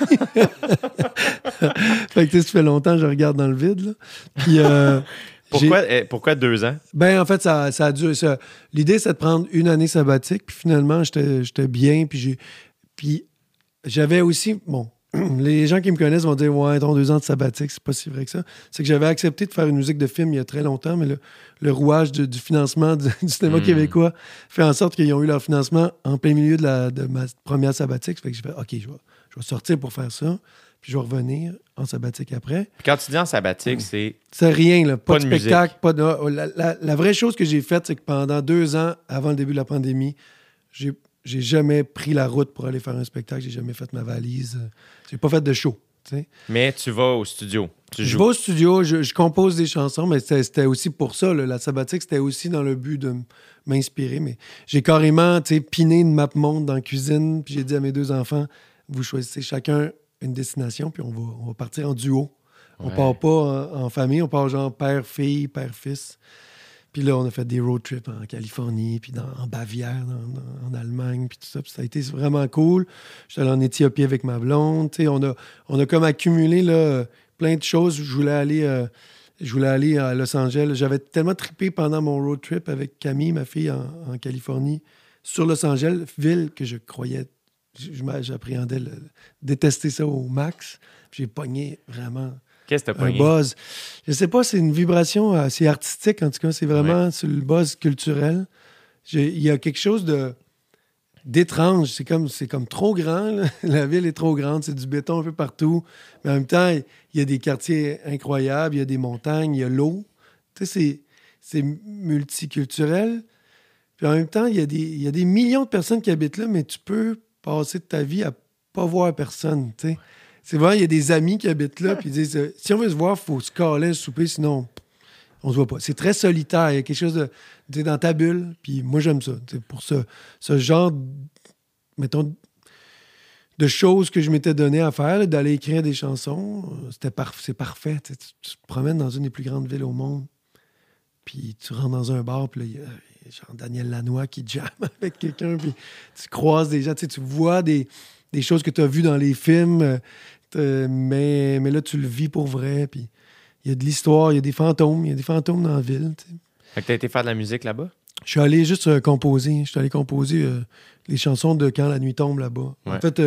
Speaker 3: fait que tu sais, ça fait longtemps que je regarde dans le vide. Là. Puis, euh, [laughs]
Speaker 2: Pourquoi, eh, pourquoi deux ans?
Speaker 3: Ben, en fait, ça, ça a duré. ça- L'idée, c'est de prendre une année sabbatique. Puis finalement, j'étais j'étais bien. Puis j'ai. Puis j'avais aussi. Bon, [clears throat] les gens qui me connaissent vont dire Ouais, ton deux ans de sabbatique, c'est pas si vrai que ça. C'est que j'avais accepté de faire une musique de film il y a très longtemps, mais le, le rouage du, du financement du, du cinéma
Speaker 2: Mm.
Speaker 3: québécois fait en sorte qu'ils ont eu leur financement en plein milieu de, la, de ma première sabbatique. Ça fait que j'ai fait OK, je vais, je vais sortir pour faire ça. Puis je vais revenir en sabbatique après.
Speaker 2: Puis quand tu dis en sabbatique, c'est
Speaker 3: C'est rien, là. Pas,
Speaker 2: Pas
Speaker 3: de, spectacle, pas de. oh, La, la- la vraie chose que j'ai faite, c'est que pendant deux ans, avant le début de la pandémie, j'ai j'ai jamais pris la route pour aller faire un spectacle. J'ai jamais fait ma valise. J'ai pas fait de show.
Speaker 2: Mais tu vas au studio. Tu
Speaker 3: Je
Speaker 2: joues.
Speaker 3: vais au studio, je, je compose des chansons, mais c'était aussi pour ça. là. la sabbatique, c'était aussi dans le but de m'inspirer. Mais j'ai carrément piné une map monde dans la cuisine, puis j'ai dit à mes deux enfants vous choisissez chacun une destination, puis on va, on va partir en duo. On
Speaker 2: Ouais.
Speaker 3: part pas en, en famille, on part genre père-fille, père-fils. Puis là, on a fait des road trips en Californie, puis dans, en Bavière, dans- en Allemagne, puis tout ça. Puis ça a été vraiment cool. J'étais allé en Éthiopie avec ma blonde. On a, on a comme accumulé là, plein de choses. Je voulais aller, euh, je voulais aller à Los Angeles. J'avais tellement trippé pendant mon road trip avec Camille, ma fille, en, en Californie, sur Los Angeles, ville que je croyais, j'appréhendais détester ça au max. J'ai pogné vraiment
Speaker 2: Qu'est-ce que t'as
Speaker 3: un
Speaker 2: pogné?
Speaker 3: buzz. Je sais pas, c'est une vibration assez artistique, en tout cas. C'est vraiment sur le buzz culturel. Il y a quelque chose de d'étrange. C'est comme, c'est comme trop grand. là. [laughs] La ville est trop grande. C'est du béton un peu partout. Mais en même temps, il y a des quartiers incroyables. Il y a des montagnes. Il y a l'eau. Tu sais, c'est, c'est multiculturel. Puis en même temps, il y, a des, il y a des millions de personnes qui habitent là, mais tu peux passer de ta vie à pas voir personne. tu sais. C'est vrai, il y a des amis qui habitent là, [laughs] puis ils disent euh, si on veut se voir, il faut se caler, se souper, sinon on se voit pas. C'est très solitaire. Il y a quelque chose de. Tu dans ta bulle, puis moi, j'aime ça. Pour ce, ce genre, mettons, de choses que je m'étais donné à faire, d'aller écrire des chansons, euh, c'était par- c'est parfait. Tu, te promènes dans une des plus grandes villes au monde, puis tu rentres dans un bar, puis il y a il y a genre Daniel Lanois qui jamme [laughs] avec quelqu'un, puis tu croises des gens, tu sais, tu vois des, des choses que tu as vues dans les films, euh, mais, mais là, tu le vis pour vrai, puis il y a de l'histoire, il y a des fantômes, il y a des fantômes dans la ville. tu sais.
Speaker 2: Fait que t'as été faire de la musique là-bas?
Speaker 3: Je suis allé juste euh, composer. Je suis allé composer euh, les chansons de Quand la nuit tombe là-bas. En fait,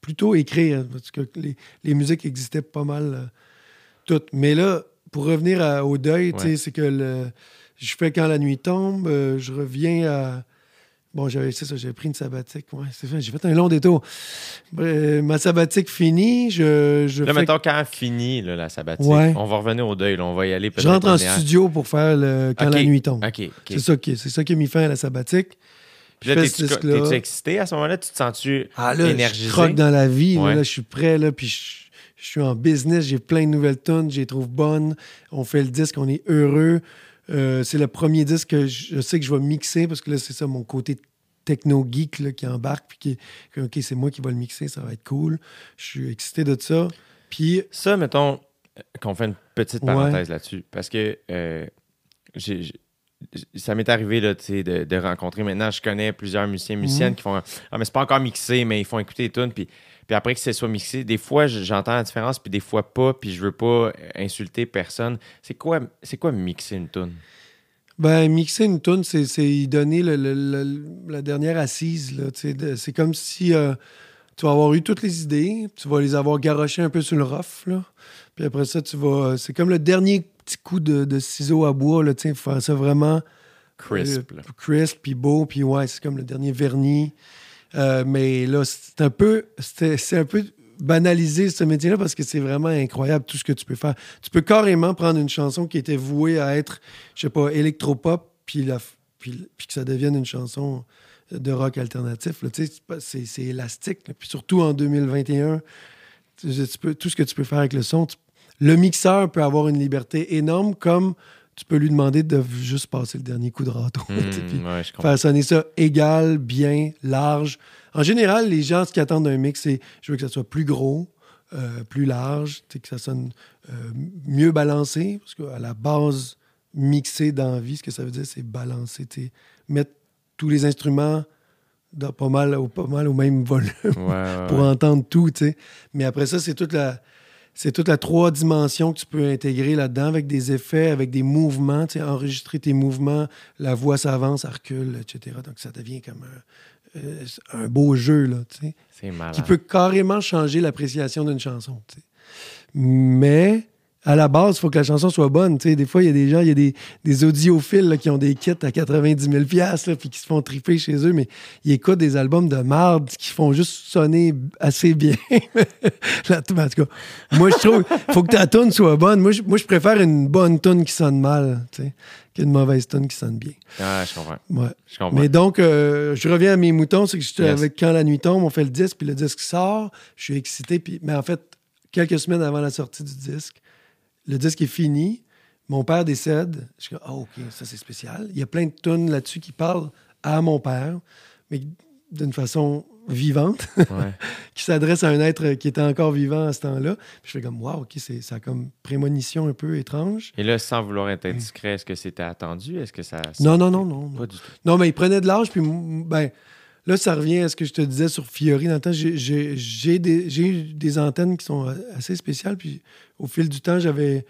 Speaker 3: plutôt écrire, parce que les, les musiques existaient pas mal toutes. Mais là, pour revenir à- au deuil,
Speaker 2: Ouais.
Speaker 3: c'est que le, je fais Quand la nuit tombe, je reviens à. Bon, j'avais c'est ça, j'ai pris une sabbatique. Ouais, c'est j'ai fait un long détour. Euh, ma sabbatique finie, je, je
Speaker 2: Là,
Speaker 3: fais-
Speaker 2: mettons, quand fini là, la sabbatique,
Speaker 3: Ouais.
Speaker 2: on va revenir au deuil. là. On va y aller
Speaker 3: je
Speaker 2: peut-être.
Speaker 3: rentre en studio pour faire le Quand
Speaker 2: Ok.
Speaker 3: la nuit tombe. C'est ça qui c'est ça qui a mis fin à la sabbatique.
Speaker 2: Puis là,
Speaker 3: Je
Speaker 2: t'es-tu t'es-tu excité à ce moment-là? Tu te sens-tu
Speaker 3: Ah là,
Speaker 2: énergisé?
Speaker 3: je croque dans la vie. là,
Speaker 2: Ouais.
Speaker 3: là, je suis prêt, là, puis je, je suis en business. J'ai plein de nouvelles tunes, je les trouve bonnes. On fait le disque, on est heureux. Euh, c'est le premier disque que je, sais que je vais mixer parce que là, c'est ça mon côté techno-geek là, qui embarque. Puis qui, que, OK, c'est moi qui vais le mixer, ça va être cool. Je suis excité de ça. Puis,
Speaker 2: Ça, mettons, euh, qu'on fait une petite
Speaker 3: Ouais.
Speaker 2: parenthèse là-dessus. Parce que euh, j'ai- j'ai- ça m'est arrivé là, de, de rencontrer maintenant, je connais plusieurs musiciens, musiciennes
Speaker 3: Mhm.
Speaker 2: qui font Ah, mais c'est pas encore mixé, mais ils font écouter les tunes. Puis, puis après que ce soit mixé, des fois, j'entends la différence, puis des fois pas, puis je veux pas euh, insulter personne. C'est quoi, c'est quoi mixer une tune?
Speaker 3: Ben, mixer une tune, c'est, c'est y donner le- le- le- la dernière assise. C'est comme si euh, tu vas avoir eu toutes les idées, tu vas les avoir garochées un peu sur le rough. Là, puis après ça, tu vas. C'est comme le dernier petit coup de, de ciseau à bois. Là, sais, faire ça vraiment
Speaker 2: Crisp.
Speaker 3: euh, crisp puis beau. Puis ouais, c'est comme le dernier vernis. Euh, mais là, c'est un peu. C'est, un peu banalisé ce métier-là parce que c'est vraiment incroyable tout ce que tu peux faire. Tu peux carrément prendre une chanson qui était vouée à être, je sais pas, électropop, puis, puis, puis que ça devienne une chanson de rock alternatif. c'est élastique. Puis surtout en 2021, tu, tu peux, tout ce que tu peux faire avec le son, le mixeur peut avoir une liberté énorme comme tu peux lui demander de juste passer le dernier coup de râteau. [laughs]
Speaker 2: ouais, comprends.
Speaker 3: faire sonner ça égal, bien, large. En général, les gens, ce qu'ils attendent d'un mix, c'est je veux que ça soit plus gros, euh, plus large, que ça sonne euh, mieux balancé. Parce qu'à la base, mixer dans la vie, ce que ça veut dire, c'est balancer. Mettre tous les instruments dans pas, mal, au, pas mal au même volume
Speaker 2: Ouais, ouais, [laughs]
Speaker 3: pour entendre tout. Mais après ça, c'est toute la. C'est toute la trois dimensions que tu peux intégrer là-dedans avec des effets, avec des mouvements, tu sais, enregistrer tes mouvements, la voix s'avance, elle recule, etc. Donc ça devient comme un, euh, un beau jeu, là, tu sais,
Speaker 2: C'est
Speaker 3: qui peut carrément changer l'appréciation d'une chanson. tu sais. Mais à la base, il faut que la chanson soit bonne. Des fois, il y a des gens, il y a des, des audiophiles là, qui ont des kits à 90 000 là, puis qui se font triper chez eux, mais ils écoutent des albums de marde qui font juste sonner assez bien. [laughs] Là, en tout cas, moi, je trouve faut que ta tune soit bonne. Moi, je, moi, je préfère une bonne tune qui sonne mal qu'une mauvaise tune qui sonne bien.
Speaker 2: Ah, je comprends.
Speaker 3: Ouais.
Speaker 2: Je comprends.
Speaker 3: Mais donc, euh, je reviens à mes moutons, c'est que
Speaker 2: Yes.
Speaker 3: avec Quand la nuit tombe, on fait le disque, puis le disque sort, je suis excité, puis, mais en fait, quelques semaines avant la sortie du disque. Le disque est fini. Mon père décède. Je suis comme, ah, OK, ça c'est spécial. Il y a plein de tunes là-dessus qui parlent à mon père, mais d'une façon vivante,
Speaker 2: Ouais. [laughs]
Speaker 3: qui s'adresse à un être qui était encore vivant à ce temps-là. Je fais comme, wow, OK, c'est, ça a comme prémonition un peu étrange.
Speaker 2: Et là, sans vouloir être indiscret, est-ce que c'était attendu? Est-ce que ça.
Speaker 3: Non, non, non, non. non.
Speaker 2: Pas du tout?
Speaker 3: Non, mais il prenait de l'âge, puis ben, là, ça revient à ce que je te disais sur Fiori. Dans le temps, j'ai- des, des antennes qui sont assez spéciales, puis au fil du temps, j'avais.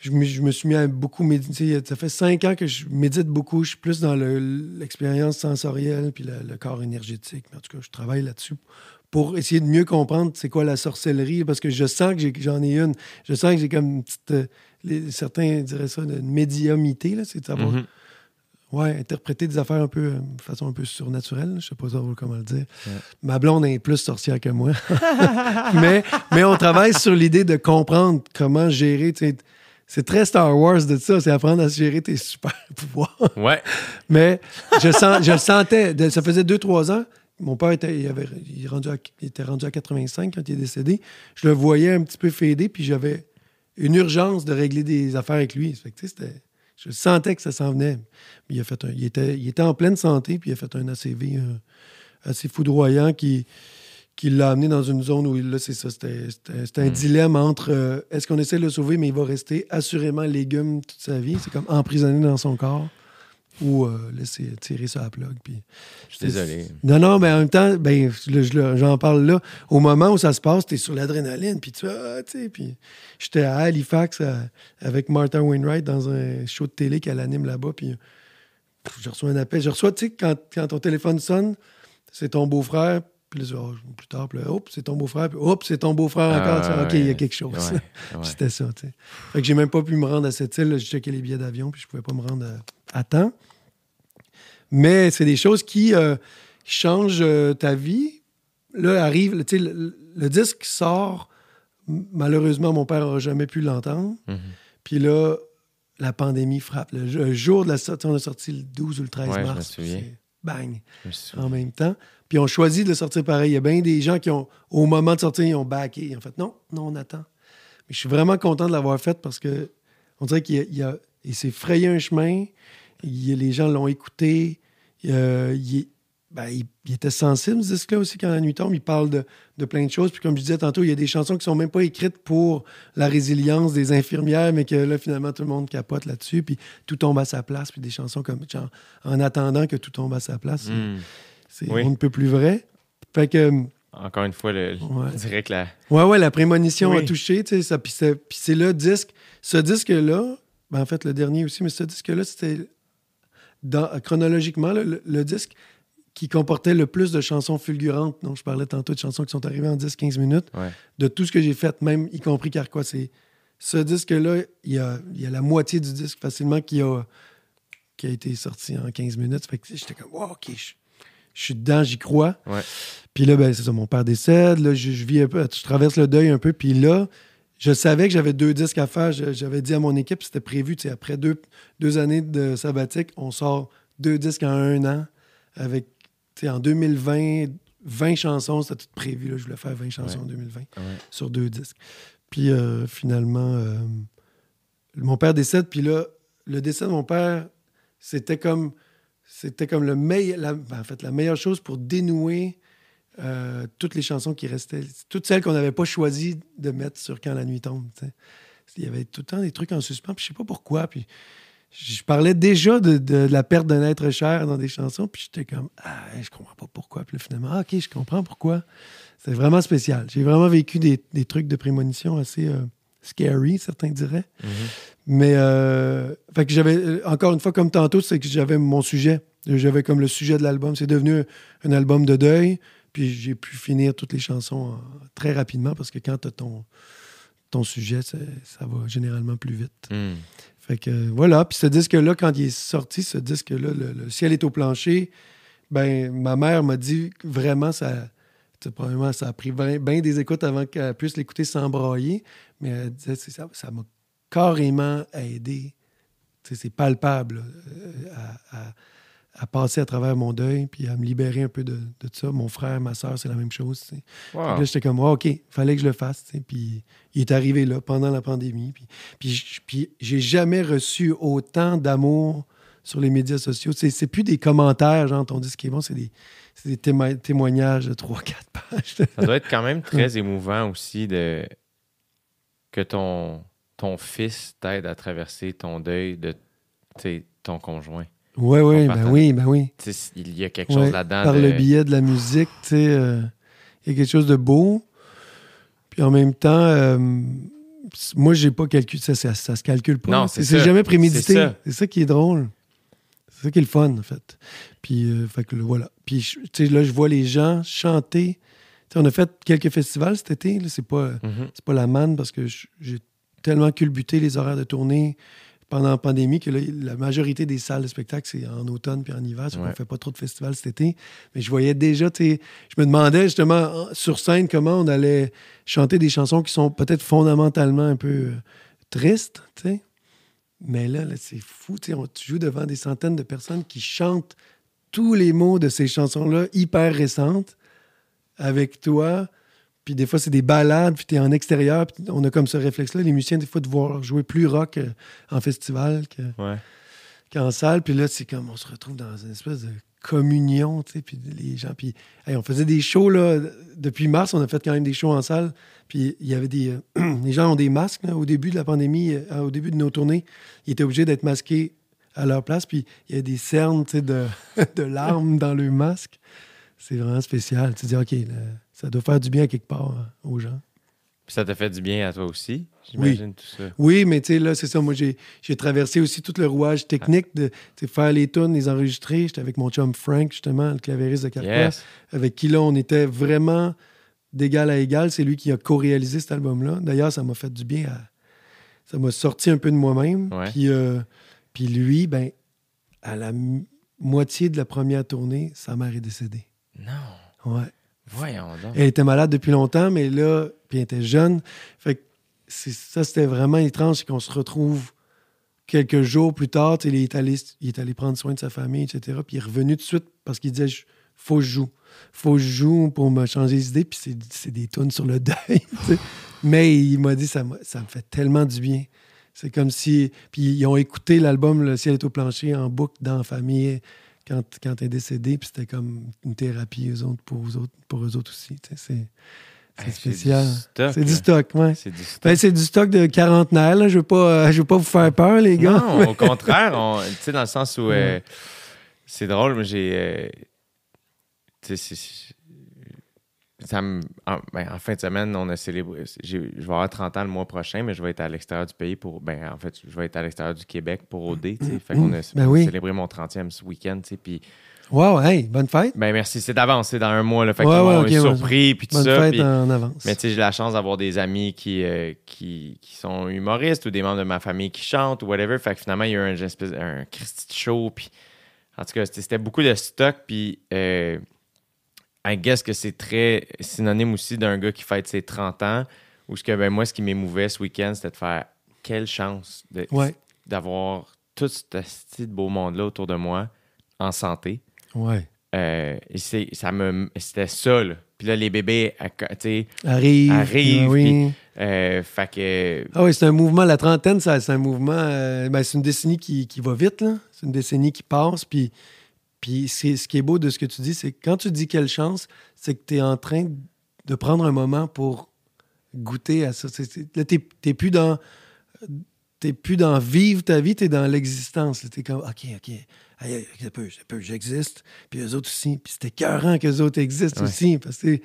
Speaker 3: Je me, suis mis à beaucoup méditer. Ça fait cinq ans que je médite beaucoup. Je suis plus dans le- l'expérience sensorielle puis le, corps énergétique. Mais en tout cas, je travaille là-dessus pour essayer de mieux comprendre c'est quoi la sorcellerie, parce que je sens que j'en ai une. Je sens que j'ai comme une petite... euh, certains diraient ça, une médiumité, là, c'est de savoir
Speaker 2: Mhm.
Speaker 3: Ouais, interpréter des affaires un peu euh, de façon un peu surnaturelle. Je sais pas trop comment le dire.
Speaker 2: Ouais.
Speaker 3: Ma blonde est plus sorcière que moi. [laughs] mais, mais on travaille sur l'idée de comprendre comment gérer. tu sais, C'est très Star Wars de ça, c'est apprendre à gérer tes super [laughs] pouvoirs.
Speaker 2: Ouais.
Speaker 3: Mais je, sens, je le sentais. de- ça faisait deux, trois ans. Mon père était, il avait, il rendu à- il était rendu à 85 quand il est décédé. Je le voyais un petit peu fêder, puis j'avais une urgence de régler des affaires avec lui. Fait que, c'était- je sentais que ça s'en venait. Il, a fait un- il, était, il était en pleine santé, puis il a fait un ACV euh, assez foudroyant qui, qui l'a amené dans une zone où, là, c'est ça, c'était un dilemme entre euh, est-ce qu'on essaie de le sauver, mais il va rester assurément légume toute sa vie. C'est comme emprisonné dans son corps ou euh, laisser tirer sur la plug. Puis...
Speaker 2: Je suis désolé.
Speaker 3: Non, non, mais en même temps, ben, je- je- j'en parle là. Au moment où ça se passe, t'es sur l'adrénaline, puis tu ah, tu sais, puis j'étais à Halifax avec Martha Wainwright dans un show de télé qu'elle anime là-bas, puis je reçois un appel. Je reçois, tu sais, quand, quand ton téléphone sonne, c'est ton beau-frère, puis là, Ah, plus tard, puis là, hop, c'est ton beau-frère, puis hop, c'est ton beau-frère encore. Tu fais, OK, il y a quelque chose.
Speaker 2: Ah. [laughs]
Speaker 3: C'était ça, tu sais. Fait que j'ai même pas pu me rendre à cette île. J'ai checké les billets d'avion, puis je pouvais pas me rendre à, à temps. Mais c'est des choses qui euh, changent euh, ta vie. Là, arrive, tu sais, le, le disque sort. Malheureusement, mon père n'aura jamais pu l'entendre.
Speaker 2: Mhm.
Speaker 3: Puis là, la pandémie frappe. Le, le jour de la sortie, on a sorti le 12 ou le 13
Speaker 2: Ouais, je me
Speaker 3: mars.
Speaker 2: Je me souviens.
Speaker 3: En même temps. Puis on choisit de le sortir pareil. Il y a bien des gens qui ont, au moment de sortir, ils ont backé. Ils ont fait non, non, on attend. Mais je suis vraiment content de l'avoir fait parce que on dirait qu'il il, il s'est frayé un chemin. Il les gens l'ont écouté. Euh, il, ben, il- il était sensible, ce disque-là aussi, quand la nuit tombe. Il parle de, de plein de choses. Puis comme je disais tantôt, il y a des chansons qui sont même pas écrites pour la résilience des infirmières, mais que là, finalement, tout le monde capote là-dessus. Puis tout tombe à sa place. Puis des chansons comme genre, En attendant que tout tombe à sa place.
Speaker 2: Hmm.
Speaker 3: C'est
Speaker 2: Oui.
Speaker 3: on ne peut plus vrai. Fait que,
Speaker 2: Encore une fois, le,
Speaker 3: Ouais.
Speaker 2: que la.
Speaker 3: ouais, ouais, la prémonition a touché, tu sais, ça. Puis c'est puis c'est le disque. Ce disque-là, ben, en fait, le dernier aussi, mais ce disque-là, c'était dans- chronologiquement le, le- le disque qui comportait le plus de chansons fulgurantes. Donc, je parlais tantôt de chansons qui sont arrivées en 10-15 minutes.
Speaker 2: Ouais.
Speaker 3: De tout ce que j'ai fait, même y compris Carquois, c'est ce disque-là, il y a, y a la moitié du disque facilement qui a, qui a été sorti en 15 minutes. Fait que j'étais comme, wow, OK, je, je suis dedans, j'y crois.
Speaker 2: Ouais.
Speaker 3: Puis là, ben, c'est ça, mon père décède. Là, je, je vis un peu, je traverse le deuil un peu. Puis là, je savais que j'avais deux disques à faire. J'avais dit à mon équipe, c'était prévu, tu sais, après deux, deux années de sabbatique, on sort deux disques en un an avec, sais, en 2020, 20 chansons, c'était tout prévu. Là, je voulais faire 20 chansons en 2020
Speaker 2: Ouais.
Speaker 3: sur deux disques. Puis euh, finalement, euh, mon père décède. Puis là, le décès de mon père, c'était comme, c'était comme le meilleur, la, ben, en fait, la meilleure chose pour dénouer euh, toutes les chansons qui restaient, toutes celles qu'on n'avait pas choisi de mettre sur Quand la nuit tombe. tu sais. Il y avait tout le temps des trucs en suspens, puis je sais pas pourquoi. Puis je parlais déjà de, de la perte d'un être cher dans des chansons, puis j'étais comme, ah, je comprends pas pourquoi. Puis là, finalement, ah, ok, je comprends pourquoi. C'est vraiment spécial. J'ai vraiment vécu des, des trucs de prémonition assez euh, scary, certains diraient.
Speaker 2: Mhm.
Speaker 3: Mais, euh, fait que j'avais, euh, encore une fois, comme tantôt, c'est que j'avais mon sujet. J'avais comme le sujet de l'album. C'est devenu un, album de deuil. Puis j'ai pu finir toutes les chansons très rapidement parce que quand tu as ton, ton sujet, ça va généralement plus vite.
Speaker 2: Hmm.
Speaker 3: Fait que voilà. Puis ce disque-là, quand il est sorti, ce disque-là, le, ciel est au plancher, ben ma mère m'a dit vraiment, ça, probablement, ça a pris bien des écoutes avant qu'elle puisse l'écouter sans brailler. Mais elle disait, ça m'a carrément aidé. C'est palpable euh, à- à passer à travers mon deuil, puis à me libérer un peu de, de ça. Mon frère, ma soeur, c'est la même chose.
Speaker 2: Wow.
Speaker 3: Là, j'étais comme, Ah, OK, fallait que je le fasse. Puis il est arrivé là, pendant la pandémie. Puis, puis, j- puis j'ai jamais reçu autant d'amour sur les médias sociaux. C'est, c'est plus des commentaires, genre, ton disque est bon, c'est des, c'est des témo- témoignages de 3-4 pages.
Speaker 2: Ça doit être quand même [laughs] très émouvant aussi de que ton, ton fils t'aide à traverser ton deuil de ton conjoint.
Speaker 3: Oui, oui, ben oui, ben oui.
Speaker 2: Tu sais, il y a quelque
Speaker 3: Ouais,
Speaker 2: chose là-dedans.
Speaker 3: Par
Speaker 2: de-
Speaker 3: le biais de la musique, tu sais, euh, il y a quelque chose de beau. Puis en même temps, euh, moi, j'ai pas calculé. Ça, ça, ça se calcule pas.
Speaker 2: Non, c'est
Speaker 3: jamais
Speaker 2: C'est
Speaker 3: prémédité. C'est ça qui est drôle. C'est ça qui est le fun, en fait. Puis, euh, fait que, voilà. Puis, je- tu sais, là, je vois les gens chanter. On a fait quelques festivals cet été. C'est pas,
Speaker 2: Mhm.
Speaker 3: c'est pas la manne parce que j'ai tellement culbuté les horaires de tournée pendant la pandémie que là, la majorité des salles de spectacle, c'est en automne puis en hiver. On ne fait pas trop de festivals cet été. Mais je voyais déjà, tu sais, je me demandais justement en- sur scène comment on allait chanter des chansons qui sont peut-être fondamentalement un peu euh, tristes, tu sais. Mais là, là, c'est fou, tu on- tu joues devant des centaines de personnes qui chantent tous les mots de ces chansons-là, hyper récentes, avec toi. Puis des fois, c'est des balades, puis t'es en extérieur. Puis on a comme ce réflexe-là, les musiciens, des fois, de voir jouer plus rock euh, en festival que-
Speaker 2: Ouais.
Speaker 3: qu'en salle. Puis là, c'est comme on se retrouve dans une espèce de communion, tu sais, puis les gens... Puis hey, on faisait des shows, là, depuis mars, on a fait quand même des shows en salle. Puis il y avait des... euh, [clears throat] les gens ont des masques, là, au début de la pandémie, euh, au début de nos tournées. Ils étaient obligés d'être masqués à leur place. Puis il y a des cernes, tu sais, de, [laughs] de larmes dans le masque. C'est vraiment spécial. Tu te dis, OK, là, ça doit faire du bien quelque part euh, aux gens.
Speaker 2: Puis ça t'a fait du bien à toi aussi, j'imagine tout ça.
Speaker 3: Oui, mais tu sais, là, c'est ça. Moi, j'ai traversé aussi tout le rouage technique de faire les tunes, les enregistrer. J'étais avec mon chum Frank, justement, le clavériste de Carquois,
Speaker 2: Yes.
Speaker 3: avec qui, là, on était vraiment d'égal à égal. C'est lui qui a co-réalisé cet album-là. D'ailleurs, ça m'a fait du bien. à- Ça m'a sorti un peu de moi-même.
Speaker 2: Ouais.
Speaker 3: Puis, euh, puis lui, ben, à la moitié de la première tournée, sa mère est décédée.
Speaker 2: Non.
Speaker 3: Ouais. Elle était malade depuis longtemps, mais là, puis elle était jeune. Fait ça, c'était vraiment étrange, qu'on se retrouve quelques jours plus tard. Il est, allé, prendre soin de sa famille, etc. Puis il est revenu tout de suite parce qu'il disait faut que je joue. Faut que je joue pour me changer les idées. Puis c'est, des tunes sur le [laughs] deuil. mais il m'a dit ça me fait tellement du bien. C'est comme si. Puis ils ont écouté l'album Le ciel est au plancher en boucle dans la famille quand, quand elle est décédée. Puis c'était comme une thérapie eux autres, pour eux autres, pour eux autres aussi. C'est, spécial. C'est du stock, ouais.
Speaker 2: C'est du stock.
Speaker 3: Ben, c'est du stock de quarantenaire, là. Je veux pas, euh, je veux pas vous faire peur, les gars.
Speaker 2: Non, au [laughs] contraire, on- tu sais, dans le sens où euh, c'est drôle, mais j'ai. euh, tu sais, c'est- ça me- en, ben, en fin de semaine, on a célébré. Je vais avoir 30 ans le mois prochain, mais je vais être à l'extérieur du pays pour. Ben, en fait, je vais être à l'extérieur du Québec pour OD. Fait qu'on a,
Speaker 3: Ben
Speaker 2: on a
Speaker 3: oui.
Speaker 2: célébré mon 30e ce week-end. Puis,
Speaker 3: Wow, hey, bonne fête.
Speaker 2: ben, merci. C'est d'avance, c'est dans un mois. Là, fait
Speaker 3: Ouais,
Speaker 2: qu'ils
Speaker 3: ouais, ok, ouais.
Speaker 2: surpris. Puis tout
Speaker 3: Bonne
Speaker 2: ça.
Speaker 3: fête
Speaker 2: puis-
Speaker 3: en avance.
Speaker 2: mais tu sais, j'ai la chance d'avoir des amis qui, euh, qui, qui sont humoristes ou des membres de ma famille qui chantent ou whatever. Fait que finalement, il y a eu un espèce un Christy show. Puis, en tout cas, c'était c'était beaucoup de stock. Puis, euh, I guess que c'est très synonyme aussi d'un gars qui fête ses 30 ans. Ou ce que, ben, moi, ce qui m'émouvait ce week-end, c'était de faire quelle chance de-
Speaker 3: Ouais.
Speaker 2: d'avoir tout ce petit beau monde-là autour de moi en santé.
Speaker 3: Ouais.
Speaker 2: Euh, et c'est- ça me, c'était ça, là. Puis là, les bébés, à co- tu sais,
Speaker 3: Arrive.
Speaker 2: Arrive,
Speaker 3: ah oui.
Speaker 2: euh, fait que.
Speaker 3: Ah oui, c'est un mouvement. La trentaine, c'est un mouvement. euh, ben, c'est une décennie qui, qui va vite, là. C'est une décennie qui passe. Puis, puis ce qui est beau de ce que tu dis, c'est que quand tu dis quelle chance, c'est que tu es en train de prendre un moment pour goûter à ça. Là, tu n'es plus dans. T'es plus dans vivre ta vie, tu es dans l'existence. Tu es comme, OK, OK, j'existe. Puis eux autres aussi. Puis c'est écœurant qu'eux autres existent
Speaker 2: Ouais.
Speaker 3: aussi. Parce que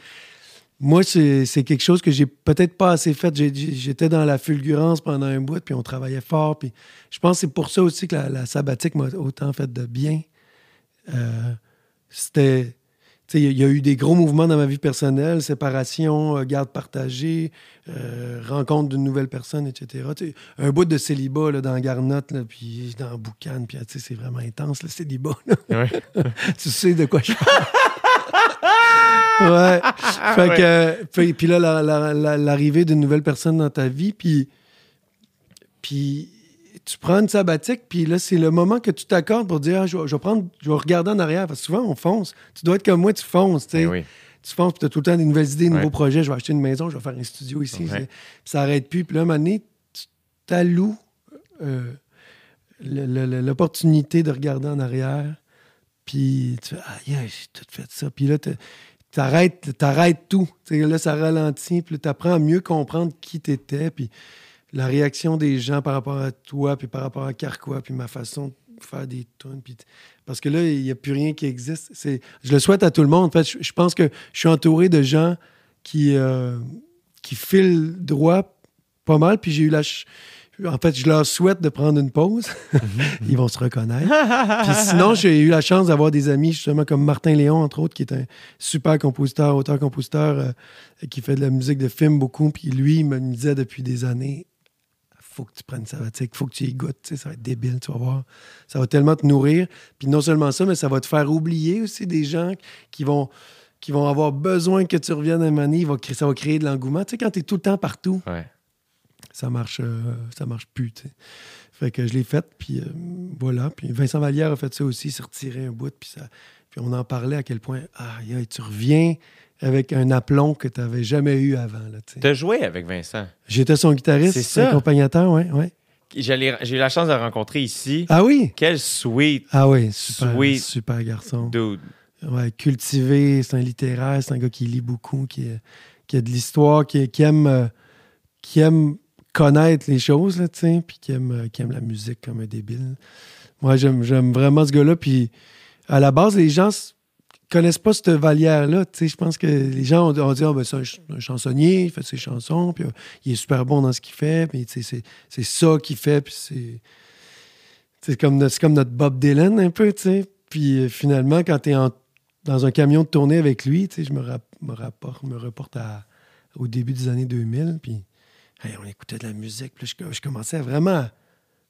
Speaker 3: moi, c'est c'est quelque chose que j'ai peut-être pas assez fait. J'étais dans la fulgurance pendant un bout, puis on travaillait fort. Puis je pense que c'est pour ça aussi que la, la sabbatique m'a autant fait de bien. Euh, C'était. tu sais, Il y a eu des gros mouvements dans ma vie personnelle, séparation, euh, garde partagée, euh, rencontre d'une nouvelle personne, etc. Tu sais, un bout de célibat là, dans Garnotte, là, puis dans Boucan, puis tu sais, c'est vraiment intense, le célibat.
Speaker 2: Ouais. [laughs]
Speaker 3: tu sais de quoi je parle. [laughs] ouais. Fait que, puis, puis là, la- la- la- l'arrivée d'une nouvelle personne dans ta vie, puis, puis tu prends une sabbatique, puis là, c'est le moment que tu t'accordes pour dire, ah, je, vais, je vais prendre, je vais regarder en arrière. Parce que souvent, on fonce. Tu dois être comme moi, tu fonces, tu sais.
Speaker 2: Ben oui.
Speaker 3: Tu fonces, puis tu as tout le temps des nouvelles idées, des
Speaker 2: Ouais.
Speaker 3: nouveaux projets. Je vais acheter une maison, je vais faire un studio ici.
Speaker 2: Ouais.
Speaker 3: ça n'arrête plus. Puis là, à un moment donné, tu t'alloues euh, l'opportunité de regarder en arrière. Puis tu fais, ah, yeah, j'ai tout fait ça. Puis là, tu t'arrêtes, t'arrêtes tout. Là, ça ralentit. Puis tu apprends à mieux comprendre qui tu étais. Puis la réaction des gens par rapport à toi, puis par rapport à Carquois, puis ma façon de faire des tunes. Puis parce que là, il n'y a plus rien qui existe. C'est, je le souhaite à tout le monde. En fait, je, je pense que je suis entouré de gens qui, euh, qui filent droit pas mal. Puis j'ai eu la. ch- En fait, je leur souhaite de prendre une pause. [laughs] Ils vont se reconnaître. Puis sinon, j'ai eu la chance d'avoir des amis, justement, comme Martin Léon, entre autres, qui est un super compositeur, auteur-compositeur, euh, qui fait de la musique de film beaucoup. Puis lui, il me disait depuis des années faut que tu prennes sabbatique, faut que tu y goûtes, tu sais, ça va être débile, tu vas voir. Ça va tellement te nourrir. Puis non seulement ça, mais ça va te faire oublier aussi des gens qui vont, qui vont avoir besoin que tu reviennes un moment donné, il ça va créer de l'engouement. Tu sais, quand tu es tout le temps partout,
Speaker 2: Ouais.
Speaker 3: ça marche, euh, ça marche plus. Fait que je l'ai fait, puis euh, voilà. Puis Vincent Vallière a fait ça aussi, il s'est retiré un bout, puis, ça, puis on en parlait à quel point, ah, tu reviens avec un aplomb que tu n'avais jamais eu avant. Tu.
Speaker 2: T'as joué avec Vincent.
Speaker 3: J'étais son guitariste,
Speaker 2: C'est ça.
Speaker 3: accompagnateur, ouais, ouais.
Speaker 2: J'ai eu la chance de le rencontrer ici.
Speaker 3: Ah oui?
Speaker 2: Quel sweet
Speaker 3: Ah oui, super,
Speaker 2: Sweet.
Speaker 3: super garçon.
Speaker 2: dude.
Speaker 3: Ouais, cultivé, c'est un littéraire, c'est un gars qui lit beaucoup, qui, qui a de l'histoire, qui, qui aime, euh, qui aime connaître les choses, là, puis qui aime, euh, qui aime la musique comme un débile. Moi, j'aime, j'aime vraiment ce gars-là. Puis à la base, les gens connaissent pas cette sais, je pense que les gens ont, dit, ah, ben, c'est un, un chansonnier, il fait ses chansons, puis euh, il est super bon dans ce qu'il fait, puis c'est, ça qu'il fait, puis c'est. C'est comme, notre- Bob Dylan, un peu, tu sais. Puis euh, finalement, quand tu es dans un camion de tournée avec lui, tu sais, je me, rap- me, rapporte, reporte au début des années 2000, puis on écoutait de la musique, puis je, je commençais à vraiment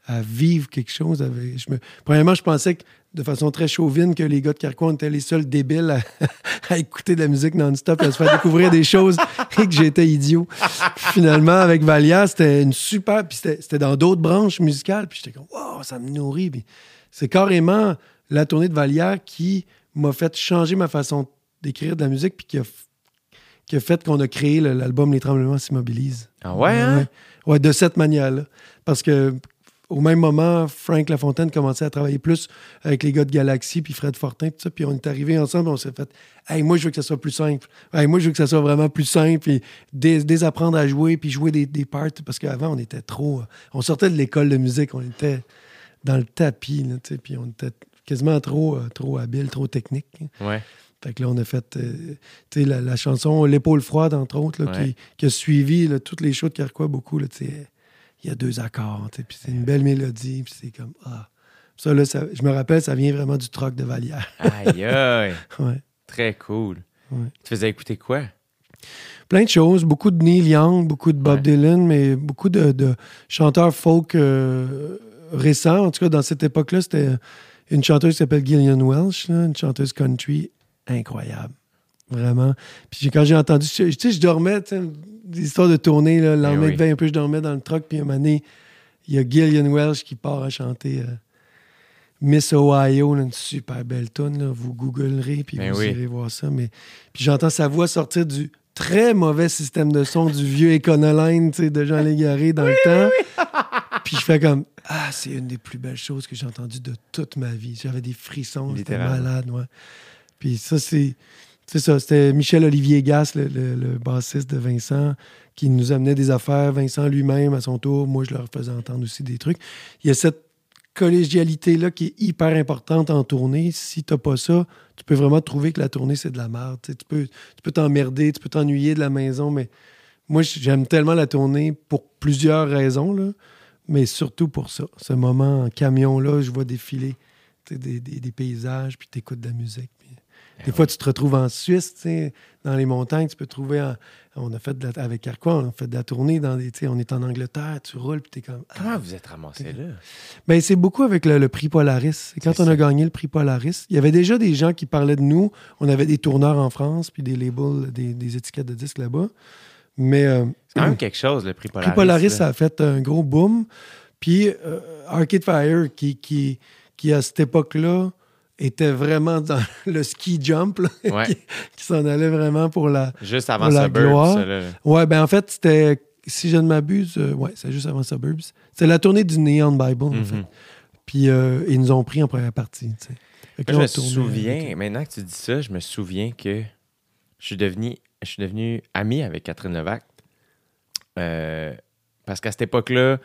Speaker 3: à, vivre quelque chose. Avec, je me, premièrement, je pensais que, de façon très chauvine que les gars de Carquois étaient les seuls débiles à, [laughs] à écouter de la musique non-stop et à se faire découvrir des choses [laughs] et que j'étais idiot. Puis finalement, avec Valia, c'était une super... Puis c'était dans d'autres branches musicales, puis j'étais comme, wow, ça me nourrit. C'est carrément la tournée de Valière qui m'a fait changer ma façon d'écrire de la musique, puis qui a, qui a fait qu'on a créé l'album Les Tremblements s'immobilisent.
Speaker 2: Ah ouais, hein?
Speaker 3: Ouais, Ouais, de cette manière-là. Parce que au même moment, Frank Lafontaine commençait à travailler plus avec les gars de Galaxy, puis Fred Fortin, tout ça. Puis on est arrivés ensemble, on s'est fait Hey, moi, je veux que ça soit plus simple. Hey, moi, je veux que ça soit vraiment plus simple, puis dés- désapprendre à jouer, puis jouer des, des parts. Parce qu'avant, on était trop. On sortait de l'école de musique, on était dans le tapis, là, puis on était quasiment trop, euh, trop habile, trop technique.
Speaker 2: Ouais.
Speaker 3: Fait que là, on a fait euh, la, la chanson L'épaule froide, entre autres, là,
Speaker 2: Ouais.
Speaker 3: qui, qui a suivi là, toutes les shows de Carquois beaucoup. là. Il y a deux accords, puis c'est une belle mélodie, puis c'est comme Ah. Ça, là, ça- je me rappelle, ça vient vraiment du troc de Vallière.
Speaker 2: Aïe, aïe. [laughs]
Speaker 3: Ouais.
Speaker 2: Très cool.
Speaker 3: Ouais.
Speaker 2: Tu faisais écouter quoi?
Speaker 3: Plein de choses, beaucoup de Neil Young, beaucoup de Bob
Speaker 2: Ouais.
Speaker 3: Dylan, mais beaucoup de, de chanteurs folk euh, récents. En tout cas, dans cette époque-là, c'était une chanteuse qui s'appelle Gillian Welsh, là, une chanteuse country incroyable. Vraiment. Puis quand j'ai entendu, tu sais, je dormais, tu sais, des histoires de tournée, là, le lendemain
Speaker 2: oui.
Speaker 3: un peu, je dormais dans le truck, puis à un moment donné, il y a Gillian Welsh qui part à chanter euh, Miss Ohio, là, une super belle tune. là. Vous googlerez, puis
Speaker 2: Ben
Speaker 3: vous
Speaker 2: oui.
Speaker 3: irez voir ça. Mais... Puis j'entends sa voix sortir du très mauvais système de son du vieux Econoline tu sais, de Jean Légaré dans le temps. [laughs] Puis je fais comme Ah, c'est une des plus belles choses que j'ai entendues de toute ma vie. J'avais des frissons,
Speaker 2: Littéralement.
Speaker 3: malade, ouais. Puis ça, c'est. C'est ça, c'était Michel-Olivier Gass, le, le- bassiste de Vincent, qui nous amenait des affaires. Vincent lui-même, à son tour, moi, je leur faisais entendre aussi des trucs. Il y a cette collégialité-là qui est hyper importante en tournée. Si t'as pas ça, tu peux vraiment trouver que la tournée, c'est de la merde. Tu peux tu peux t'emmerder, tu peux t'ennuyer de la maison, mais moi, j'aime tellement la tournée pour plusieurs raisons, mais surtout pour ça. Ce moment en camion-là, je vois défiler des, des- des paysages, puis tu écoutes de la musique. Des fois, tu te retrouves en Suisse, dans les montagnes, tu peux trouver. en- on a fait de la- avec Carquois, on a fait de la tournée dans des. On est en Angleterre, tu roules, puis t'es comme. ah,
Speaker 2: Comment vous êtes ramassé là?
Speaker 3: ben, c'est beaucoup avec le, le prix Polaris. Et quand on
Speaker 2: ça.
Speaker 3: a gagné le prix Polaris, il y avait déjà des gens qui parlaient de nous. On avait des tourneurs en France, puis des labels, des, des étiquettes de disques là-bas. Mais euh,
Speaker 2: C'est quand même quelque chose, le prix
Speaker 3: le
Speaker 2: Polaris.
Speaker 3: prix Polaris,
Speaker 2: là.
Speaker 3: ça a fait un gros boom. Puis euh, Arcade Fire, qui, qui, qui à cette époque-là était vraiment dans [laughs] le ski jump, là, [laughs]
Speaker 2: Ouais.
Speaker 3: qui, qui s'en allait vraiment pour la.
Speaker 2: Juste avant
Speaker 3: la
Speaker 2: Suburbs,
Speaker 3: gloire.
Speaker 2: là.
Speaker 3: Ouais, ben en fait, c'était, si je ne m'abuse, euh, ouais, c'est juste avant Suburbs. C'était la tournée du Neon Bible, en
Speaker 2: Mhm.
Speaker 3: fait. Puis euh, ils nous ont pris en première partie, tu sais.
Speaker 2: Moi, je me souviens,
Speaker 3: avec-
Speaker 2: maintenant que tu dis ça, je me souviens que je suis devenu, je suis devenu ami avec Catherine Levac. Euh, parce qu'à cette époque-là,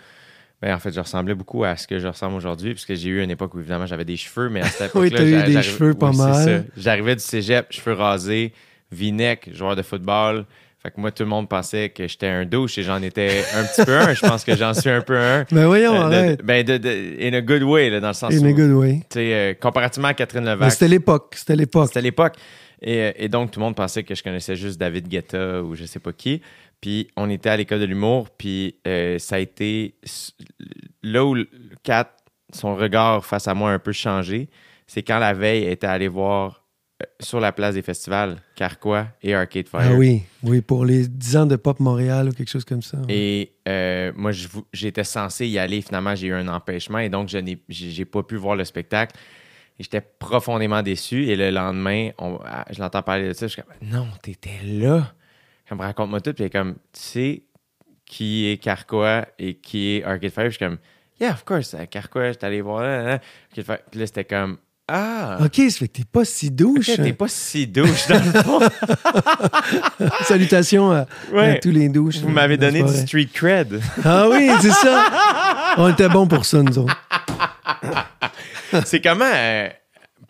Speaker 2: ben, en fait, je ressemblais beaucoup à ce que je ressemble aujourd'hui, puisque j'ai eu une époque où, évidemment, j'avais des cheveux, mais à cette [laughs] époque-là...
Speaker 3: Oui, t'as eu des cheveux pas
Speaker 2: oui,
Speaker 3: mal.
Speaker 2: J'arrivais du cégep, cheveux rasés, V-neck, joueur de football. Fait que moi, tout le monde pensait que j'étais un douche et j'en étais un petit peu un. Je pense que j'en suis un peu un. [laughs]
Speaker 3: Ben voyons,
Speaker 2: Euh, de-
Speaker 3: arrête.
Speaker 2: ben, de, de- in a good way, là, dans le sens
Speaker 3: In
Speaker 2: où,
Speaker 3: a good way.
Speaker 2: tu sais, euh, comparativement à Catherine
Speaker 3: Mais
Speaker 2: Levac,
Speaker 3: c'était l'époque, c'était l'époque.
Speaker 2: c'était l'époque. Et, euh, et donc, tout le monde pensait que je connaissais juste David Guetta ou je sais pas qui. Puis, on était à l'école de l'humour. Puis, euh, ça a été là où Kat, son regard face à moi a un peu changé. C'est quand la veille elle était allé voir euh, sur la place des festivals Carquois et Arcade Fire.
Speaker 3: Ah oui, oui, pour les 10 ans de Pop Montréal ou quelque chose comme ça.
Speaker 2: Et euh, moi, j'étais censé y aller. Finalement, j'ai eu un empêchement et donc je n'ai pas pu voir le spectacle. J'étais profondément déçu. Et le lendemain, on- ah, je l'entends parler de ça. Je suis comme, non, t'étais là. Comme, raconte-moi tout. Puis elle est comme, tu sais qui est Carquois et qui est Arcade Fire? Je suis comme, yeah, of course, euh, Carquois, j'étais allé voir. là, là, là. Arcade Fire. Puis là, c'était comme, ah,
Speaker 3: OK, ça fait que t'es pas si douche.
Speaker 2: ok, t'es pas si douche dans le [laughs] fond.
Speaker 3: Salutations à,
Speaker 2: Ouais.
Speaker 3: à tous les douches.
Speaker 2: Vous m'avez
Speaker 3: la
Speaker 2: donné du street cred.
Speaker 3: Ah oui, c'est ça. [laughs] On était bons pour ça, nous autres.
Speaker 2: C'est comment euh,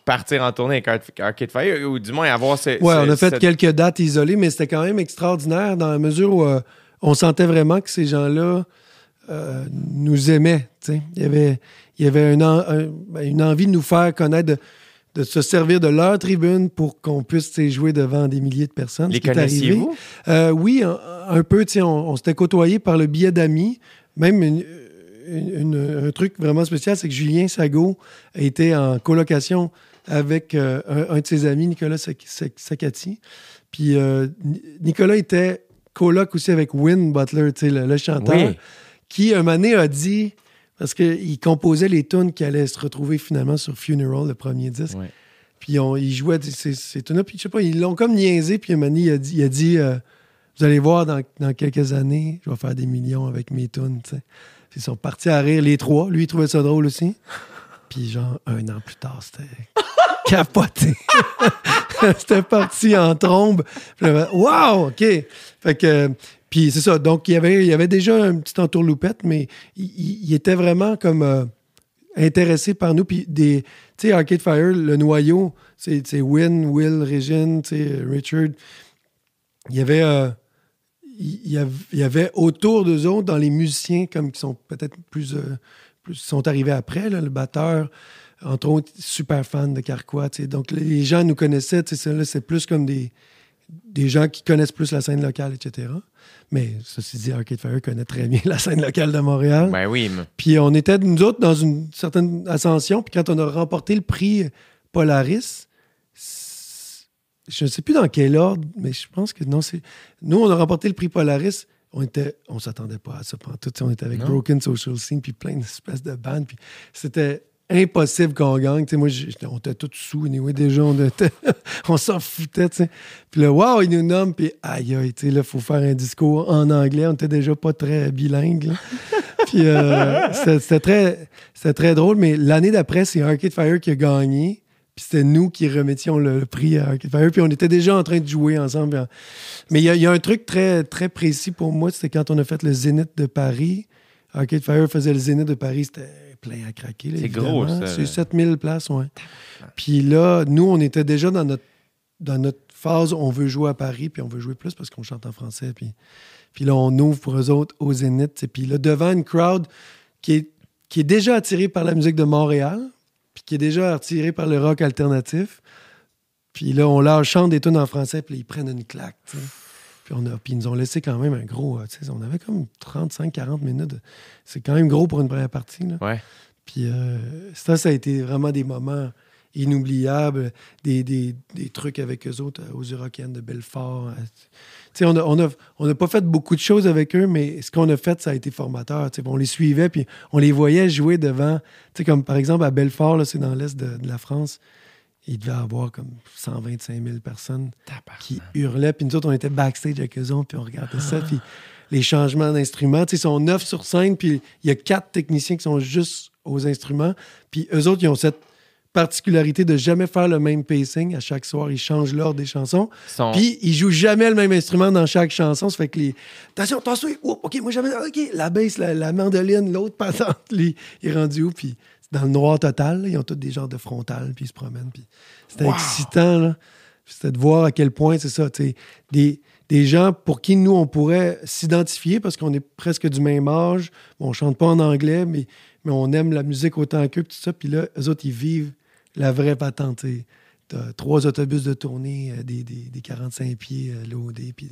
Speaker 2: partir en tournée avec Ar- Arcade Fire ou du moins avoir ce.
Speaker 3: Ouais,
Speaker 2: ce-
Speaker 3: on a fait
Speaker 2: cette-
Speaker 3: quelques dates isolées, mais c'était quand même extraordinaire dans la mesure où euh, on sentait vraiment que ces gens-là euh, nous aimaient. Il y avait, il y avait un en- un- ben, une envie de nous faire connaître, de, de se servir de leur tribune pour qu'on puisse jouer devant des milliers de personnes.
Speaker 2: Les connaissiez-vous?
Speaker 3: Euh, oui, un, un peu. On, on s'était côtoyés par le biais d'amis. Même une- un truc vraiment spécial, c'est que Julien Sago a été en colocation avec euh, un, un de ses amis, Nicolas Sac- Sac- Sacati. Puis euh, Ni- Nicolas était coloc aussi avec Win Butler, le, le chanteur,
Speaker 2: Oui.
Speaker 3: qui un moment donné a dit, parce qu'il composait les tunes qui allaient se retrouver finalement sur Funeral, le premier disque. Puis on, il jouait ces, tunes-là. Puis je sais pas, ils l'ont comme niaisé. Puis un moment donné, il a dit, il a dit euh, Vous allez voir, dans, dans quelques années, je vais faire des millions avec mes tunes. ils sont partis à rire, les trois. Lui, il trouvait ça drôle aussi. Puis genre, un an plus tard, c'était capoté. [laughs] c'était parti en trombe. Wow, OK. Fait que, puis c'est ça. Donc, il y avait, il déjà un petit entourloupette, mais il, était vraiment comme euh, intéressé par nous. Puis des, tu sais, Arcade Fire, le noyau, c'est Win, Will, sais, Richard. Il y avait, autour d'eux autres, dans les musiciens, comme qui sont peut-être plus, euh, plus sont arrivés après, là, le batteur, entre autres, super fan de Carquois. Donc, les gens nous connaissaient, c'est plus comme des, des gens qui connaissent plus la scène locale, etc. Mais ceci dit, Arcade Fire connaît très bien [laughs] la scène locale de Montréal.
Speaker 2: Ben oui, mais-
Speaker 3: Puis on était, nous autres, dans une certaine ascension. Puis quand on a remporté le prix Polaris, je ne sais plus dans quel ordre, mais je pense que non, c'est. Nous, on a remporté le prix Polaris. On était, on s'attendait pas à ça. pendant tout. On était avec
Speaker 2: Non.
Speaker 3: Broken Social Scene, puis plein d'espèces de bandes. Puis c'était impossible qu'on gagne. Moi, on était tous sous. Anyway, déjà, on, était- [laughs] on s'en foutait. Puis là, wow, ils nous nomment. Puis aïe, aïe, tu sais, là, il faut faire un discours en anglais. On était déjà pas très bilingue. [laughs] Puis euh, c'était c'était très, c'était très drôle, mais l'année d'après, c'est Arcade Fire qui a gagné. Puis c'était nous qui remettions le, le prix à Arcade Fire. Puis on était déjà en train de jouer ensemble. Mais il y, a- il y a un truc très, très précis pour moi, c'était quand on a fait le Zénith de Paris. Arcade Fire faisait le Zénith de Paris, c'était plein à craquer.
Speaker 2: C'est gros, ça,
Speaker 3: C'est
Speaker 2: là.
Speaker 3: 7000 places, ouais. Puis là, nous, on était déjà dans notre, dans notre phase, on veut jouer à Paris, puis on veut jouer plus parce qu'on chante en français. Puis, puis là, on ouvre pour eux autres au Zénith. Et puis là, devant une crowd qui est, qui est déjà attirée par la musique de Montréal, qui est déjà attirée par le rock alternatif. Puis là, on leur chante des tunes en français, puis ils prennent une claque. Puis, on a, puis ils nous ont laissé quand même un gros. euh, on avait comme 35-40 minutes. C'est quand même gros pour une première partie. là.
Speaker 2: Ouais.
Speaker 3: Puis euh, ça, ça a été vraiment des moments inoubliables, des, des, des trucs avec eux autres, euh, aux Eurocaines de Belfort. On n'a on a, on a pas fait beaucoup de choses avec eux, mais ce qu'on a fait, ça a été formateur. On les suivait, puis on les voyait jouer devant. Comme par exemple à Belfort, là, c'est dans l'est de, de la France, il devait y avoir comme 125 000 personnes qui hurlaient. Puis nous autres, on était backstage avec eux autres, puis on regardait ça. Puis les changements d'instruments, tu sais, ils sont neuf sur scène, puis il y a quatre techniciens qui sont juste aux instruments. Puis eux autres, ils ont cette particularité de jamais faire le même pacing. À chaque soir, ils changent l'ordre des chansons. Puis ils jouent jamais le même instrument dans chaque chanson. Ça fait que les. Attention, attention, oups, OK, moi jamais. OK, la basse, la, la mandoline, l'autre patente, il est rendu où? Puis c'est dans le noir total. là. Ils ont tous des genres de frontales, puis ils se promènent. Puis c'était excitant, là. C'était de voir à quel point, c'est ça, tu des, des gens pour qui nous, on pourrait s'identifier parce qu'on est presque du même âge. On chante pas en anglais, mais, mais on aime la musique autant qu'eux, puis tout ça. Puis là, eux autres, ils vivent la vraie patente, tu sais. T'as trois autobus de tournée, euh, des, des, des 45 pieds euh, loadés, puis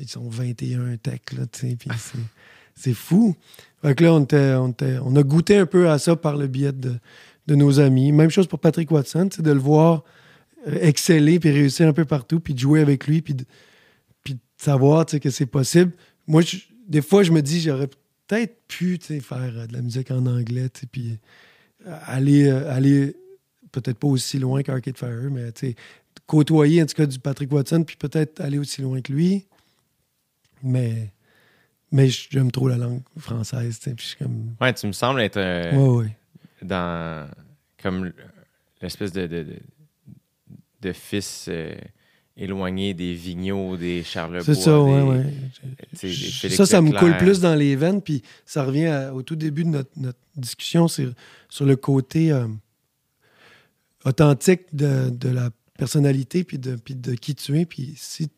Speaker 3: ils sont 21 tech, là, tu sais, puis c'est- fou. Fait que là, on, était- on, était- on a goûté un peu à ça par le biais de, de nos amis. Même chose pour Patrick Watson, de le voir euh, exceller, puis réussir un peu partout, puis de jouer avec lui, puis de, puis de savoir, que c'est possible. Moi, je- des fois, je me dis, j'aurais peut-être pu, faire euh, de la musique en anglais, puis aller, aller peut-être pas aussi loin qu'Arcade Fire, mais côtoyer en tout cas du Patrick Watson, puis peut-être aller aussi loin que lui. Mais, mais j'aime trop la langue française, tu sais, puis je suis comme.
Speaker 2: Ouais, tu me sembles être euh,
Speaker 3: Ouais, ouais.
Speaker 2: dans. comme l'espèce de, de, de, de fils euh, éloigné des Vigneault, des Charlebois.
Speaker 3: C'est ça, ouais,
Speaker 2: des-
Speaker 3: ouais.
Speaker 2: Félix
Speaker 3: Ça, ça me coule plus dans les veines, puis ça revient à- au tout début de notre, notre discussion c'est sur le côté euh, authentique de, de la personnalité, puis de, puis de qui tu es. Puis si,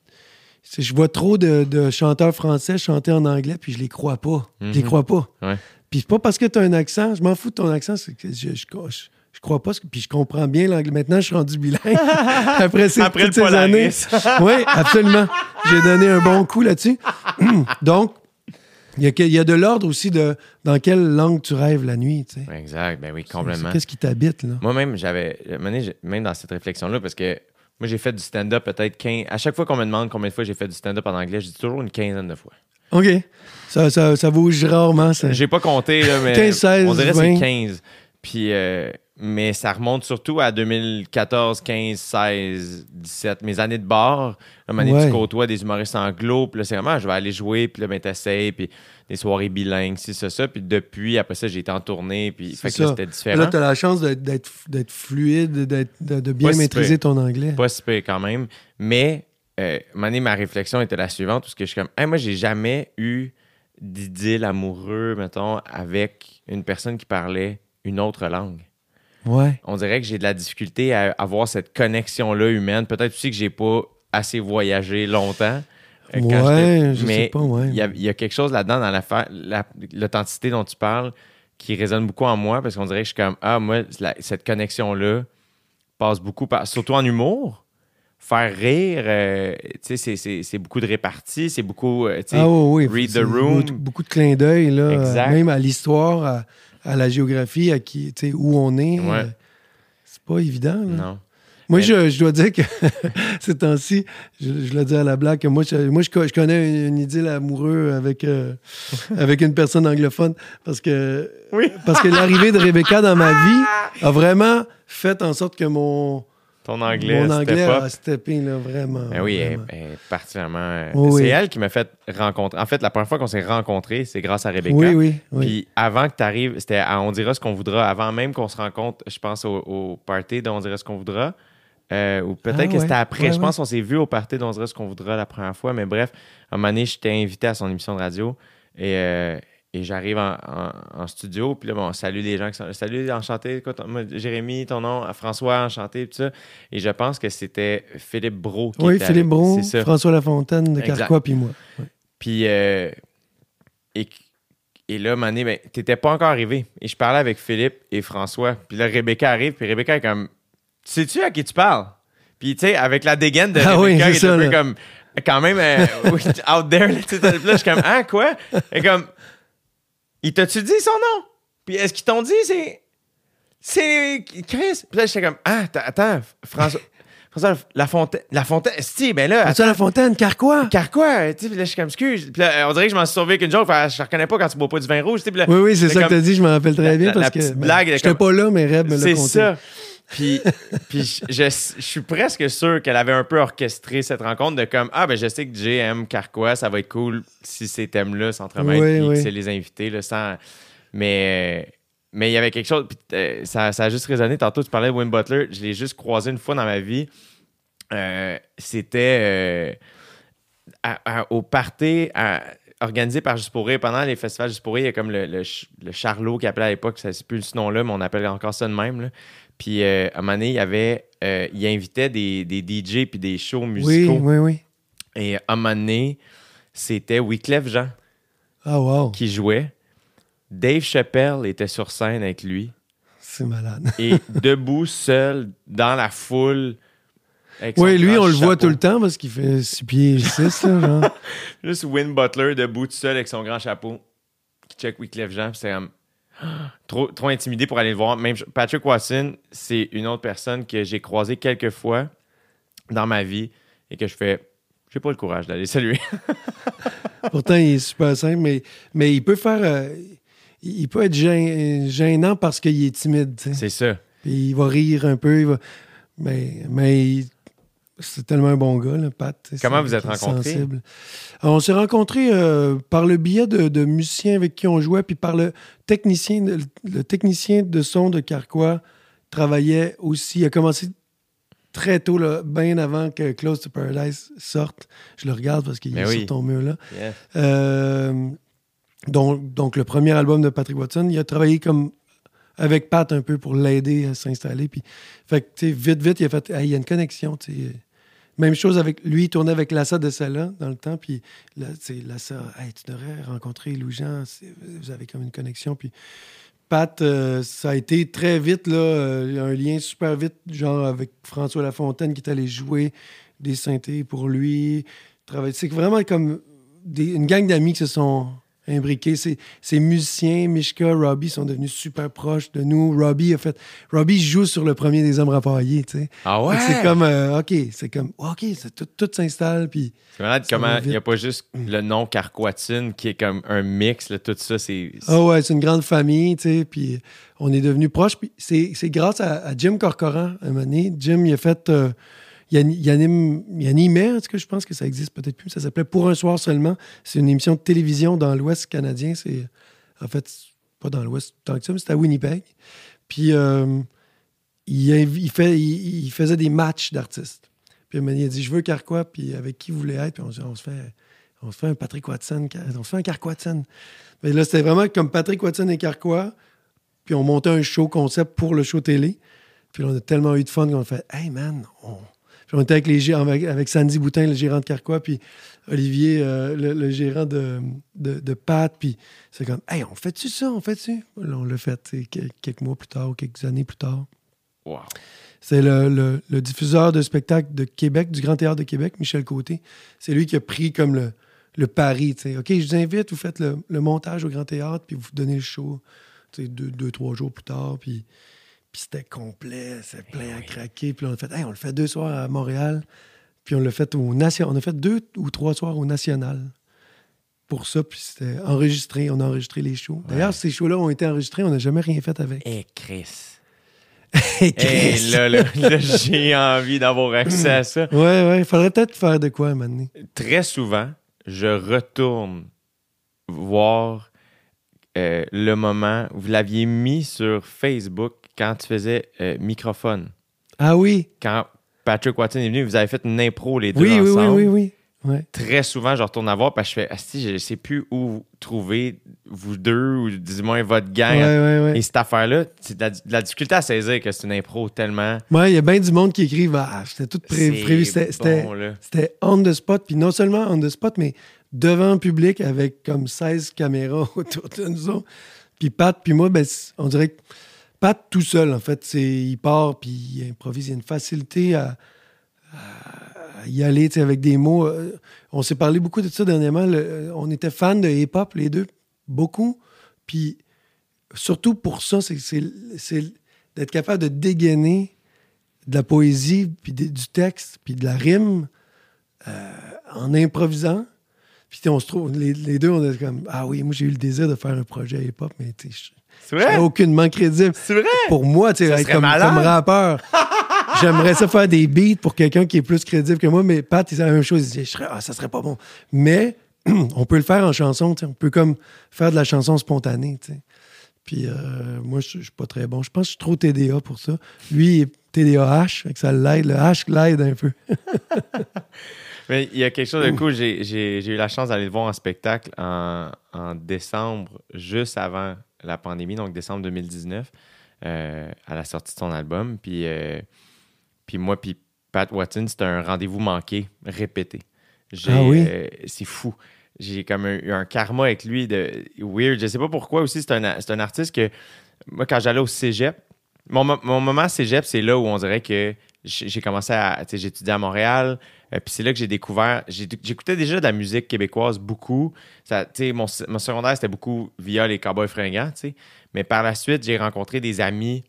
Speaker 3: si je vois trop de, de chanteurs français chanter en anglais, puis je les crois pas. Je les
Speaker 2: Mhm.
Speaker 3: crois pas.
Speaker 2: Ouais.
Speaker 3: Puis c'est pas parce que tu as un accent, je m'en fous de ton accent, que je, je, je, je crois pas, puis je comprends bien l'anglais. Maintenant, je suis rendu bilingue. [laughs] Après, ces,
Speaker 2: Après
Speaker 3: toutes ces années. Oui, absolument. J'ai donné un bon coup là-dessus. [clears throat] Donc, il y, a que- il y a de l'ordre aussi de dans quelle langue tu rêves la nuit. tu sais.
Speaker 2: Exact, ben oui, complètement.
Speaker 3: Qu'est-ce qui t'habite, là?
Speaker 2: Moi-même, j'avais. Même dans cette réflexion-là, parce que moi, j'ai fait du stand-up peut-être 15. À chaque fois qu'on me demande combien de fois j'ai fait du stand-up en anglais, je dis toujours une quinzaine de fois.
Speaker 3: OK. Ça, ça, ça bouge rarement, ça.
Speaker 2: J'ai pas compté, là, mais [laughs]
Speaker 3: 15, 16,
Speaker 2: on dirait que
Speaker 3: 20.
Speaker 2: c'est 15. Puis, euh, mais ça remonte surtout à 2014, 15, 16, 17. Mes années de bar, là, une année,
Speaker 3: Ouais.
Speaker 2: tu côtoies des humoristes anglo, puis là, c'est vraiment, je vais aller jouer, puis là, ben, t'essayes, puis des soirées bilingues, si, ça, ça. Puis depuis, après ça, j'ai été en tournée, puis fait que là, c'était différent.
Speaker 3: Là, tu as la chance d'être- fluide, d'être- de, de bien
Speaker 2: Pas
Speaker 3: maîtriser ton anglais.
Speaker 2: pas si pire quand même. Mais, euh, moment donné, ma réflexion était la suivante, parce que je suis comme, Hey, moi, j'ai jamais eu d'idylle amoureux, mettons, avec une personne qui parlait une autre langue.
Speaker 3: Ouais.
Speaker 2: On dirait que j'ai de la difficulté à avoir cette connexion-là humaine. Peut-être aussi que j'ai pas assez voyagé longtemps. euh, quand
Speaker 3: Ouais,
Speaker 2: j'étais-
Speaker 3: je
Speaker 2: mais
Speaker 3: sais pas, ouais.
Speaker 2: il y, a- il y a quelque chose là-dedans dans la- l'authenticité dont tu parles qui résonne beaucoup en moi parce qu'on dirait que je suis comme ah moi la- cette connexion là passe beaucoup par surtout en humour faire rire euh, tu sais c'est- beaucoup de répartie c'est beaucoup euh, tu sais,
Speaker 3: Ah oui, oui.
Speaker 2: read the room
Speaker 3: Beaucoup, beaucoup de clins d'œil, là.
Speaker 2: Exact.
Speaker 3: Même à l'histoire, à, la géographie, à qui, tu sais, où on est.
Speaker 2: Ouais.
Speaker 3: euh, c'est pas évident, là.
Speaker 2: non
Speaker 3: Moi, je, je dois dire que [laughs] ces temps-ci, je, je le dis à la blague, que moi, je, moi, je, co- je connais une, une idylle amoureux avec, euh, avec une personne anglophone parce que, parce que l'arrivée de Rebecca dans ma [laughs] vie a vraiment fait en sorte que mon,
Speaker 2: ton anglais
Speaker 3: mon anglais a steppé, là, vraiment.
Speaker 2: Ben oui, elle,
Speaker 3: vraiment.
Speaker 2: elle est particulièrement. euh, c'est
Speaker 3: oui.
Speaker 2: elle qui m'a fait rencontrer. En fait, la première fois qu'on s'est rencontrés, c'est grâce à Rebecca.
Speaker 3: Oui, oui, oui.
Speaker 2: Puis avant que tu arrives, c'était à On dira ce qu'on voudra. Avant même qu'on se rencontre, je pense au, au party d'On dira ce qu'on voudra. Euh, ou peut-être
Speaker 3: Ah,
Speaker 2: que
Speaker 3: ouais.
Speaker 2: c'était après.
Speaker 3: Ouais,
Speaker 2: je pense qu'on s'est vu au party d'On dira ce qu'on voudra la première fois. Mais bref, à un moment donné, j'étais invité à son émission de radio. Et, euh, et j'arrive en, en- en studio. Puis là, bon, salut les gens qui sont Salut, enchanté. Quoi, ton- moi, Jérémy, ton nom, François, enchanté. Tout ça. Et je pense que c'était Philippe Bro qui
Speaker 3: Oui, Philippe
Speaker 2: ça.
Speaker 3: François Lafontaine de
Speaker 2: Exact.
Speaker 3: Carquois, puis moi. Ouais.
Speaker 2: Puis, euh, et, et là, Mané, ben, t'étais pas encore arrivé. Et je parlais avec Philippe et François. Puis là, Rebecca arrive. Puis Rebecca est comme, sais-tu à qui tu parles? Puis, tu sais, avec la dégaine de
Speaker 3: Ah oui,
Speaker 2: Rebecca, qui est un peu
Speaker 3: là.
Speaker 2: comme, quand même, euh, oui, [laughs] out there. Là, là, je suis comme, ah, quoi? Et comme, il t'a-tu dit son nom? Puis est-ce qu'ils t'ont dit, c'est. c'est Chris? Puis là, j'étais comme, ah, attends, François. [laughs] François La Fontaine. La Fontaine. Si, ben là.
Speaker 3: François La Fontaine, car quoi?
Speaker 2: Car quoi? Tu sais, puis là, je suis comme, excuse. Puis là, on dirait que je m'en suis sauvé avec une joke. Je reconnais pas quand tu bois pas du vin rouge. tu sais, Puis là,
Speaker 3: Oui, oui, c'est ça que
Speaker 2: comme-
Speaker 3: t'as dit, je m'en rappelle très
Speaker 2: La-
Speaker 3: bien
Speaker 2: la-
Speaker 3: parce
Speaker 2: la
Speaker 3: que. ben,
Speaker 2: blague,
Speaker 3: J'étais
Speaker 2: comme-
Speaker 3: pas là, mais Reb me l'a
Speaker 2: C'est ça. Puis, puis je, je- suis presque sûr qu'elle avait un peu orchestré cette rencontre de comme Ah, ben je sais que aime Carquois, ça va être cool si ces thèmes-là s'entremêlent
Speaker 3: Oui, oui.
Speaker 2: que c'est les invités. Là, sans... Mais mais il y avait quelque chose. puis, euh, ça, ça a juste résonné. Tantôt, tu parlais de Wayne Butler. Je l'ai juste croisé une fois dans ma vie. Euh, C'était euh, au party à- organisé par Juste pour rire. Pendant les festivals Juste pour rire, il y a comme le, le, le Charlot qui appelait à l'époque, ça c'est plus ce nom-là, mais on appelle encore ça de même. là. Puis euh, à un moment donné, il y avait, euh, il invitait des, des DJ puis des shows
Speaker 3: Oui,
Speaker 2: musicaux.
Speaker 3: oui, oui.
Speaker 2: Et à un moment donné, c'était Wyclef Jean
Speaker 3: Ah, wow.
Speaker 2: qui jouait. Dave Chappelle était sur scène avec lui.
Speaker 3: C'est malade.
Speaker 2: Et [laughs] debout, seul, dans la foule.
Speaker 3: Oui, lui, on le voit tout le temps parce qu'il fait 6 pieds 6, là, genre. [laughs]
Speaker 2: Juste Win Butler debout tout seul avec son grand chapeau qui check Wyclef Jean. C'est comme trop, trop intimidé pour aller le voir. Même Patrick Watson, c'est une autre personne que j'ai croisée quelques fois dans ma vie et que je fais. J'ai pas le courage d'aller saluer. [laughs]
Speaker 3: Pourtant, il est super simple, mais, mais il peut faire. euh, il peut être gê- gênant parce qu'il est timide.
Speaker 2: C'est ça.
Speaker 3: Puis il va rire un peu, il va... mais, mais c'est tellement un bon gars, là, Pat.
Speaker 2: Comment vous êtes rencontrés?
Speaker 3: sensible. Alors, on s'est rencontrés euh, par le biais de, de musiciens avec qui on jouait, puis par le technicien, le technicien de son de Carquois travaillait aussi. Il a commencé très tôt, là, bien avant que Close to Paradise sorte. Je le regarde parce qu'il est
Speaker 2: oui.
Speaker 3: sur ton mur là. Euh, donc, donc, le premier album de Patrick Watson, il a travaillé comme avec Pat un peu pour l'aider à s'installer. Puis, fait que, vite, vite, il a fait, Hey, il y a une connexion, tu sais. Même chose avec lui, il tournait avec Lassa de Sala dans le temps. Puis, là, Lassa, hey, tu devrais rencontrer Louis-Jean, vous avez comme une connexion. Puis, Pat, euh, ça a été très vite, là, euh, un lien super vite, genre avec François Lafontaine qui est allé jouer des synthés pour lui. C'est vraiment comme une gang d'amis qui se sont imbriqués. Ces, ces musiciens, Mishka, Robbie, sont devenus super proches de nous. Robbie a fait. Robbie joue sur le premier des hommes rapaillés, tu sais.
Speaker 2: Ah ouais?
Speaker 3: C'est comme, euh, OK, c'est comme, OK, c'est tout, tout s'installe, puis
Speaker 2: C'est malade comment il n'y a pas juste le nom Carquatine qui est comme un mix, là, tout ça, c'est.
Speaker 3: Ah ouais, c'est une grande famille, tu sais, puis on est devenus proches. Puis c'est grâce à, à Jim Corcoran, un moment donné. Jim, il a fait... euh, animait, en tout cas, je pense que ça existe peut-être plus? Ça s'appelait Pour un soir seulement. C'est une émission de télévision dans l'Ouest canadien. C'est En fait, pas dans l'Ouest tant que ça, mais c'était à Winnipeg. Puis euh, il, fait, il, faisait des matchs d'artistes. Puis il a dit, je veux Carquois, puis avec qui vous voulez être? Puis on, se- fait... On se fait un Patrick Watson, on se fait un Carquatson. Mais là, c'était vraiment comme Patrick Watson et Carquois. Puis on montait un show concept pour le show télé. Puis là, on a tellement eu de fun qu'on a fait Hey man, on. On était avec, les, gé- avec, avec Sandy Boutin, le gérant de Carquois, puis Olivier, euh, le, le gérant de, de, de Pat. Puis c'est comme Hey, on fait-tu ça? On fait-tu? On l'a fait quelques mois plus tard ou quelques années plus tard.
Speaker 2: Wow.
Speaker 3: C'est le, le- le diffuseur de spectacles de Québec, du Grand Théâtre de Québec, Michel Côté. C'est lui qui a pris comme le, le pari. tu sais. OK, je vous invite, vous faites le, montage au Grand Théâtre, puis vous donnez le show deux, deux, trois jours plus tard. Puis, puis c'était complet, c'est plein à craquer. Puis on a fait, Hey, on le fait deux soirs à Montréal. Puis on l'a fait au Nation. On a fait deux ou trois soirs au National pour ça. Puis c'était enregistré. On a enregistré les shows. D'ailleurs, ces shows-là ont été enregistrés. On n'a jamais rien fait avec.
Speaker 2: Eh, Chris.
Speaker 3: Hey, [laughs]
Speaker 2: Eh,
Speaker 3: Chris!
Speaker 2: là, là, là, j'ai envie d'avoir accès à ça. [clears throat]
Speaker 3: Ouais, ouais, il faudrait peut-être faire de quoi, maintenant.
Speaker 2: Très souvent, je retourne voir euh, le moment. Vous l'aviez mis sur Facebook quand tu faisais euh, microphone.
Speaker 3: Ah oui,
Speaker 2: Quand Patrick Watson est venu, vous avez fait une impro les deux
Speaker 3: oui, oui, oui,
Speaker 2: ensemble.
Speaker 3: oui, oui. Ouais.
Speaker 2: Très souvent, je retourne à voir parce que je fais Asti, je ne sais plus où trouver vous deux ou du moins votre gang.
Speaker 3: Ouais, ouais, ouais.
Speaker 2: Et cette affaire-là, c'est de la, de la difficulté à saisir que c'est une impro tellement.
Speaker 3: Ouais, il y a bien du monde qui écrit Ah, c'était tout pré- prévu. C'était c'était-
Speaker 2: bon,
Speaker 3: on the spot. Puis non seulement on the spot, mais devant le public avec comme 16 caméras [laughs] autour de nous autres. Puis Pat, puis moi, ben, on dirait que Pat tout seul, en fait, il part, puis il improvise. Il y a une facilité à, y aller avec des mots. Euh, On s'est parlé beaucoup de ça dernièrement. Euh, on était fans de hip-hop, les deux, beaucoup. Puis surtout pour ça, c'est d'être capable de dégainer de la poésie, puis du texte, puis de la rime euh, en improvisant. Puis on se trouve, les, les deux, on est comme, ah oui, moi j'ai eu le désir de faire un projet hip-hop, mais tu sais, je- aucunement crédible.
Speaker 2: C'est vrai?
Speaker 3: Pour moi, tu sais, comme,
Speaker 2: malade.
Speaker 3: comme rappeur, [laughs] j'aimerais ça faire des beats pour quelqu'un qui est plus crédible que moi, mais Pat, il dit la même chose. Il dit, je serais- ah, ça serait pas bon. Mais [clears throat] on peut le faire en chanson, tu sais, on peut comme faire de la chanson spontanée, tu sais. Puis euh, moi, je suis pas très bon. Je pense que je suis trop TDA pour ça. Lui, il est TDAH, que ça l'aide. Le H l'aide un peu. [laughs]
Speaker 2: Mais il y a quelque chose de cool. J'ai, eu la chance d'aller le voir en spectacle en, en décembre, juste avant la pandémie, donc décembre 2019, euh, à la sortie de son album. Puis, euh, puis moi, puis Pat Watson, c'était un rendez-vous manqué, répété.
Speaker 3: Ah oui?
Speaker 2: euh, c'est fou. J'ai comme eu un karma avec lui de weird. Je sais pas pourquoi aussi. C'est un, c'est un artiste que, moi, quand j'allais au cégep, mon, mo- mon moment cégep, c'est là où on dirait que j'ai commencé à. étudié à Montréal. Euh, puis c'est là que j'ai découvert. J'écoutais déjà de la musique québécoise beaucoup. Ça, mon, mon secondaire, c'était beaucoup via les Cowboys fringants. Mais par la suite, j'ai rencontré des amis.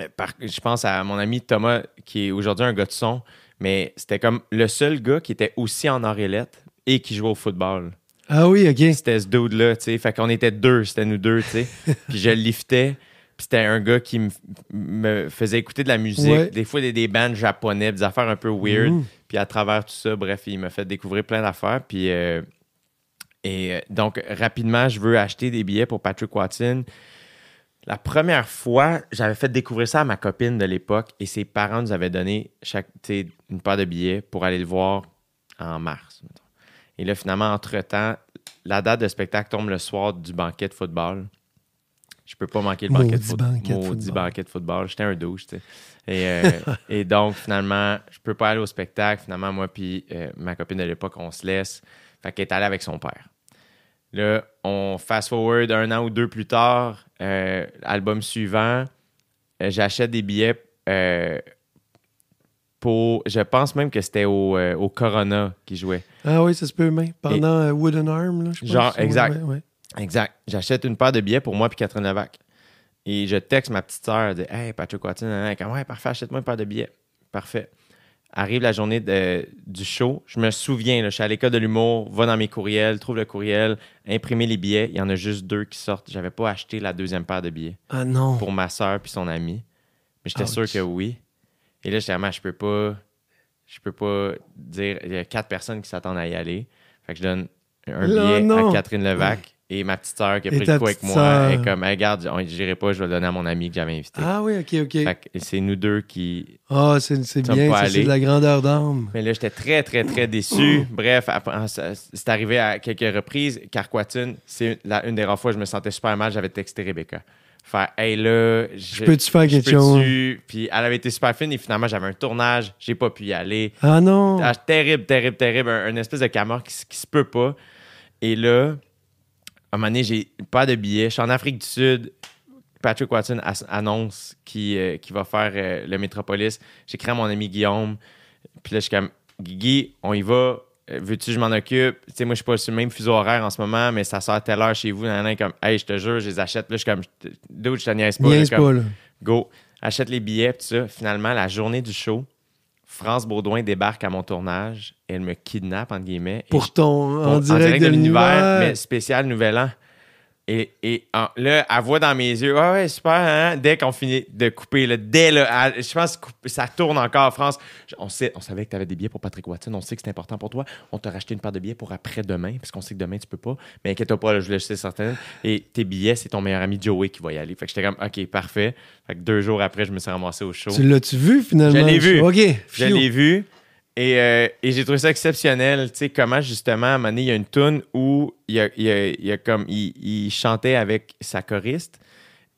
Speaker 2: euh, par- je pense à mon ami Thomas, qui est aujourd'hui un gars de son. Mais c'était comme le seul gars qui était aussi en orélette et qui jouait au football.
Speaker 3: Ah oui, OK.
Speaker 2: C'était ce dude-là, tu sais. Fait qu'on était deux, c'était nous deux, tu sais. [laughs] Puis je le liftais. Puis c'était un gars qui me- me faisait écouter de la musique,
Speaker 3: Ouais.
Speaker 2: des fois des, des bands japonais, des affaires un peu weird.
Speaker 3: Mhm.
Speaker 2: Puis à travers tout ça, bref, il m'a fait découvrir plein d'affaires. Puis euh, et euh, donc rapidement, je veux acheter des billets pour Patrick Watson. La première fois, j'avais fait découvrir ça à ma copine de l'époque et ses parents nous avaient donné chaque, une paire de billets pour aller le voir en mars. mettons. Et là, finalement, entre-temps, la date de spectacle tombe le soir du banquet de football. Je peux pas manquer le banquet de football.
Speaker 3: banquet de football.
Speaker 2: banquet de football. J'étais un douche, tu sais. Et, euh, et donc, finalement, je peux pas aller au spectacle. Finalement, moi puis euh, ma copine de l'époque, on se laisse. Fait qu'elle est allée avec son père. Là, on fast-forward un an ou deux plus tard, euh, album suivant, euh, j'achète des billets pour... Je pense même que c'était au, au Corona qui jouait.
Speaker 3: Ah oui, ça se peut, mais pendant Wooden Arm, là, je pense.
Speaker 2: Genre, exact.
Speaker 3: ouais, ouais.
Speaker 2: Exact. J'achète une paire de billets pour moi puis Catherine Levac. Et je texte ma petite sœur, de Hey, Patrick Watson, nan. comme ouais, parfait, achète-moi une paire de billets. Parfait. Arrive la journée de- du show. Je me souviens, là, je suis à l'école de l'humour, va dans mes courriels, trouve le courriel, imprimer les billets. Il y en a juste deux qui sortent. J'avais pas acheté la deuxième paire de billets
Speaker 3: Ah non.
Speaker 2: pour ma sœur puis son ami. Mais j'étais sûr que oui. Et là, j'étais vraiment, je peux pas, je peux pas dire, il y a quatre personnes qui s'attendent à y aller. Fait que je donne un
Speaker 3: Là,
Speaker 2: billet
Speaker 3: non.
Speaker 2: à Catherine Levac et ma petite sœur qui a pris le coup avec moi. Elle est comme, Hey, regarde, j'irai pas, je vais le donner à mon ami que j'avais invité.
Speaker 3: Ah oui, OK, OK.
Speaker 2: Fait que c'est nous deux qui.
Speaker 3: Ah, c'est c'est bien, c'est de la grandeur d'âme.
Speaker 2: Mais là, j'étais très, très, très déçu. [coughs] Bref, c'est arrivé à quelques reprises. Carquatine, c'est une des rares fois où je me sentais super mal. J'avais texté Rebecca. Faire, hey là, je
Speaker 3: peux-tu faire quelque chose?
Speaker 2: Puis elle avait été super fine et finalement, j'avais un tournage. J'ai pas pu y aller.
Speaker 3: Ah non.
Speaker 2: Ah, terrible, terrible, terrible. Un, espèce de camor qui, qui se peut pas. Et là, un moment donné, j'ai pas de billets. Je suis en Afrique du Sud. Patrick Watson annonce qu'il euh, qu'il va faire euh, le Métropolis. J'écris à mon ami Guillaume. Puis là, je suis comme, Guigui, on y va. Euh, Veux-tu que je m'en occupe? Tu sais, moi, je suis pas sur le même fuseau horaire en ce moment, mais ça sort à telle heure chez vous. Nan, nan, comme, hey, je te jure, je les achète. Là, je suis comme, d'autres, je te niaise pas. là,
Speaker 3: Niaise
Speaker 2: comme,
Speaker 3: pas, là.
Speaker 2: Go. Achète les billets, tout ça. Finalement, la journée du show, France Baudouin débarque à mon tournage. Elle me kidnappe, entre guillemets. et
Speaker 3: Pour
Speaker 2: je-
Speaker 3: ton.
Speaker 2: pour-
Speaker 3: en direct, de l'univers.
Speaker 2: mais spécial Nouvel An. Et, et en- là, elle voit dans mes yeux, ouais, ouais, super, hein? Dès qu'on finit de couper, là, dès là, je pense que ça tourne encore, France. On, sait, on savait que tu avais des billets pour Patrick Watson, on sait que c'est important pour toi. On t'a racheté une paire de billets pour après-demain, parce qu'on sait que demain, tu peux pas. Mais inquiète-toi pas, là, je le sais certain. Et tes billets, c'est ton meilleur ami Joey qui va y aller. Fait que j'étais comme, OK, parfait. Fait que deux jours après, je me suis ramassé au show.
Speaker 3: Tu l'as-tu vu finalement?
Speaker 2: Je l'ai vu.
Speaker 3: OK.
Speaker 2: Je l'ai vu. Et, euh, et j'ai trouvé ça exceptionnel. Tu sais, comment justement, à un moment donné, il y a une tune où il, y a, il y a- il y a comme, il, il chantait avec sa choriste.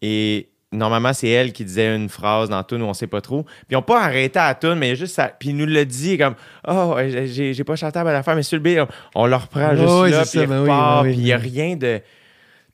Speaker 2: Et normalement, c'est elle qui disait une phrase dans la tune où on sait pas trop. Puis ils n'ont pas arrêté à la tune, mais juste ça. Puis il nous l'a dit comme Oh, j'ai j'ai pas chanté à la affaire, mais sur le B, on, on le reprend juste
Speaker 3: Ouais,
Speaker 2: là. Puis
Speaker 3: ça,
Speaker 2: il
Speaker 3: ben oui,
Speaker 2: repart,
Speaker 3: ben oui,
Speaker 2: puis il n'y a
Speaker 3: ben oui.
Speaker 2: rien de.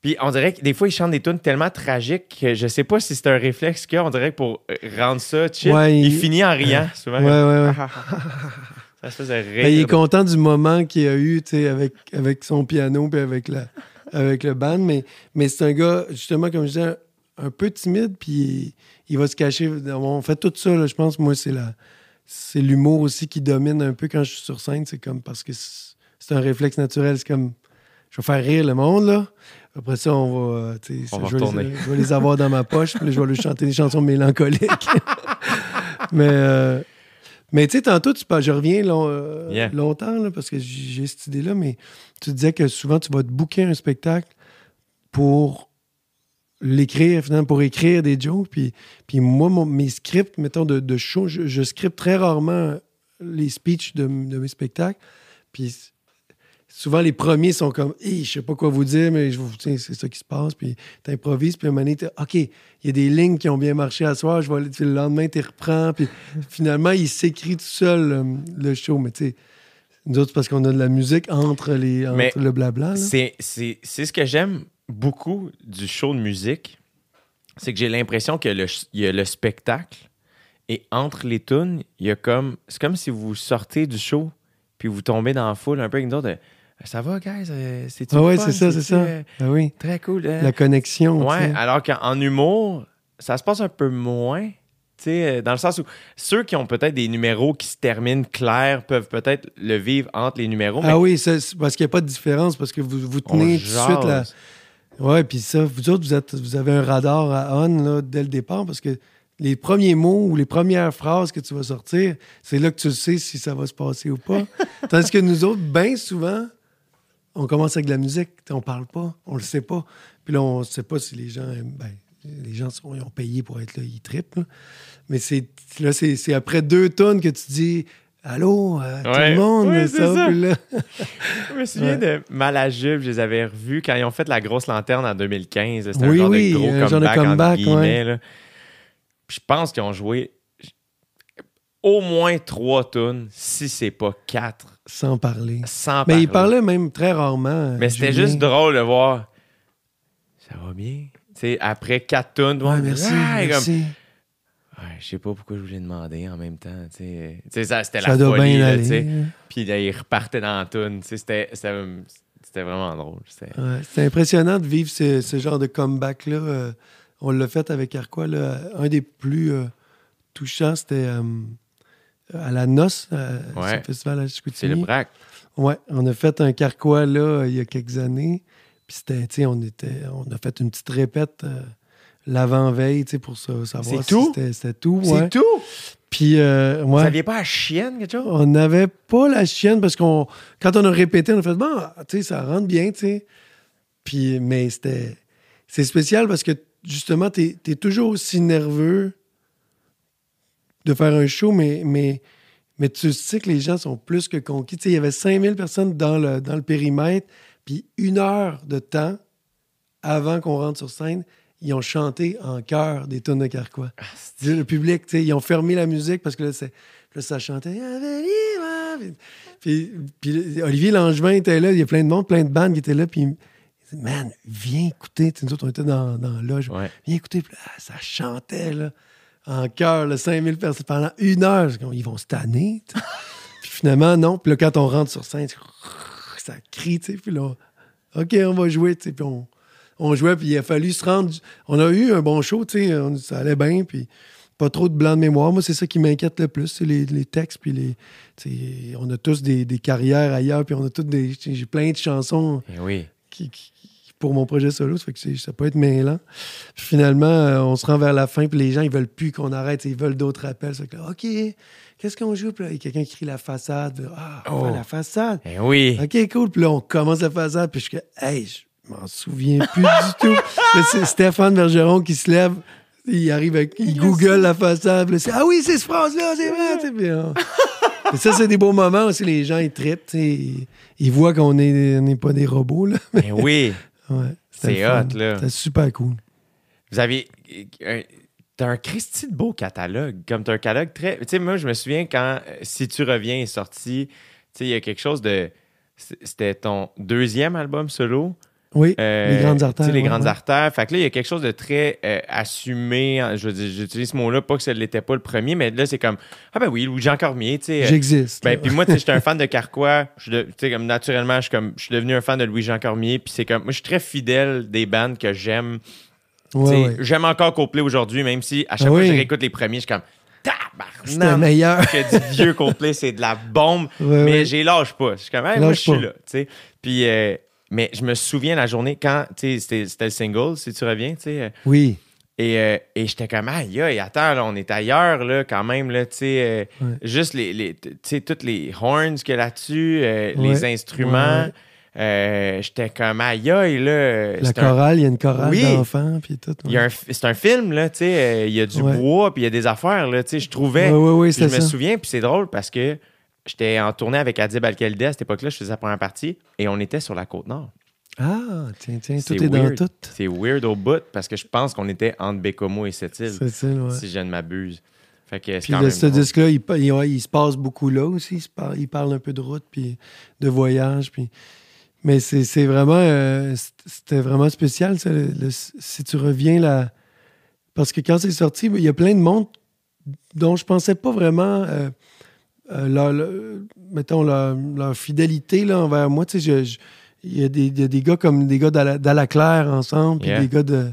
Speaker 2: Puis on dirait que des fois, ils chantent des tunes tellement tragiques que je sais pas si c'est un réflexe qu'il y a. On dirait que pour euh, rendre ça chill,
Speaker 3: Ouais,
Speaker 2: il...
Speaker 3: il-
Speaker 2: finit en riant souvent.
Speaker 3: Ouais, ouais, ouais. [laughs]
Speaker 2: ça se faisait rire.
Speaker 3: Ben, il est content du moment qu'il a eu avec, avec son piano puis avec, la, avec le band. Mais, mais c'est un gars, justement, comme je disais, un peu timide, puis il, va se cacher. On fait tout ça, là, je pense. Moi, c'est la, c'est l'humour aussi qui domine un peu quand je suis sur scène. C'est comme parce que c'est un réflexe naturel. C'est comme, je vais faire rire le monde, là. Après ça, on va, euh,
Speaker 2: On va
Speaker 3: je, vais les, je vais les avoir dans ma poche, puis je vais leur chanter des chansons mélancoliques. [laughs] mais, euh, mais tu sais, tantôt, tu, je reviens long- euh,
Speaker 2: Yeah.
Speaker 3: longtemps, là, parce que j'ai j'ai cette idée-là, mais tu disais que souvent, tu vas te booker un spectacle pour l'écrire, finalement, pour écrire des jokes. Puis, puis moi, mon- mes scripts, mettons, de, de show, je, je scripte très rarement les speeches de, de mes spectacles. Puis souvent, les premiers sont comme, hey, je sais pas quoi vous dire, mais je vous, c'est ça qui se passe. Puis tu improvises, puis à un moment donné, t'es, OK, il y a des lignes qui ont bien marché à soir, je vais aller, le lendemain, tu reprends. Puis finalement, il s'écrit tout seul, euh, le show. Mais tu sais, nous autres, c'est parce qu'on a de la musique entre, les, entre
Speaker 2: Mais
Speaker 3: le blabla.
Speaker 2: C'est, c'est, c'est ce que j'aime beaucoup du show de musique. C'est que j'ai l'impression que le, il y a le spectacle et entre les tunes, il y a comme. C'est comme si vous sortez du show puis vous tombez dans la foule un peu avec nous autres. Ça va, guys? Euh, C'est-tu
Speaker 3: Ah ouais,
Speaker 2: fun?
Speaker 3: c'est ça, c'est ça.
Speaker 2: euh,
Speaker 3: Ah oui,
Speaker 2: très cool. hein?
Speaker 3: la connexion.
Speaker 2: Ouais, alors qu'en humour, ça se passe un peu moins. Tu sais, euh, dans le sens où ceux qui ont peut-être des numéros qui se terminent clairs peuvent peut-être le vivre entre les numéros. mais
Speaker 3: Ah oui, ça, c'est parce qu'il n'y a pas de différence, parce que vous, vous tenez tout de suite la. Ouais, puis ça, vous autres, vous, êtes, vous avez un radar à on là, dès le départ, parce que les premiers mots ou les premières phrases que tu vas sortir, c'est là que tu sais si ça va se passer ou pas. [laughs] Tandis que nous autres, bien souvent, on commence avec de la musique, on parle pas, on le sait pas. Puis là, on sait pas si les gens aiment. Ben, les gens sont, ils ont payé pour être là, ils trippent. là. Mais c'est là, c'est c'est après deux tonnes que tu dis Allô, euh, tout
Speaker 2: Ouais.
Speaker 3: le monde, ça,
Speaker 2: ça.
Speaker 3: puis là- [laughs]
Speaker 2: Je me souviens de Malajube, je les avais revus quand ils ont fait la grosse lanterne en 2015. C'était
Speaker 3: Oui,
Speaker 2: un genre
Speaker 3: oui,
Speaker 2: de gros
Speaker 3: un genre de
Speaker 2: comeback,
Speaker 3: comeback, ouais.
Speaker 2: là. Je pense qu'ils ont joué au moins trois tunes, si c'est pas quatre,
Speaker 3: sans parler.
Speaker 2: sans
Speaker 3: Mais
Speaker 2: parler.
Speaker 3: il parlait même très rarement.
Speaker 2: Mais c'était juste drôle de voir. Ça va bien? Après quatre tunes,
Speaker 3: Ouais, merci.
Speaker 2: ouais,
Speaker 3: merci.
Speaker 2: comme- Ouais, je sais pas pourquoi je voulais demander en même temps. Ça, c'était la folie.
Speaker 3: bien
Speaker 2: là, sais. Puis là, il repartait dans la tune. C'était vraiment drôle. C'était-
Speaker 3: impressionnant de vivre ce, ce genre de comeback-là. Euh, on l'a fait avec Arquois. Là. Un des plus euh, touchants, c'était euh, à la noce, euh,
Speaker 2: Ouais.
Speaker 3: le festival à
Speaker 2: C'est
Speaker 3: Chicoutimi.
Speaker 2: le braque.
Speaker 3: Ouais, on a fait un carquois là il y a quelques années. Puis c'était, tu sais, on était, on a fait une petite répète euh, l'avant-veille, tu sais, pour ça- savoir
Speaker 2: C'est
Speaker 3: si
Speaker 2: tout?
Speaker 3: c'était, tout. ouais.
Speaker 2: tout?
Speaker 3: Puis euh,
Speaker 2: Vous
Speaker 3: ouais.
Speaker 2: saviez pas à chienne, quelque chose?
Speaker 3: On n'avait pas la chienne parce qu'on quand on a répété, on a fait bon, tu sais, ça rentre bien, tu sais. Puis mais c'était c'est spécial parce que justement, tu es, toujours aussi nerveux de faire un show, mais, mais, mais tu sais que les gens sont plus que conquis. Tu sais, il y avait 5000 personnes dans le, dans le périmètre, puis une heure de temps avant qu'on rentre sur scène, ils ont chanté en chœur des tonnes de Carquois. le public, tu sais, ils ont fermé la musique parce que là, c'est- là, ça chantait. [laughs] Puis, puis Olivier Langevin était là, il y a plein de monde, plein de bandes qui étaient là, puis il dit, Man, viens écouter. Tu sais, nous autres, on était dans, dans la loge.
Speaker 2: Ouais.
Speaker 3: Viens écouter. Puis là, ça chantait là, en chœur, là, 5000 personnes pendant une heure. Ils vont se tanner. [laughs] puis finalement, non. Puis là, quand on rentre sur scène, ça crie. tu sais. Puis là, OK, on va jouer. tu sais. Puis on, on jouait, puis il a fallu se rendre. On a eu un bon show, tu sais, ça allait bien, puis pas trop de blanc de mémoire. Moi, c'est ça qui m'inquiète le plus, c'est les, les textes, puis les. On a tous des, des carrières ailleurs, puis on a toutes des. J'ai plein de chansons
Speaker 2: Eh oui.
Speaker 3: qui, qui- pour mon projet solo, ça fait que ça peut être mêlant. Puis finalement, euh, on se rend vers la fin, puis les gens, ils veulent plus qu'on arrête, ils veulent d'autres appels. Ça fait que là, OK, qu'est-ce qu'on joue? Puis là, il y a quelqu'un qui crie la façade. Ah, on
Speaker 2: Oh.
Speaker 3: la façade.
Speaker 2: Eh oui.
Speaker 3: OK, cool. Puis là, on commence la façade. Puis je suis que, hey, je m'en souviens plus du tout. C'est Stéphane Bergeron qui se lève. Il arrive avec, il google la façade. Puis là, c'est, ah oui, c'est ce phrase-là, c'est vrai. puis on- [laughs] Et ça, c'est des beaux moments aussi. Les gens, ils trippent. tu sais, Ils, ils voient qu'on n'est on pas des robots. Là.
Speaker 2: Eh oui. [laughs]
Speaker 3: Ouais,
Speaker 2: C'est
Speaker 3: fun.
Speaker 2: hot, là.
Speaker 3: C'était super cool.
Speaker 2: Vous avez. euh, T'as un Christy de beau catalogue. Comme t'as un catalogue très. Tu sais, moi, je me souviens quand euh, Si tu reviens est sorti, tu sais, il y a quelque chose de. C'était ton deuxième album solo.
Speaker 3: Oui,
Speaker 2: Euh,
Speaker 3: les grandes
Speaker 2: tu sais,
Speaker 3: artères.
Speaker 2: Les
Speaker 3: ouais,
Speaker 2: grandes
Speaker 3: ouais.
Speaker 2: artères. Fait que là, il y a quelque chose de très euh, assumé. Je j'utilise ce mot-là, pas que ça ne l'était pas le premier, mais là, c'est comme Ah ben oui, Louis-Jean Cormier, tu sais. euh,
Speaker 3: J'existe.
Speaker 2: Ben, puis moi, tu sais, j'étais un [laughs] fan de Carquois. Tu sais, comme naturellement, je suis comme, je suis devenu un fan de Louis-Jean Cormier. Puis c'est comme, moi, je suis très fidèle des bandes que j'aime.
Speaker 3: Ouais.
Speaker 2: J'aime encore Coldplay aujourd'hui, même si à chaque
Speaker 3: Ah
Speaker 2: fois que
Speaker 3: oui.
Speaker 2: je réécoute les premiers, je suis comme tabarnak
Speaker 3: meilleur.
Speaker 2: que du vieux Coldplay, c'est de la bombe. [laughs] Mais j'ai lâche pas. Je suis comme, hey, moi, je suis là. tu sais. Puis, euh, mais je me souviens la journée quand, tu sais, c'était c'était le single, si tu reviens, tu sais. euh,
Speaker 3: Oui.
Speaker 2: Et, euh, et j'étais comme, aïe, aïe, attends, là, on est ailleurs, là, quand même, là, tu sais. euh,
Speaker 3: Ouais.
Speaker 2: Juste les, les, tu sais, toutes les horns qu'il y a là-dessus, euh,
Speaker 3: Ouais.
Speaker 2: les instruments.
Speaker 3: Ouais,
Speaker 2: j'étais comme, aïe, aïe, là.
Speaker 3: La chorale, il y a une chorale
Speaker 2: Oui.
Speaker 3: d'enfants, puis tout.
Speaker 2: il y a un fi- c'est un film, là, tu sais. Il y a du bois, puis il y a des affaires, là, tu sais. Je trouvais. Je me souviens, puis c'est drôle parce que j'étais en tournée avec Adib Al-Khalidi à cette époque-là, je faisais la première partie, et on était sur la côte nord.
Speaker 3: Ah, tiens, tiens, tout est dans
Speaker 2: weird.
Speaker 3: tout.
Speaker 2: C'est weird au bout parce que je pense qu'on était entre Bécomo et Sept-Îles,
Speaker 3: ouais.
Speaker 2: si je ne m'abuse. Fait que
Speaker 3: Puis le, ce disque-là, il, se passe beaucoup là aussi. Il, se par- il parle un peu de route, puis de voyage. Puis... Mais c'est vraiment... euh, C'était vraiment spécial, ça, le- le- si tu reviens là... Parce que quand c'est sorti, il y a plein de monde dont je pensais pas vraiment... euh, euh, leur, leur- mettons, leur, leur fidélité là, envers moi. Tu sais, il y, a des- il y a des gars comme des gars d'Ala- d'Alaclaire ensemble, puis
Speaker 2: Yeah.
Speaker 3: des gars de...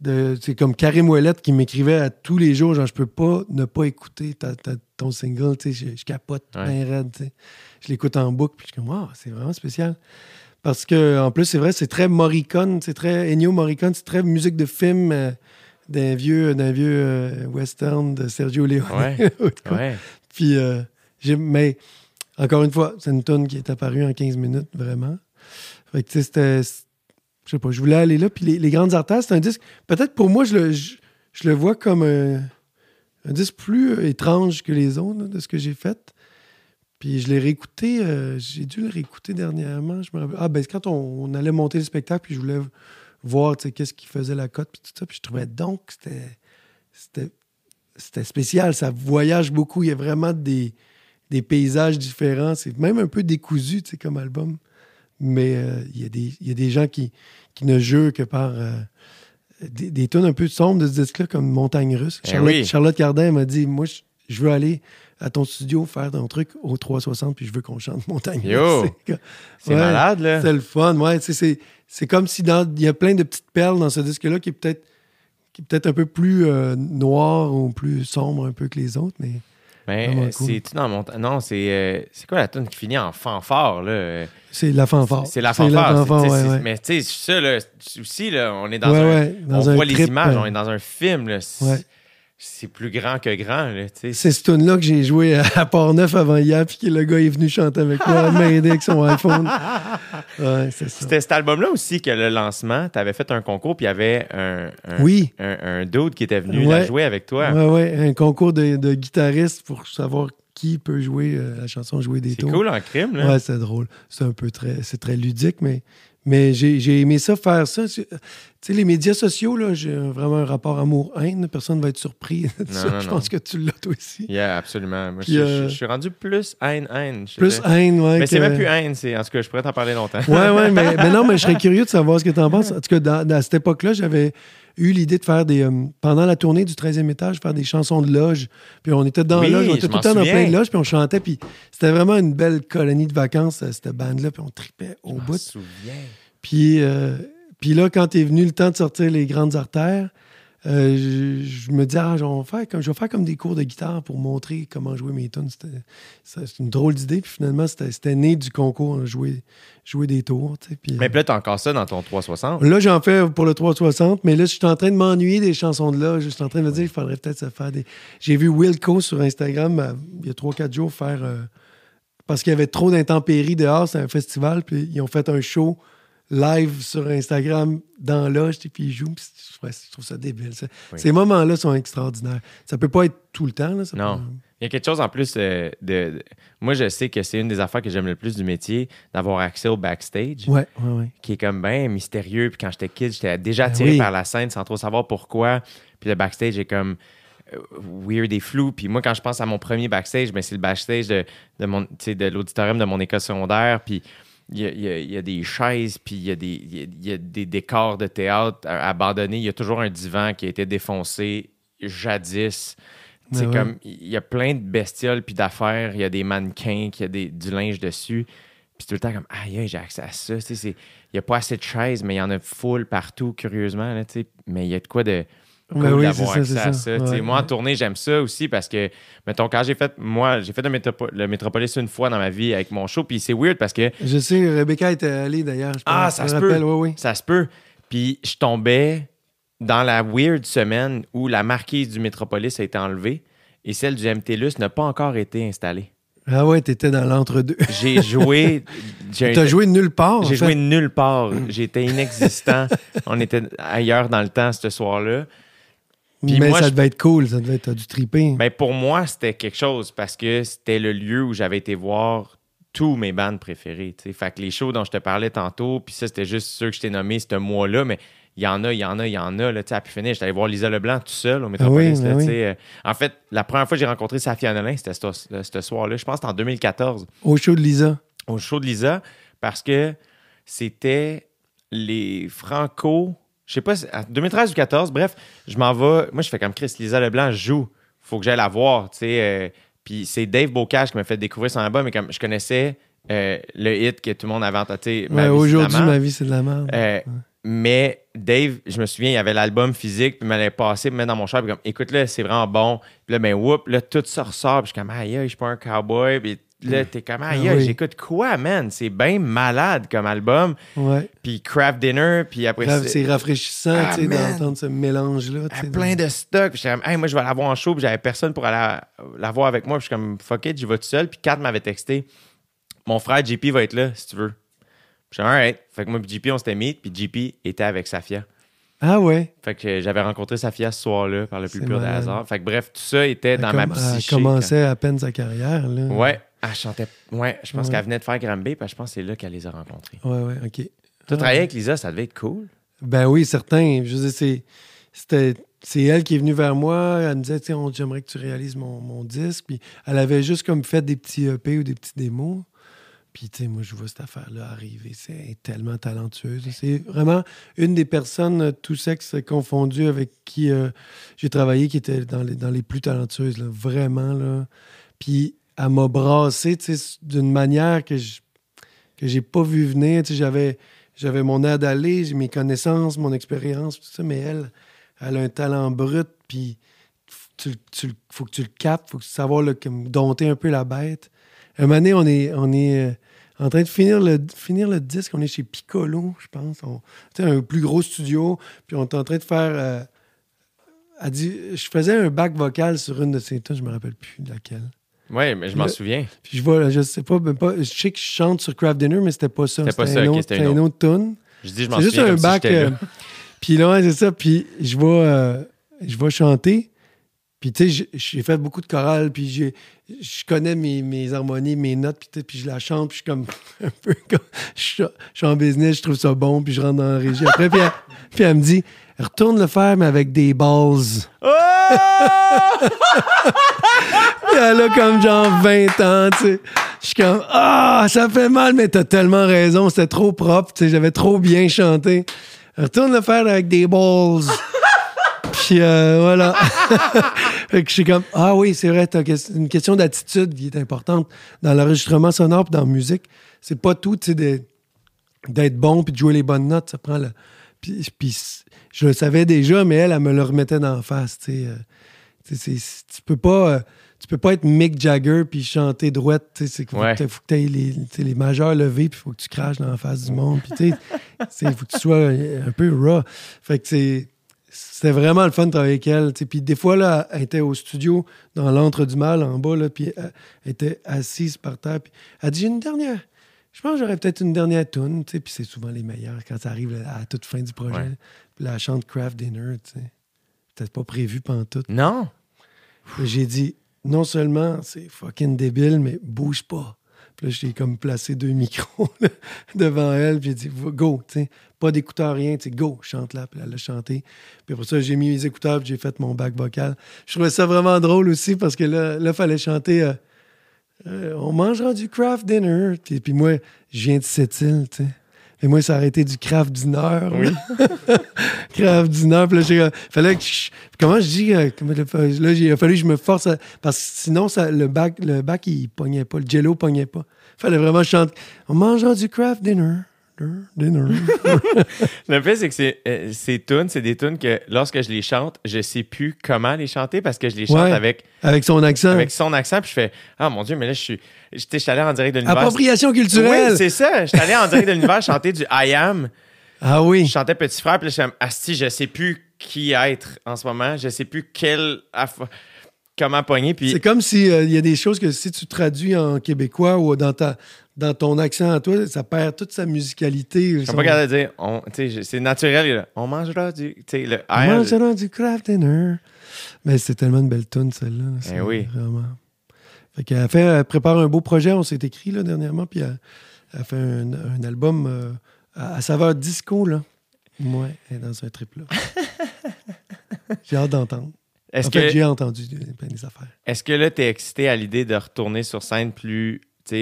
Speaker 3: de c'est comme Karim Ouellette qui m'écrivait à tous les jours, genre, je peux pas ne pas écouter ta- ta- ton single, tu sais, je, je capote
Speaker 2: Ouais.
Speaker 3: bien raide, tu sais. Je l'écoute en boucle, puis je suis comme, wow, c'est vraiment spécial. Parce que, en plus, c'est vrai, c'est très Morricone, c'est très Ennio Morricone, c'est très musique de film euh, d'un vieux, d'un vieux euh, western de Sergio Leone.
Speaker 2: Ouais. [laughs] Ouais.
Speaker 3: Puis, euh, mais encore une fois, c'est une tune qui est apparue en 15 minutes, vraiment. Fait que, c'était. Je sais pas, je voulais aller là. Puis, les, les Grandes Artères, c'est un disque. Peut-être pour moi, je le, je, je le vois comme un, disque plus euh, étrange que les autres de ce que j'ai fait. Puis, je l'ai réécouté. euh, j'ai dû le réécouter dernièrement. Je me rappelle. Ah, ben, quand on, allait monter le spectacle, puis je voulais voir, qu'est-ce qui faisait la cote, puis tout ça. Puis, je trouvais donc que c'était. C'était c'était spécial. Ça voyage beaucoup. Il y a vraiment des, des paysages différents. C'est même un peu décousu, tu sais, comme album. Mais euh, il, y a des, il y a des gens qui, qui ne jurent que par euh, des, des tunes un peu sombres de ce disque-là, comme Montagne Russe.
Speaker 2: Eh
Speaker 3: Charlotte,
Speaker 2: oui.
Speaker 3: Charlotte Cardin m'a dit Moi, je, je veux aller à ton studio faire ton truc au 360, puis je veux qu'on chante Montagne
Speaker 2: Yo!
Speaker 3: Russe. [laughs] C'est- Ouais.
Speaker 2: malade, là.
Speaker 3: c'est le fun, ouais. C'est, comme si dans, il y a plein de petites perles dans ce disque-là qui est peut-être, qui est peut-être un peu plus euh, noir ou plus sombre un peu que les autres, mais
Speaker 2: Mais euh,
Speaker 3: cool.
Speaker 2: c'est-tu dans mon. Non, c'est. euh, c'est quoi la tune qui finit en fanfare, là?
Speaker 3: c'est la fanfare.
Speaker 2: C'est la fanfare. c'est-
Speaker 3: fanfare,
Speaker 2: tu sais,
Speaker 3: ouais,
Speaker 2: c'est-
Speaker 3: ouais.
Speaker 2: Mais tu sais, ça, là, c'est- aussi, là, on est dans
Speaker 3: Ouais,
Speaker 2: un.
Speaker 3: ouais, dans
Speaker 2: on
Speaker 3: un
Speaker 2: voit les
Speaker 3: trip,
Speaker 2: images,
Speaker 3: euh,
Speaker 2: on est dans un film, là. C'est
Speaker 3: Ouais.
Speaker 2: C'est plus grand que grand, là, tu sais.
Speaker 3: C'est ce tune-là que j'ai joué à, Port-Neuf avant hier, puis que le gars est venu chanter avec moi, m'aider avec son iPhone. [laughs] Ouais, c'est.
Speaker 2: C'était cet album-là aussi que le lancement, tu avais fait un concours, puis il y avait un, un,
Speaker 3: Oui.
Speaker 2: un, un dude qui était venu
Speaker 3: Ouais.
Speaker 2: la jouer avec toi.
Speaker 3: Ouais, un concours de, de guitaristes pour savoir qui peut jouer euh, la chanson Jouer des
Speaker 2: C'est
Speaker 3: tours.
Speaker 2: cool en crime, là.
Speaker 3: Ouais, c'est drôle. C'est un peu très, c'est très ludique, mais, mais j'ai, aimé ça, faire ça. Tu sais, les médias sociaux, là, j'ai vraiment un rapport amour-haine. Personne ne va être surpris de [laughs]
Speaker 2: Non,
Speaker 3: ça.
Speaker 2: non,
Speaker 3: Je
Speaker 2: non.
Speaker 3: pense que tu l'as toi aussi.
Speaker 2: Yeah, absolument. Moi,
Speaker 3: Puis,
Speaker 2: je, je-
Speaker 3: euh,
Speaker 2: je suis rendu plus haine-haine.
Speaker 3: Plus haine, ouais.
Speaker 2: Mais c'est même plus haine. c'est- En tout cas, je pourrais t'en parler longtemps.
Speaker 3: Ouais, ouais, mais, [laughs] mais non, mais je serais curieux de savoir ce que tu en penses. En tout cas, dans, dans cette époque-là, j'avais eu l'idée de faire des. euh, pendant la tournée du 13e étage, faire des chansons de loge. Puis on était dans
Speaker 2: Oui,
Speaker 3: la loge, on était tout le temps dans
Speaker 2: souviens.
Speaker 3: plein de loges, puis on chantait. Puis c'était vraiment une belle colonie de vacances, euh, cette bande-là, puis on tripait au
Speaker 2: Je
Speaker 3: bout.
Speaker 2: souviens.
Speaker 3: Puis, euh, puis là, quand est venu le temps de sortir les grandes artères, euh, je, je me dis, ah, je vais, faire comme, je vais faire comme des cours de guitare pour montrer comment jouer mes tunes. C'est une drôle d'idée. Puis finalement, c'était né du concours, hein, jouer, jouer des tours. Puis,
Speaker 2: Mais puis là, t'as encore ça dans ton 360.
Speaker 3: Là, j'en fais pour le 360, mais là, je suis en train de m'ennuyer des chansons de là. Je suis en train de me dire qu'il faudrait peut-être se faire des. J'ai vu Wilco sur Instagram euh, il y a 3-4 jours faire. euh, parce qu'il y avait trop d'intempéries dehors, c'est un festival, puis ils ont fait un show live sur Instagram dans l'âge, puis ils jouent. puis je trouve- ça débile. ça.
Speaker 2: Oui.
Speaker 3: Ces moments-là sont extraordinaires. Ça peut pas être tout le temps. Là, ça
Speaker 2: Non.
Speaker 3: peut-
Speaker 2: Il y a quelque chose en plus euh, de, de- Moi, je sais que c'est une des affaires que j'aime le plus du métier, d'avoir accès au backstage,
Speaker 3: Ouais, ouais, ouais.
Speaker 2: qui est comme bien mystérieux. Puis quand j'étais kid, j'étais déjà
Speaker 3: Ben
Speaker 2: attiré
Speaker 3: oui.
Speaker 2: par la scène sans trop savoir pourquoi. Puis le backstage est comme euh, weird et flou. Puis moi, quand je pense à mon premier backstage, ben, c'est le backstage de, de, mon, de l'auditorium de mon école secondaire. Puis il y a, il y a- il y a des chaises, puis il y, a des- il y a- des décors de théâtre abandonnés. Il y a toujours un divan qui a été défoncé jadis. C'est
Speaker 3: Ben ouais.
Speaker 2: comme, il y a plein de bestioles puis d'affaires. Il y a des mannequins, qui a des, du linge dessus. Puis tout le temps comme, aïe, j'ai accès à ça. Il n'y a pas assez de chaises, mais il y en a full partout, curieusement. Là, mais il y a de quoi de cool
Speaker 3: Ben oui,
Speaker 2: d'avoir
Speaker 3: ça,
Speaker 2: à.
Speaker 3: Ouais,
Speaker 2: moi, en tournée, j'aime ça aussi parce que, mettons, quand j'ai fait, moi, j'ai fait le, métropo- le Métropolis une fois dans ma vie avec mon show, puis c'est weird parce que
Speaker 3: Je sais, Rebecca était allée d'ailleurs.
Speaker 2: Ah, ça se peut.
Speaker 3: Oui, oui.
Speaker 2: ça se peut. Puis je tombais dans la weird semaine où la marquise du Métropolis a été enlevée et celle du MTLUS n'a pas encore été installée.
Speaker 3: Ah ouais, t'étais dans l'entre-deux.
Speaker 2: J'ai joué. [laughs]
Speaker 3: T'as joué nulle part.
Speaker 2: J'ai joué nulle part. [clears throat] J'étais inexistant. On était ailleurs dans le temps ce soir-là. Puis
Speaker 3: mais
Speaker 2: moi,
Speaker 3: ça
Speaker 2: je-
Speaker 3: devait être cool, ça devait être du triper.
Speaker 2: Ben, pour moi, c'était quelque chose parce que c'était le lieu où j'avais été voir tous mes bandes préférées. Fait que les shows dont je te parlais tantôt, puis ça, c'était juste ceux que je t'ai nommés ce mois-là, mais il y en a, il y en a, il y en a. Là, à pu finir, j'étais allé voir Lisa Leblanc tout seul au Métropolis.
Speaker 3: oui,
Speaker 2: là,
Speaker 3: ben oui.
Speaker 2: Euh, En fait, la première fois que j'ai rencontré Safia Nolin, c'était ce, ce soir-là. Je pense que c'était en 2014
Speaker 3: Au show de Lisa.
Speaker 2: au show de Lisa parce que c'était les Franco. Je sais pas, si- en 2013 ou 2014, bref, je m'en vais. Moi, je fais comme Chris, Lisa Leblanc joue. Faut que j'aille la voir, tu sais. euh, puis c'est Dave Bocage qui m'a fait découvrir son album, mais comme je connaissais euh, le hit que tout le monde avait entendu.
Speaker 3: Ouais, Aujourd'hui, ma vie, c'est de la merde.
Speaker 2: Euh, Mais Dave, je me souviens, il y avait l'album physique, puis il m'allait passer, me mettre dans mon char, puis comme, écoute-le, c'est vraiment bon. Puis là, ben, whoop, là, tout ça ressort, puis je suis comme, aïe, aïe, je suis pas un cowboy. Puis là, t'es comme,
Speaker 3: Ah oui.
Speaker 2: j'écoute quoi, man? C'est bien malade comme album.
Speaker 3: Ouais.
Speaker 2: Puis Craft Dinner, puis après ça.
Speaker 3: C'est rafraîchissant
Speaker 2: Ah,
Speaker 3: tu sais, d'entendre ce mélange-là. sais,
Speaker 2: plein de stock. Puis j'étais comme, hey, moi, je vais la voir en show. Puis j'avais personne pour aller la, voir avec moi. Puis je suis comme, fuck it, j'y vais tout seul. Puis Kat m'avait texté, mon frère JP va être là, si tu veux. Puis je suis alright. Fait que moi, puis JP, on s'était mis. Puis JP était avec Safia.
Speaker 3: Ah ouais.
Speaker 2: Fait que j'avais rencontré Safia ce soir-là par le plus pur des hasards. Fait que bref, tout ça était dans ma
Speaker 3: com- elle
Speaker 2: psyché.
Speaker 3: commençait à peine sa carrière. Là.
Speaker 2: Ouais, elle chantait. Ouais, je pense
Speaker 3: Ouais.
Speaker 2: qu'elle venait de faire Granby. Puis je pense que c'est là qu'elle les a rencontrés.
Speaker 3: Ouais, ouais, OK.
Speaker 2: Tu
Speaker 3: Ah.
Speaker 2: travaillé avec Lisa, ça devait être cool.
Speaker 3: Ben oui, certain. Je veux dire, c'est, c'était, c'est elle qui est venue vers moi. Elle me disait, Tiens, on- j'aimerais que tu réalises mon, mon disque. Puis elle avait juste comme fait des petits EP ou des petits démos. Puis, tu sais, moi, je vois cette affaire-là arriver. C'est elle est tellement talentueuse. C'est vraiment une des personnes, euh, tous sexes confondus, avec qui euh, j'ai travaillé, qui était dans les, dans les plus talentueuses. là. Vraiment, là. Puis, elle m'a brassé, d'une manière que je que j'ai pas vu venir. J'avais, j'avais mon aide d'aller, j'ai mes connaissances, mon expérience, tout ça, mais elle, elle a un talent brut, puis tu, tu, faut que tu le captes, faut que tu savoir dompter un peu la bête. Un moment donné, on est, on est euh, en train de finir le, finir le disque, on est chez Piccolo, je pense. On- un plus gros studio, puis on est en train de faire... euh, dit, je faisais un bac vocal sur une de ses tunes, je me rappelle plus laquelle.
Speaker 2: Ouais, mais je m'en souviens.
Speaker 3: Puis je vois, je sais pas, même pas, je sais que je chante sur Craft Dinner, mais c'était pas ça.
Speaker 2: C'était pas ça, c'était une
Speaker 3: autre tune.
Speaker 2: Je dis, je m'en
Speaker 3: C'est juste
Speaker 2: souviens
Speaker 3: un
Speaker 2: comme
Speaker 3: bac. euh, puis là, ouais, c'est ça. Puis je vais, euh, je vais chanter. Puis tu sais, j'ai- fait beaucoup de chorales. Puis je connais mes, mes harmonies, mes notes. Puis, puis je la chante. Puis je suis comme [laughs] un peu comme. Je suis je suis en business, je trouve ça bon. Puis je rentre dans la régie. Après, puis elle, puis elle me dit retourne le faire, mais avec des balls.
Speaker 2: Oh! [laughs]
Speaker 3: Elle a comme genre 20 ans, tu sais. Je suis comme, ah, ça fait mal, mais t'as tellement raison, c'était trop propre, tu sais, j'avais trop bien chanté. Retourne le faire avec des balls. Puis euh, voilà. [laughs] fait que je suis comme, ah oui, c'est vrai, t'as une question d'attitude qui est importante dans l'enregistrement sonore puis dans la musique. C'est pas tout, tu sais, d'être bon puis de jouer les bonnes notes, ça prend le. Puis, puis je le savais déjà, mais elle, elle me le remettait d'en face, tu sais. euh, tu peux pas. euh, tu peux pas être Mick Jagger puis chanter droite. qu'il faut
Speaker 2: Ouais.
Speaker 3: que tu aies les, majeurs levés puis il faut que tu craches dans la face du monde. Il [laughs] faut que tu sois un peu raw. Fait que c'est- c'était vraiment le fun de travailler avec elle. Puis des fois, là, elle était au studio dans l'antre du mal en bas, là, puis elle, elle était assise par terre. Puis elle a dit J'ai une dernière. Je pense que j'aurais peut-être une dernière tune. Puis c'est souvent les meilleures quand ça arrive à la toute fin du projet.
Speaker 2: Ouais.
Speaker 3: Elle chante Craft Dinner. tu sais. C'était pas prévu pendant tout.
Speaker 2: Non.
Speaker 3: J'ai dit, non seulement c'est fucking débile, mais bouge pas. Puis là, j'ai comme placé deux [laughs] micros là, devant elle, puis j'ai dit, go, tu sais, pas d'écouteurs, rien, tu sais, go, chante là. Puis elle a chanté. Puis après ça, j'ai mis mes écouteurs, puis j'ai fait mon bac vocal. Je trouvais ça vraiment drôle aussi, parce que là, il fallait chanter, euh, euh, on mangera du craft dinner. Puis, puis moi, je viens de Sept-Îles, tu sais. Et moi, ça aurait été du craft dinner.
Speaker 2: Oui. [laughs]
Speaker 3: Craft dinner. Puis là, j'ai- fallait que je- Comment je dis? euh, comment là, il a fallu que je me force. à- parce que sinon, ça, le bac, le bac, il pognait pas. Le jello pognait pas. fallait vraiment chanter. On mangera du craft dinner. Dinner. [laughs]
Speaker 2: Le fait, c'est que c'est, euh, ces tunes, c'est des tunes que lorsque je les chante, je sais plus comment les chanter parce que je les chante
Speaker 3: Ouais.
Speaker 2: avec,
Speaker 3: Avec son accent.
Speaker 2: avec son accent. Puis je fais Ah mon Dieu, mais là, je suis. J'étais allé en direct de l'univers.
Speaker 3: Appropriation culturelle.
Speaker 2: Oui, c'est ça. J'étais allé en direct de l'univers chanter du I am.
Speaker 3: ah oui.
Speaker 2: Je chantais Petit Frère, puis là, je suis Asti, je sais plus qui être en ce moment. Je sais plus quel. aff- Comment pogner. Puis
Speaker 3: C'est comme si euh, il y a des choses que si tu traduis en québécois ou dans ta dans ton accent à toi, ça perd toute sa musicalité.
Speaker 2: je suis pas capable de dire. on- C'est naturel. là. On mangera du.
Speaker 3: On mangera du craft dinner. Mais c'est tellement une belle tune, celle-là. C'est
Speaker 2: Eh oui.
Speaker 3: Vraiment. Fait qu'elle fait, elle prépare un beau projet, on s'est écrit là, dernièrement, puis elle, elle fait un, un album euh, à, à saveur disco, là. Ouais, elle est dans un trip, là. [laughs] j'ai hâte d'entendre.
Speaker 2: Est-ce
Speaker 3: En
Speaker 2: que,
Speaker 3: j'ai entendu plein des affaires.
Speaker 2: est-ce que là, tu es excité à l'idée de retourner sur scène plus.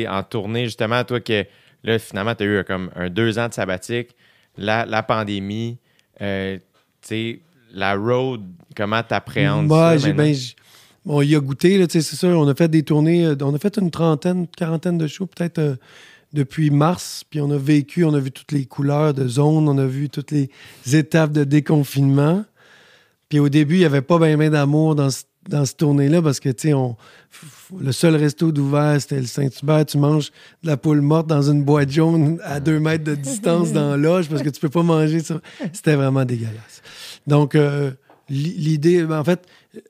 Speaker 2: En tournée, justement, toi, que là, finalement, tu as eu euh, comme un deux ans de sabbatique, la, la pandémie, euh, tu sais, la road, comment t'appréhendes
Speaker 3: Moi,
Speaker 2: ça?
Speaker 3: ben, bon, il a goûté, là, tu sais, c'est sûr. On a fait des tournées, euh, on a fait une trentaine, quarantaine de shows, peut-être euh, depuis mars. Puis on a vécu, on a vu toutes les couleurs de zone, on a vu toutes les étapes de déconfinement. Puis au début, il n'y avait pas bien ben d'amour dans, ce- dans cette tournée-là parce que, tu sais, on- le seul resto d'ouvert, c'était le Saint-Hubert. Tu manges de la poule morte dans une boîte jaune à deux mètres de distance dans la loge parce que tu peux pas manger ça. C'était vraiment dégueulasse. Donc, euh, l'i- l'idée, ben, en fait,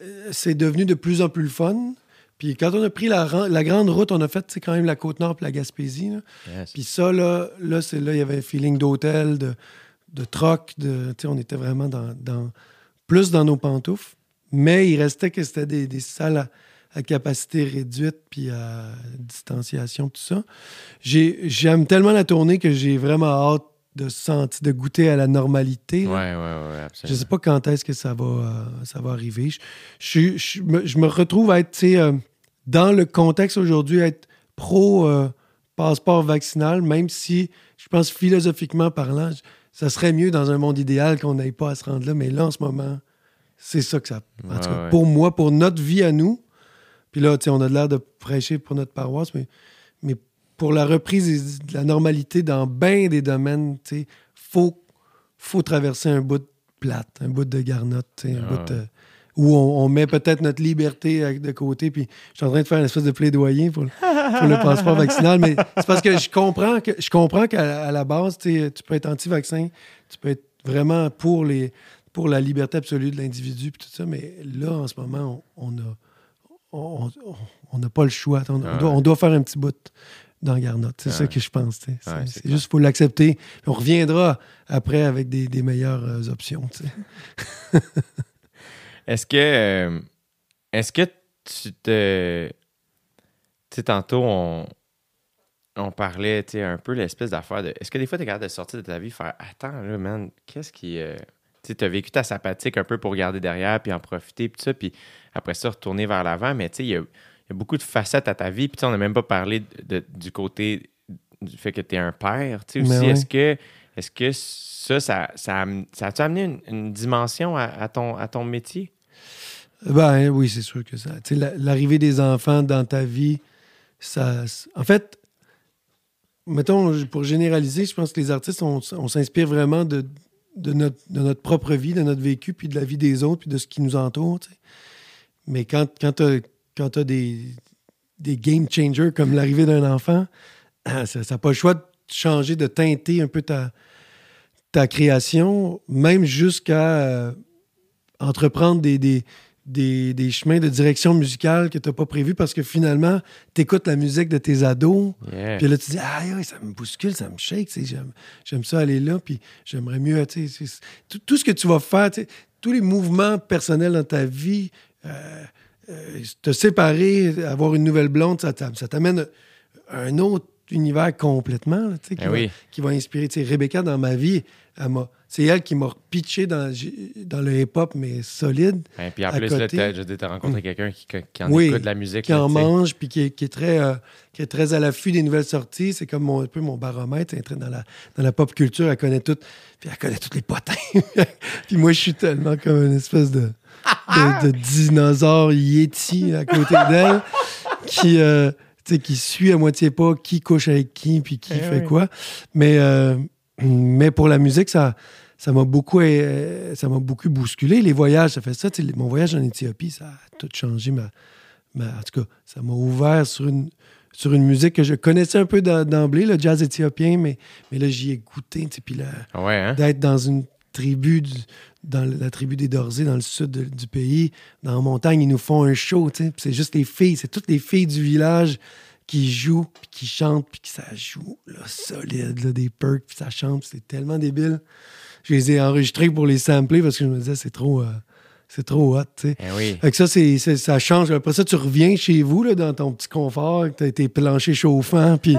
Speaker 3: euh, c'est devenu de plus en plus le fun. Puis quand on a pris la, ran- la grande route, on a fait, c'est quand même la Côte-Nord puis la Gaspésie. là.
Speaker 2: Yes.
Speaker 3: Puis ça, là, là, c'est là, il y avait un feeling d'hôtel, de, de troc, de, on était vraiment dans, dans- plus dans nos pantoufles. Mais il restait que c'était des, des salles à, à capacité réduite, puis à distanciation, tout ça. J'ai- J'aime tellement la tournée que j'ai vraiment hâte de sentir, de goûter à la normalité.
Speaker 2: Ouais, ouais, ouais,
Speaker 3: Je
Speaker 2: absolument.
Speaker 3: sais pas quand est-ce que ça va, euh, ça va arriver. Je, je, je me, je me retrouve à être, tu sais, euh, dans le contexte aujourd'hui, à être pro euh, passeport vaccinal, même si je pense philosophiquement parlant, je- ça serait mieux dans un monde idéal qu'on n'aille pas à se rendre là. Mais là, en ce moment, c'est ça que ça. En tout cas, pour moi, pour notre vie à nous, puis là, tu sais, on a l'air de prêcher pour notre paroisse, mais, mais pour la reprise de la normalité dans bien des domaines, tu sais, faut, faut traverser un bout de plate, un bout de garnotte, un
Speaker 2: Ah
Speaker 3: bout de- où on, on met peut-être notre liberté de côté. Puis je suis en train de faire une espèce de plaidoyer pour, le- pour le passeport [laughs] vaccinal, mais c'est parce que je comprends que je comprends qu'à la base, tu peux être anti-vaccin, tu peux être vraiment pour les pour la liberté absolue de l'individu puis tout ça, mais là en ce moment, on on a on n'a pas le choix. On,
Speaker 2: Ah ouais.
Speaker 3: on doit faire un petit bout dans garnotte. C'est
Speaker 2: Ah
Speaker 3: ça
Speaker 2: ouais.
Speaker 3: que je pense. sais. C'est
Speaker 2: Ouais,
Speaker 3: juste qu'il faut l'accepter. On reviendra après avec des, des meilleures euh, options.
Speaker 2: Est-ce que. euh, Est-ce que tu te. Tu sais, tantôt, on, on parlait, un peu l'espèce d'affaire de. Est-ce que des fois, tu es capable de sortir de ta vie et faire Attends, là, man, qu'est-ce qui. euh, Tu as vécu ta sapatique un peu pour regarder derrière puis en profiter, puis ça, puis après ça, retourner vers l'avant, mais tu sais, il y a, il y a beaucoup de facettes à ta vie, puis on n'a même pas parlé de- de- du côté du fait que tu es un père, tu sais, aussi.
Speaker 3: ouais.
Speaker 2: Est-ce que. Est-ce que ça, ça, ça, a-tu amené une, une dimension à, à ton, à ton métier?
Speaker 3: Ben oui, c'est sûr que ça. Tu sais, la- l'arrivée des enfants dans ta vie, ça. En fait, mettons, pour généraliser, je pense que les artistes, on, on s'inspire vraiment de, de, notre, de notre propre vie, de notre vécu, puis de la vie des autres, puis de ce qui nous entoure. tu sais. Mais quand, quand tu as, des, des game changers comme l'arrivée d'un enfant, [clears throat] ça n'a pas le choix de changer, de teinter un peu ta, ta création, même jusqu'à euh, entreprendre des, des, des, des chemins de direction musicale que tu n'as pas prévus parce que finalement, tu écoutes la musique de tes ados.
Speaker 2: Yeah.
Speaker 3: Puis là, tu dis, aïe, aïe, ça me bouscule, ça me shake, j'aime, ça aller là, puis j'aimerais mieux, tout, tout ce que tu vas faire, tous les mouvements personnels dans ta vie, euh, euh, te séparer, avoir une nouvelle blonde, ça, t'a- ça t'amène à un autre univers complètement, là, tu sais, qui, va,
Speaker 2: oui.
Speaker 3: qui va inspirer. Tu sais, Rebecca, dans ma vie, c'est elle qui m'a pitché dans, dans le hip-hop, mais solide.
Speaker 2: Ben, puis en plus, dire, t'as rencontré quelqu'un qui, qui en
Speaker 3: Oui,
Speaker 2: écoute de la musique.
Speaker 3: qui
Speaker 2: là,
Speaker 3: en
Speaker 2: tu
Speaker 3: mange, puis qui est, qui est très, euh, qui est très à l'affût des nouvelles sorties. C'est comme mon, un peu mon baromètre. Elle est très dans la, dans la pop culture, elle connaît tout. Puis elle connaît tous les potins. [laughs] puis moi, je suis tellement comme une espèce de, de, de dinosaure yéti à côté [laughs] d'elle. qui, euh, tu tu sais, qui suit à moitié pas qui couche avec qui puis qui
Speaker 2: Eh
Speaker 3: fait
Speaker 2: oui.
Speaker 3: quoi. Mais, euh, mais pour la musique, ça ça m'a beaucoup, euh, ça m'a beaucoup bousculé. Les voyages, ça fait ça. tu sais, Mon voyage en Éthiopie, ça a tout changé. Ma, ma- en tout cas, ça m'a ouvert sur une, sur une musique que je connaissais un peu d'em- d'emblée, le jazz éthiopien, mais, mais là, j'y ai goûté. tu sais, Puis là,
Speaker 2: Ouais, hein?
Speaker 3: d'être dans une tribu, du- dans la tribu des Dorzés, dans le sud de- du pays, dans la montagne, ils nous font un show. tu sais. C'est juste les filles, c'est toutes les filles du village qui jouent, puis qui chantent, puis que ça joue là, solide, là, des perks, puis ça chante, c'est tellement débile. Je les ai enregistrés pour les sampler parce que je me disais, c'est trop, euh, c'est trop hot. tu sais.
Speaker 2: Eh oui.
Speaker 3: Fait que ça, c'est, ça change. Après ça, tu reviens chez vous, là, dans ton petit confort, tu as tes planchers chauffants, [laughs] puis,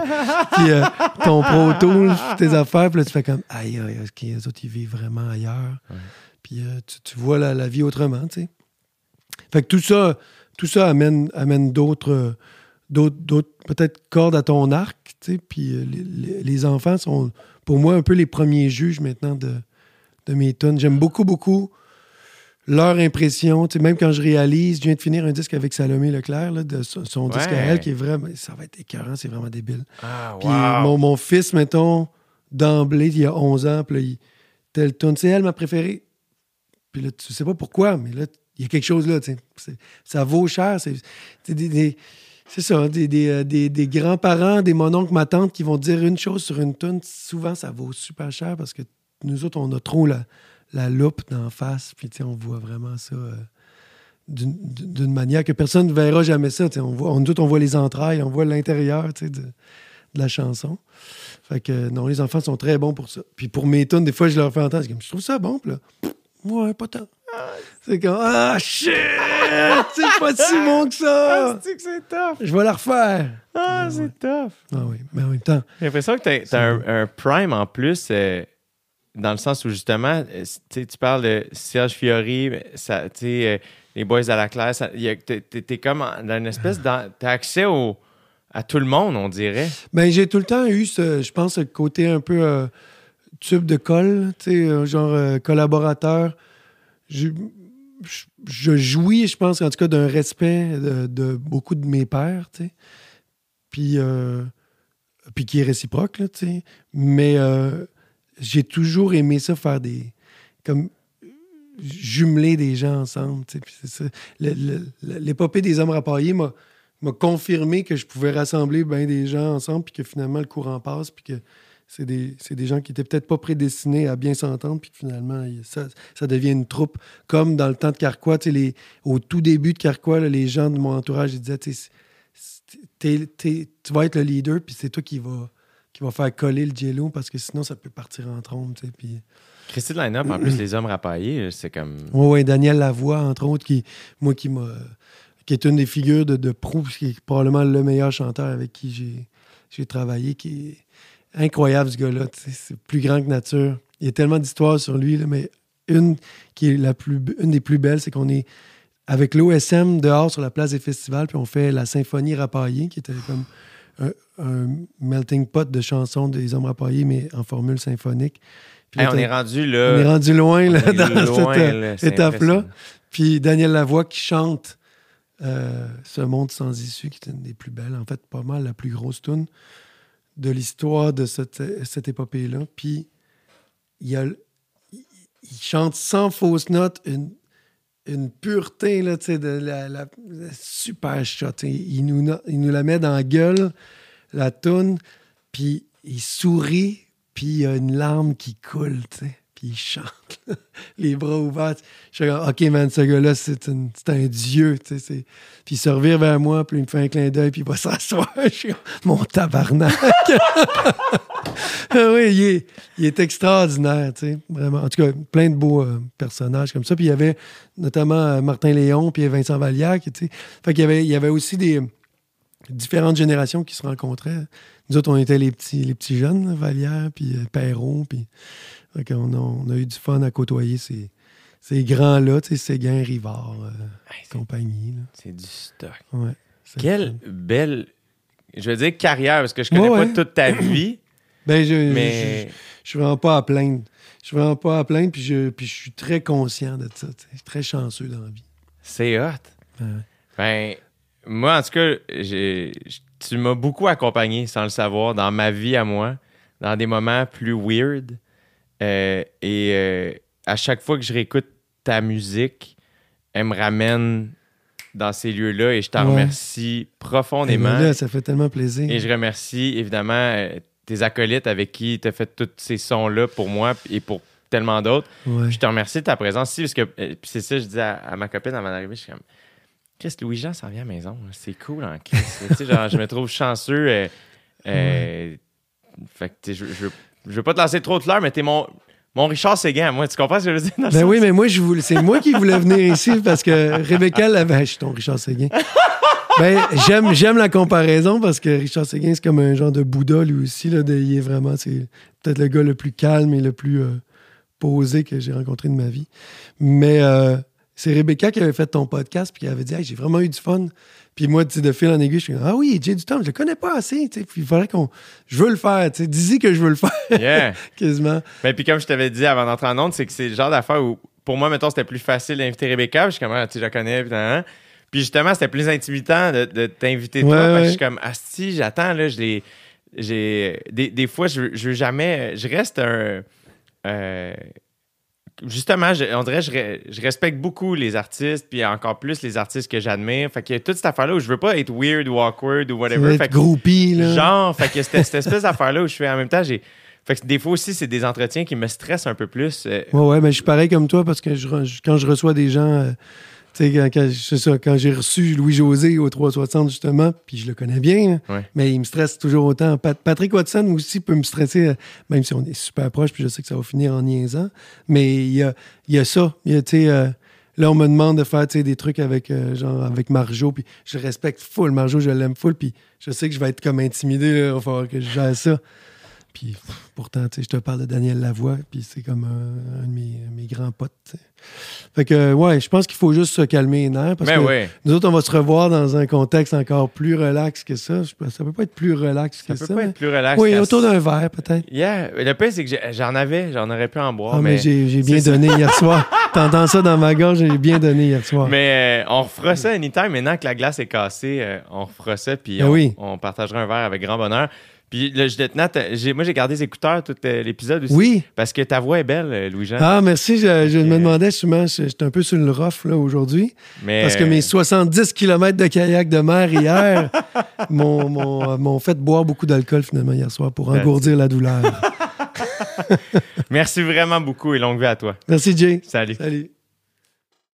Speaker 3: euh, ton Pro Tools, tes affaires, puis là, tu fais comme, aïe, aïe, OK, les autres, ils vivent vraiment ailleurs. Puis euh, tu, tu vois la, la vie autrement, tu sais. Fait que tout ça, tout ça amène, amène d'autres, euh, d'autres, peut-être cordes à ton arc, tu sais. Puis euh, les, enfants sont, pour moi, un peu les premiers juges maintenant de, de mes tunes. J'aime beaucoup, beaucoup leur impression. Tu sais, même quand je réalise, je viens de finir un disque avec Salomé Leclerc, là, de son, son disque à elle, qui est vraiment, ça va être écœurant, c'est vraiment débile.
Speaker 2: Ah,
Speaker 3: Puis
Speaker 2: wow.
Speaker 3: mon, mon fils, mettons, d'emblée, il y a 11 ans, puis là, il, telle tune, c'est elle ma préférée. Puis là, tu sais pas pourquoi, mais là, il y a quelque chose là, tu Ça vaut cher. C'est ça, des, euh, des- des grands-parents, des mononcles, ma tante qui vont dire une chose sur une tune. Souvent, ça vaut super cher parce que nous autres, on a trop la, la loupe d'en face. Puis, on voit vraiment ça euh, d'une manière que personne ne verra jamais ça. On voit, on, on voit les entrailles, on voit l'intérieur de, de la chanson. Fait que non, les enfants sont très bons pour ça. Puis pour mes tunes, des fois, je leur fais entendre, je trouve ça bon. Puis là, ouais, pas tant. C'est comme, ah, shit! [laughs] C'est pas si bon que ça!
Speaker 2: Ah, que c'est tough?
Speaker 3: Je vais la refaire.
Speaker 2: Ah, c'est tough.
Speaker 3: Ah oui, mais en même temps,
Speaker 2: J'ai l'impression que t'as, t'as un, un prime en plus, euh, dans le sens où justement, euh, tu parles de Serge Fiori, ça, euh, les boys à la classe, t'es, comme dans une espèce, d'en- t'as accès au, à tout le monde, on dirait.
Speaker 3: Ben, j'ai tout le temps eu, ce, je pense, ce côté un peu tube de colle, genre euh, collaborateur. Je, jouis, je pense, en tout cas, d'un respect de, beaucoup de mes pères, euh, puis qui est réciproque, là. Mais euh, j'ai toujours aimé ça, faire des. comme jumeler des gens ensemble, L'épopée des hommes rapaillés m'a m'a confirmé que je pouvais rassembler bien des gens ensemble, puis que finalement le courant passe, puis que c'est des, des gens qui étaient peut-être pas prédestinés à bien s'entendre, puis finalement ça, ça devient une troupe. Comme dans le temps de Carquois, les, au tout début de Carquois, là, les gens de mon entourage ils disaient tu vas être le leader, puis c'est toi qui va, qui va faire coller le jello, parce que sinon ça peut partir en sais, Puis...
Speaker 2: Christy de line-up, en plus, les hommes rapaillés, c'est comme.
Speaker 3: Oui, oui, Daniel Lavoie, entre autres, qui, moi, qui m'a. qui est une des figures de, de proue, qui est probablement le meilleur chanteur avec qui j'ai, j'ai travaillé, qui est incroyable, ce gars-là. C'est plus grand que nature. Il y a tellement d'histoires sur lui, là, mais une qui est la plus, une des plus belles, c'est qu'on est avec l'OSM dehors sur la place des festivals, puis on fait la symphonie rapaillée, qui était comme un, un melting pot de chansons des hommes rapaillés, mais en formule symphonique. Puis
Speaker 2: Hey,
Speaker 3: là,
Speaker 2: on est rendu là.
Speaker 3: on est rendu loin là, dans
Speaker 2: loin,
Speaker 3: cette euh, étape-là. Puis Daniel Lavoie qui chante euh, Ce monde sans issue, qui est une des plus belles, en fait, pas mal la plus grosse tune de l'histoire de cette, cette épopée-là. Puis il, a, chante sans fausse note une, une pureté, là, de la, la- la super shot. Il nous, no- il nous la met dans la gueule, la toune, puis il sourit, puis il y a une larme qui coule. Il chante, [laughs] les bras ouverts. Je suis OK, man, ce gars-là, c'est un dieu, Puis il se revire vers moi, puis il me fait un clin d'œil, puis il va [laughs] s'asseoir. Je suis mon tabarnak. [laughs] Oui, il est, il est extraordinaire, tu sais, vraiment. En tout cas, plein de beaux euh, personnages comme ça. Puis il y avait notamment euh, Martin Léon, puis Vincent Vallière, tu sais. Fait qu'il y avait, il y avait aussi des différentes générations qui se rencontraient. Nous autres, on était les petits, les petits jeunes, Vallière, puis euh, puis a, on a eu du fun à côtoyer ces, ces grands-là, Séguin, Rivard, euh,
Speaker 2: Hey,
Speaker 3: compagnie.
Speaker 2: c'est du stock.
Speaker 3: Ouais,
Speaker 2: Quelle belle, je veux dire carrière, parce que je connais
Speaker 3: Ouais,
Speaker 2: pas toute ta vie, [coughs]
Speaker 3: Ben, je,
Speaker 2: mais
Speaker 3: je, je suis vraiment pas à plaindre. Je suis vraiment pas à plaindre, puis je, puis je suis très conscient de ça. Je suis très chanceux dans la vie.
Speaker 2: c'est hot.
Speaker 3: Ouais.
Speaker 2: Ben, moi, en tout cas, tu m'as beaucoup accompagné sans le savoir dans ma vie à moi, dans des moments plus weird. Euh, et euh, à chaque fois que je réécoute ta musique, elle me ramène dans ces lieux-là et je t'en
Speaker 3: Ouais.
Speaker 2: remercie profondément.
Speaker 3: là, ça fait tellement plaisir.
Speaker 2: Et je remercie évidemment euh, tes acolytes avec qui tu as fait tous ces sons-là pour moi et pour tellement d'autres.
Speaker 3: Ouais.
Speaker 2: Je te remercie de ta présence ici parce que c'est ça, je dis à, à ma copine avant d'arriver, je suis comme Chris, Louis-Jean s'en vient à la maison. C'est cool en Chris. Genre, je me trouve chanceux. euh, euh, Fait que je, je, veux- je veux pas te lancer trop de fleurs, mais t'es mon, mon Richard Séguin. Moi, tu comprends ce que je veux dire?
Speaker 3: Ben
Speaker 2: sens-
Speaker 3: oui, mais moi, je voulais, c'est moi qui voulais venir ici parce que Rebecca l'avait. Je suis ton Richard Séguin. Ben, j'aime, j'aime la comparaison parce que Richard Séguin, c'est comme un genre de Bouddha, lui aussi. Là, de- il est vraiment, c'est peut-être le gars le plus calme et le plus euh, posé que j'ai rencontré de ma vie. Mais euh, c'est Rebecca qui avait fait ton podcast puis qui avait dit Hey, j'ai vraiment eu du fun. Puis moi, tu sais, de fil en aiguille, je suis Ah oui, j'ai du temps, je le connais pas assez. tu sais. Puis il faudrait qu'on. Je veux le faire. tu sais. Dis-y que je veux le faire,
Speaker 2: Yeah. [laughs]
Speaker 3: quasiment.
Speaker 2: Ben, puis comme je t'avais dit avant d'entrer en onde, c'est que c'est le genre d'affaire où, pour moi, mettons, c'était plus facile d'inviter Rebecca. puis Je suis comme, ah, tu sais, je la connais. Puis. Puis justement, c'était plus intimidant de, de t'inviter toi.
Speaker 3: Ouais,
Speaker 2: parce que je suis comme, ah, si, j'attends, là, je l'ai. J'ai. Des, des fois, je, je veux jamais. Je reste un. euh, justement, je- on dirait, je, je respecte beaucoup les artistes, puis encore plus les artistes que j'admire. Fait qu'il y a toute cette affaire-là où je veux pas être weird ou awkward ou whatever. Fait que-
Speaker 3: groupie, là.
Speaker 2: Genre, fait que cette, cette [laughs] espèce d'affaire-là où je fais en même temps, j'ai. Fait que des fois aussi, c'est des entretiens qui me stressent un peu plus. euh,
Speaker 3: Ouais, ouais, mais je suis pareil comme toi parce que je quand je reçois des gens, euh, sais, quand, quand- c'est ça, quand j'ai reçu Louis-José au 360, justement, puis je le connais bien,
Speaker 2: Ouais.
Speaker 3: mais il me stresse toujours autant. Pat- Patrick Watson aussi peut me stresser, euh, même si on est super proche, puis je sais que ça va finir en niaisant. Mais il y a, il y a ça. Il y a, tu sais, euh, là, on me demande de faire des trucs avec, euh, genre, avec Marjo, puis je respecte full. Marjo, je l'aime full, puis je sais que je vais être comme intimidé, là, il va falloir que je gère ça. Puis pff, pourtant, tu sais, je te parle de Daniel Lavoie, puis c'est comme un, un de mes, mes grands potes. Fait que, ouais, je pense qu'il faut juste se calmer les nerfs. Parce
Speaker 2: Mais
Speaker 3: que
Speaker 2: ouais.
Speaker 3: nous autres, on va se revoir dans un contexte encore plus relax que ça. Ça peut pas être plus relax
Speaker 2: Ça
Speaker 3: que
Speaker 2: peut
Speaker 3: ça.
Speaker 2: pas
Speaker 3: mais-
Speaker 2: être plus relax.
Speaker 3: Oui, autour d'un verre, peut-être.
Speaker 2: Yeah. Le pire, c'est que j'en avais, j'en aurais pu en boire.
Speaker 3: Ah, mais,
Speaker 2: mais
Speaker 3: j'ai bien
Speaker 2: ça.
Speaker 3: donné hier [laughs] soir. T'entends ça dans ma gorge, j'ai bien donné hier soir.
Speaker 2: mais, euh, on refera ça anytime. Maintenant que la glace est cassée, euh, on refera ça. Puis
Speaker 3: Ben
Speaker 2: on,
Speaker 3: oui.
Speaker 2: on partagera un verre avec grand bonheur. Puis le j'ai- moi, j'ai gardé les écouteurs tout euh, l'épisode aussi.
Speaker 3: Oui.
Speaker 2: Parce que ta voix est belle, euh, Louis-Jean.
Speaker 3: Ah, merci. Je, me demandais souvent, je- j'étais un peu sur le rough là, aujourd'hui.
Speaker 2: mais,
Speaker 3: Parce que mes 70 km de kayak de mer hier [laughs] m'ont- m'ont m'ont fait boire beaucoup d'alcool finalement hier soir pour engourdir la douleur. [laughs] [laughs]
Speaker 2: Merci vraiment beaucoup et longue vie à toi.
Speaker 3: Merci, Jay.
Speaker 2: Salut.
Speaker 3: Salut.